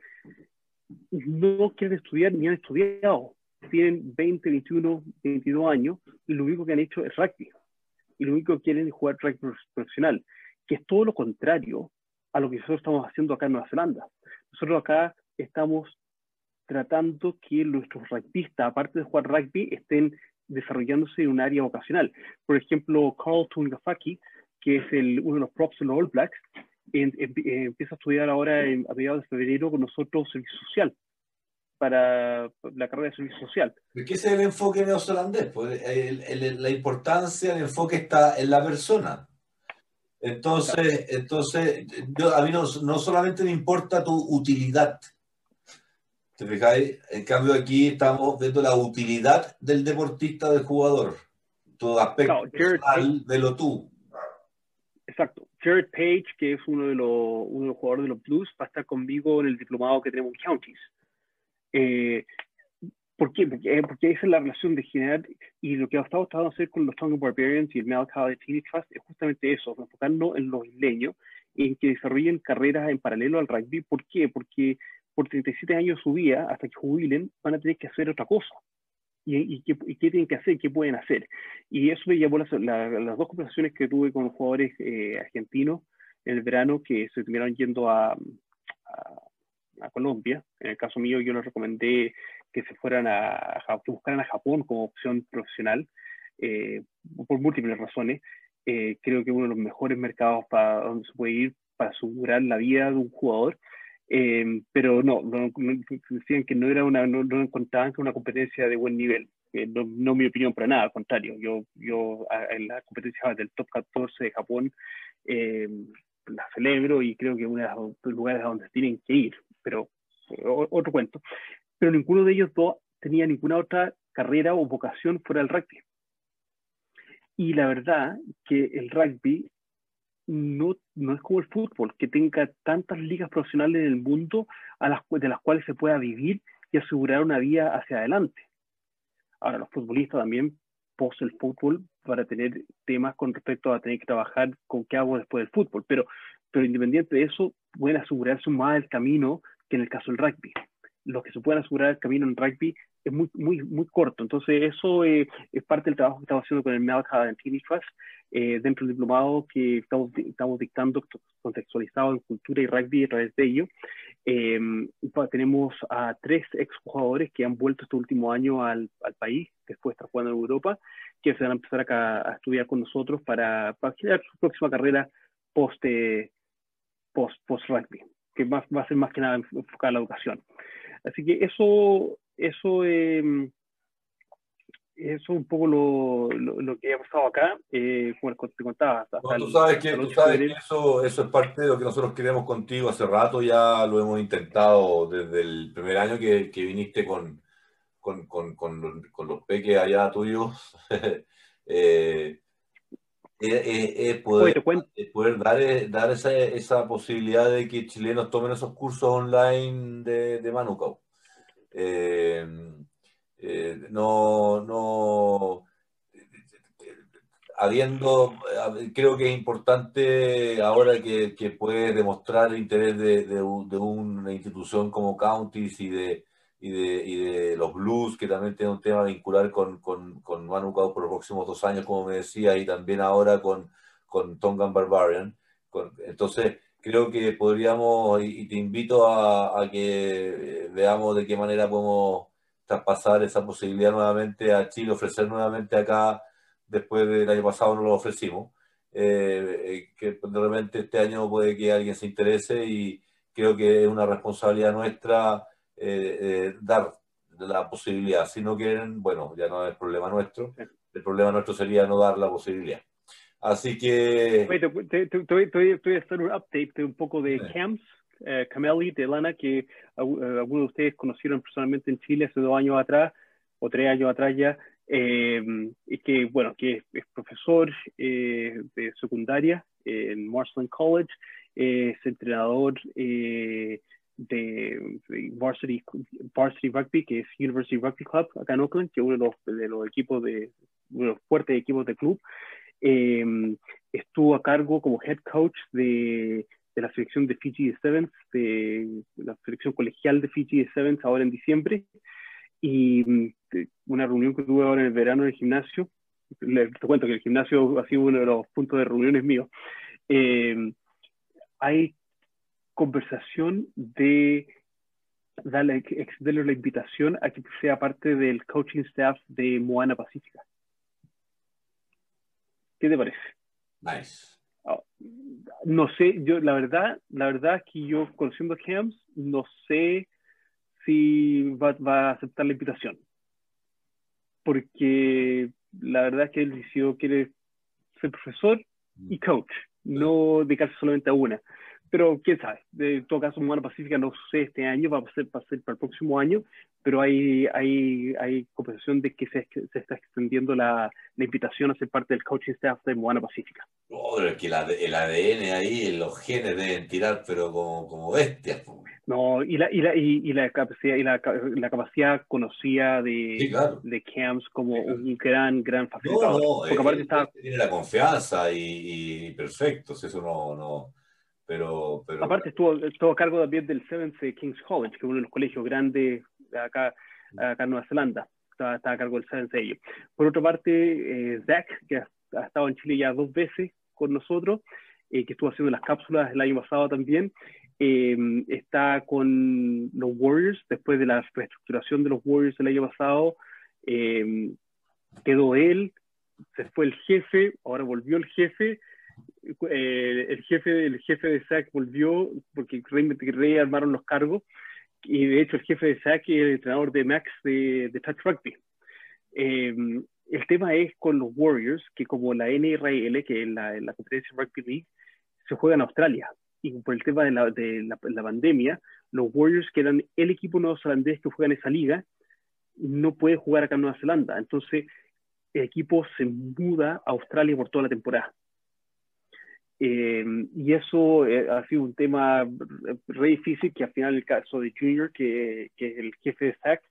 no quieren estudiar ni han estudiado tienen 20, 21, 22 años y lo único que han hecho es rugby. Y lo único que quieren es jugar rugby profesional, que es todo lo contrario a lo que nosotros estamos haciendo acá en Nueva Zelanda. Nosotros acá estamos tratando que nuestros rugbyistas, aparte de jugar rugby, estén desarrollándose en un área vocacional. Por ejemplo, Carl Tungafaki, que es el, uno de los props de los All Blacks, eh, empieza a estudiar ahora a mediados de febrero con nosotros servicio social para la carrera de servicio social.
¿Qué es el enfoque neozelandés? Pues la importancia, el enfoque está en la persona. Entonces, entonces a mí no, no, solamente me importa tu utilidad. ¿Te fijáis? En cambio, aquí estamos viendo la utilidad del deportista, del jugador. Tu aspecto personal de lo tú.
Exacto. Jared Page, que es uno de, los, uno de los jugadores de los Blues, va a estar conmigo en el diplomado que tenemos en Counties. Eh, ¿Por qué? Porque, porque, esa es la relación de generar, y lo que estado tratando de hacer con los Tonga Barbarians y el Malachi Teeny Trust es justamente eso, enfocarnos en los isleños, en que desarrollen carreras en paralelo al rugby. ¿Por qué? Porque por 37 años su vida, hasta que jubilen, van a tener que hacer otra cosa. ¿Y, y, qué, y qué, tienen que hacer? ¿Qué pueden hacer? Y eso me llevó las, las dos conversaciones que tuve con jugadores eh, argentinos en el verano que se terminaron yendo a Colombia. En el caso mío, yo les recomendé que se fueran a, que buscaran a Japón como opción profesional, eh, por múltiples razones. Eh, creo que uno de los mejores mercados para donde se puede ir para asegurar la vida de un jugador. Eh, pero no, decían que no era una, no, no encontraban que una competencia de buen nivel. no, no, mi opinión para nada, al contrario. Yo, yo en la competencia del top 14 de Japón la celebro y creo que es uno de los lugares a donde tienen que ir pero otro cuento. Pero ninguno de ellos dos tenía ninguna otra carrera o vocación fuera del rugby. Y la verdad que el rugby no, no es como el fútbol, que tenga tantas ligas profesionales en el mundo de las cuales se pueda vivir y asegurar una vida hacia adelante. Ahora, los futbolistas también pos el fútbol para tener temas con respecto a tener que trabajar con qué hago después del fútbol, pero, pero independiente de eso, pueden asegurarse más el camino que en el caso del rugby. Los que se pueden asegurar el camino en rugby es muy, muy, muy corto. Entonces, eso eh, es parte del trabajo que estamos haciendo con el Malachi Teeny Trust, eh, dentro del diplomado que estamos, estamos dictando contextualizado en cultura y rugby a través de ello. Em, tenemos a tres exjugadores que han vuelto este último año al, al, país, después de estar jugando en Europa, que se van a empezar acá a estudiar con nosotros para, para generar su próxima carrera post, eh, post, post rugby que va, va a ser más que nada enfocada en la educación. Así que eso, eso, eh, eso es un poco lo, lo, que ha pasado acá, eh, como te contaba.
tú sabes, que, tú sabes que eso, eso es parte de lo que nosotros queremos contigo hace rato, ya lo hemos intentado desde el primer año que, que viniste con, con, con, con, los peques allá tuyos. eh, es, poder, poder, dar, eh, dar esa, esa, posibilidad de que chilenos tomen esos cursos online de, de Manucao. Eh, eh, no, no, habiendo, creo que es importante ahora que, que puede demostrar el interés de, de, una institución como Counties y de, y de, y de los blues, que también tiene un tema vincular con, con, con Manu por los próximos dos años, como me decía, y también ahora con, con Tongan Barbarian. entonces, creo que podríamos, y, te invito a, a, que eh, veamos de qué manera podemos traspasar esa posibilidad nuevamente a Chile, ofrecer nuevamente acá, después del año pasado no lo ofrecimos. Eh, eh, que de repente este año puede que alguien se interese y creo que es una responsabilidad nuestra eh, eh, dar la posibilidad. Si no quieren, bueno, ya no es problema nuestro. El problema nuestro sería no dar la posibilidad. Así que...
Estoy a hacer un update de un poco de camps, eh, Cameli, de Lana, que algunos de ustedes conocieron personalmente en Chile hace dos años atrás, o tres años atrás ya, y que, bueno, que es, profesor de secundaria en Marsland College, es entrenador de, varsity, varsity, Rugby, que es University Rugby Club acá en Oakland, que es uno de los, de los equipos de, de los fuertes equipos de club. Eh, estuvo a cargo como head coach de, de la selección de Fiji de Sevens, de la selección colegial de Fiji de Sevens ahora en diciembre. Y mm, una reunión que tuve ahora en el verano en el gimnasio, te cuento que el gimnasio ha sido uno de los puntos de reuniones míos. Eh, hay conversación de darle, extenderle la invitación a que sea parte del coaching staff de Moana Pacífica. ¿Qué te parece?
Nice.
Ah, no sé, yo la verdad, la verdad es que yo conociendo a Camps, no sé si va, va, a aceptar la invitación. Porque la verdad es que él decidió quiere ser profesor y coach, no dedicarse solamente a una pero quién sabe, de todo caso, Moana Pacífica no sé este año, va a ser, para el próximo año, pero hay, hay, hay conversación de que se, se está extendiendo la, la, invitación a ser parte del coaching staff de Moana Pacífica.
Oh, es que la, el ADN ahí, los genes deben tirar, pero como, como bestias.
No, y la, y la, y, la capacidad, y la, la capacidad conocida de,
sí, claro.
de Camps como sí, claro. un gran, gran facilitador.
No, no,
Porque aparte está...
tiene la confianza y, y perfecto, eso no... no pero, pero...
Aparte estuvo, estuvo a cargo también del Seventh King's College, que es uno de los colegios grandes acá, acá en Nueva Zelanda. Está, está a cargo del Seventh ellos. Por otra parte, eh, Zach, que ha, ha, estado en Chile ya dos veces con nosotros, eh, que estuvo haciendo las cápsulas el año pasado también, eh, está con los Warriors, después de la reestructuración de los Warriors el año pasado, quedó él, se fue el jefe, ahora volvió el jefe, eh, el jefe el jefe de SAC volvió porque Rey armaron los cargos y de hecho el jefe de SAC es el entrenador de Max de, de Touch Rugby. Eh, el tema es con los Warriors, que como la NRL, que es la, la competencia Rugby League, se juega en Australia. Y por el tema de la, de la, la pandemia, los Warriors, que eran el equipo neozelandés que juega en esa liga, no puede jugar acá en Nueva Zelanda. Entonces, el equipo se muda a Australia por toda la temporada. Eh, y eso eh, ha sido un tema re difícil que al final el caso de Junior, que, que es el jefe de SAC,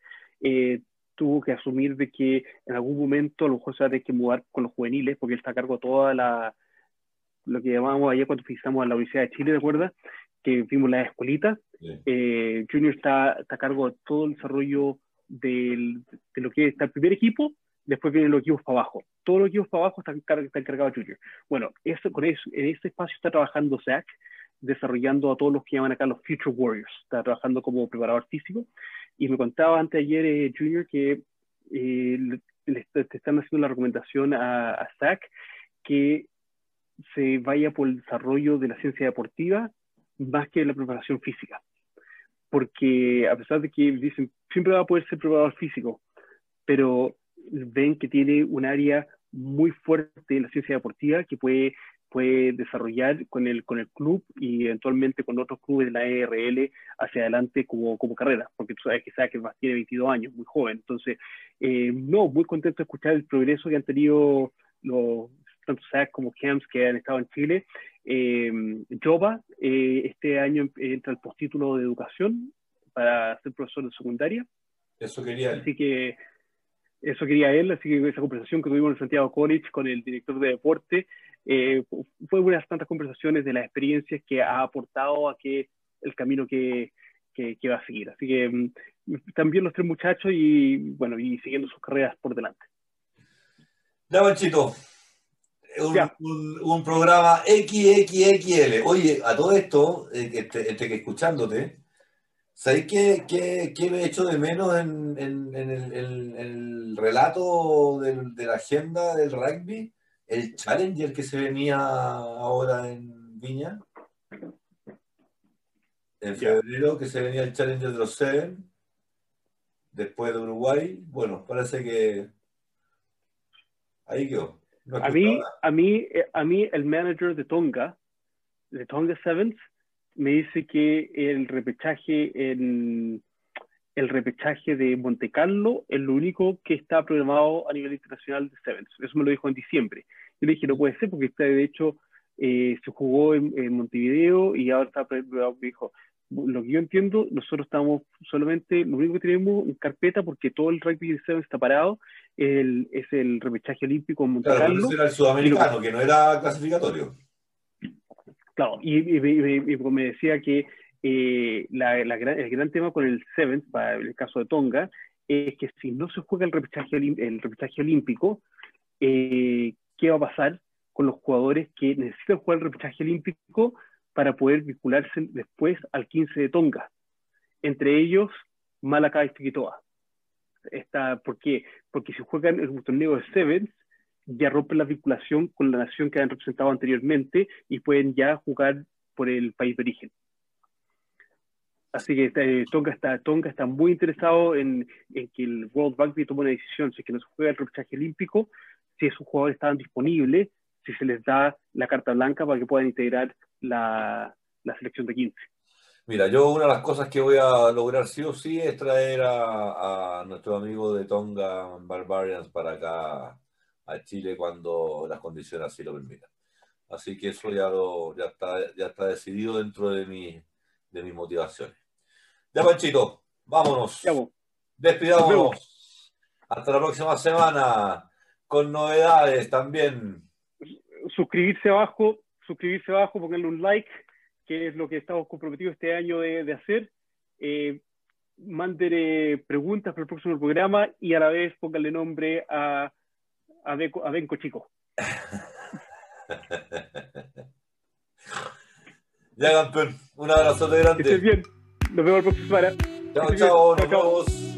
eh, tuvo que asumir de que en algún momento a lo mejor se va a tener que mudar con los juveniles, porque él está a cargo de toda la, lo que llamamos ayer cuando visitamos a la Universidad de Chile, ¿de acuerdo? Que vimos la escuelita.
Sí.
Eh, Junior está, está, a cargo de todo el desarrollo del, de lo que está el primer equipo, después vienen los equipos para abajo. Todos los equipos para abajo están, están encargados Junior. Bueno, eso, con eso, en este espacio está trabajando Zach, desarrollando a todos los que llaman acá los Future Warriors. Está trabajando como preparador físico. Y me contaba antes ayer eh, Junior que eh, le, le, están haciendo la recomendación a, a Zach que se vaya por el desarrollo de la ciencia deportiva más que la preparación física. Porque a pesar de que dicen, siempre va a poder ser preparador físico, pero ven que tiene un área muy fuerte en la ciencia deportiva que puede, puede desarrollar con el, con el club y eventualmente con otros clubes de la ERL hacia adelante como, como carrera, porque tú sabes que sabes que más tiene 22 años, muy joven. Entonces, eh, no, muy contento de escuchar el progreso que han tenido los tanto SAC como CAMS que han estado en Chile. Eh, Jova, eh, este año entra el postítulo de educación para ser profesor de secundaria.
Eso quería.
Así que eso quería él, así que esa conversación que tuvimos en Santiago College con el director de deporte eh, fue una de las tantas conversaciones de las experiencias que ha aportado a que el camino que, que, que va a seguir. Así que um, también los tres muchachos y bueno, y siguiendo sus carreras por delante.
Ya, Manchito, un, un, un, programa XXXL. Oye, a todo esto, entre, entre que escuchándote, ¿sabéis qué, qué, qué, me he hecho de menos en, en, en, el, en el, relato del, de la agenda del rugby? El Challenger que se venía ahora en Viña. En febrero que se venía el Challenger de los Seven. Después de Uruguay. Bueno, parece que ahí quedó.
No a, mí, a, mí, a mí, el manager de Tonga, de Tonga Sevens, me dice que el repechaje en el repechaje de Monte Carlo es lo único que está programado a nivel internacional de Sevens. Eso me lo dijo en diciembre. Yo le dije, no puede ser porque está, de hecho eh, se jugó en, en, Montevideo y ahora está programado. Me dijo, lo que yo entiendo, nosotros estamos solamente, lo único que tenemos en carpeta, porque todo el rugby de Sevens está parado, el, es el repechaje olímpico en Monte
claro,
Carlo.
era el sudamericano, que, que no era clasificatorio.
Claro, y, y, y, y me decía que eh, el gran tema con el Sevens, para el caso de Tonga, es que si no se juega el repechaje, el repechaje olímpico, eh, ¿qué va a pasar con los jugadores que necesitan jugar el repechaje olímpico para poder vincularse después al 15 de Tonga? entre ellos Malakai Figuitoa. Está, ¿Por qué? Porque si juegan el torneo de Sevens, ya rompen la vinculación con la nación que han representado anteriormente y pueden ya jugar por el país de origen. Así que eh, Tonga, está, Tonga está muy interesado en, en, que el World Rugby tome una decisión, si que no se juega el repechaje olímpico, si esos jugadores estaban disponibles, si se les da la carta blanca para que puedan integrar la, la selección de 15.
Mira, yo una de las cosas que voy a lograr sí o sí es traer a, a nuestro amigo de Tonga Barbarians para acá a Chile cuando las condiciones así lo permitan. Así que eso ya, lo, ya, está, ya está decidido dentro de, mi, de mis motivaciones. Ya, Panchito, vámonos. Despidámonos. Hasta la próxima semana con novedades también.
Suscribirse abajo, suscribirse abajo, ponerle un like, que es lo que estamos comprometidos este año de, de hacer. Eh, manden preguntas para el próximo programa y a la vez pónganle nombre a, a, Beco, a Benco Chico.
ya, campeón. Un abrazo de grande.
Que estés bien. Nos vemos el próximo semana.
Chao, chao. Nos vemos.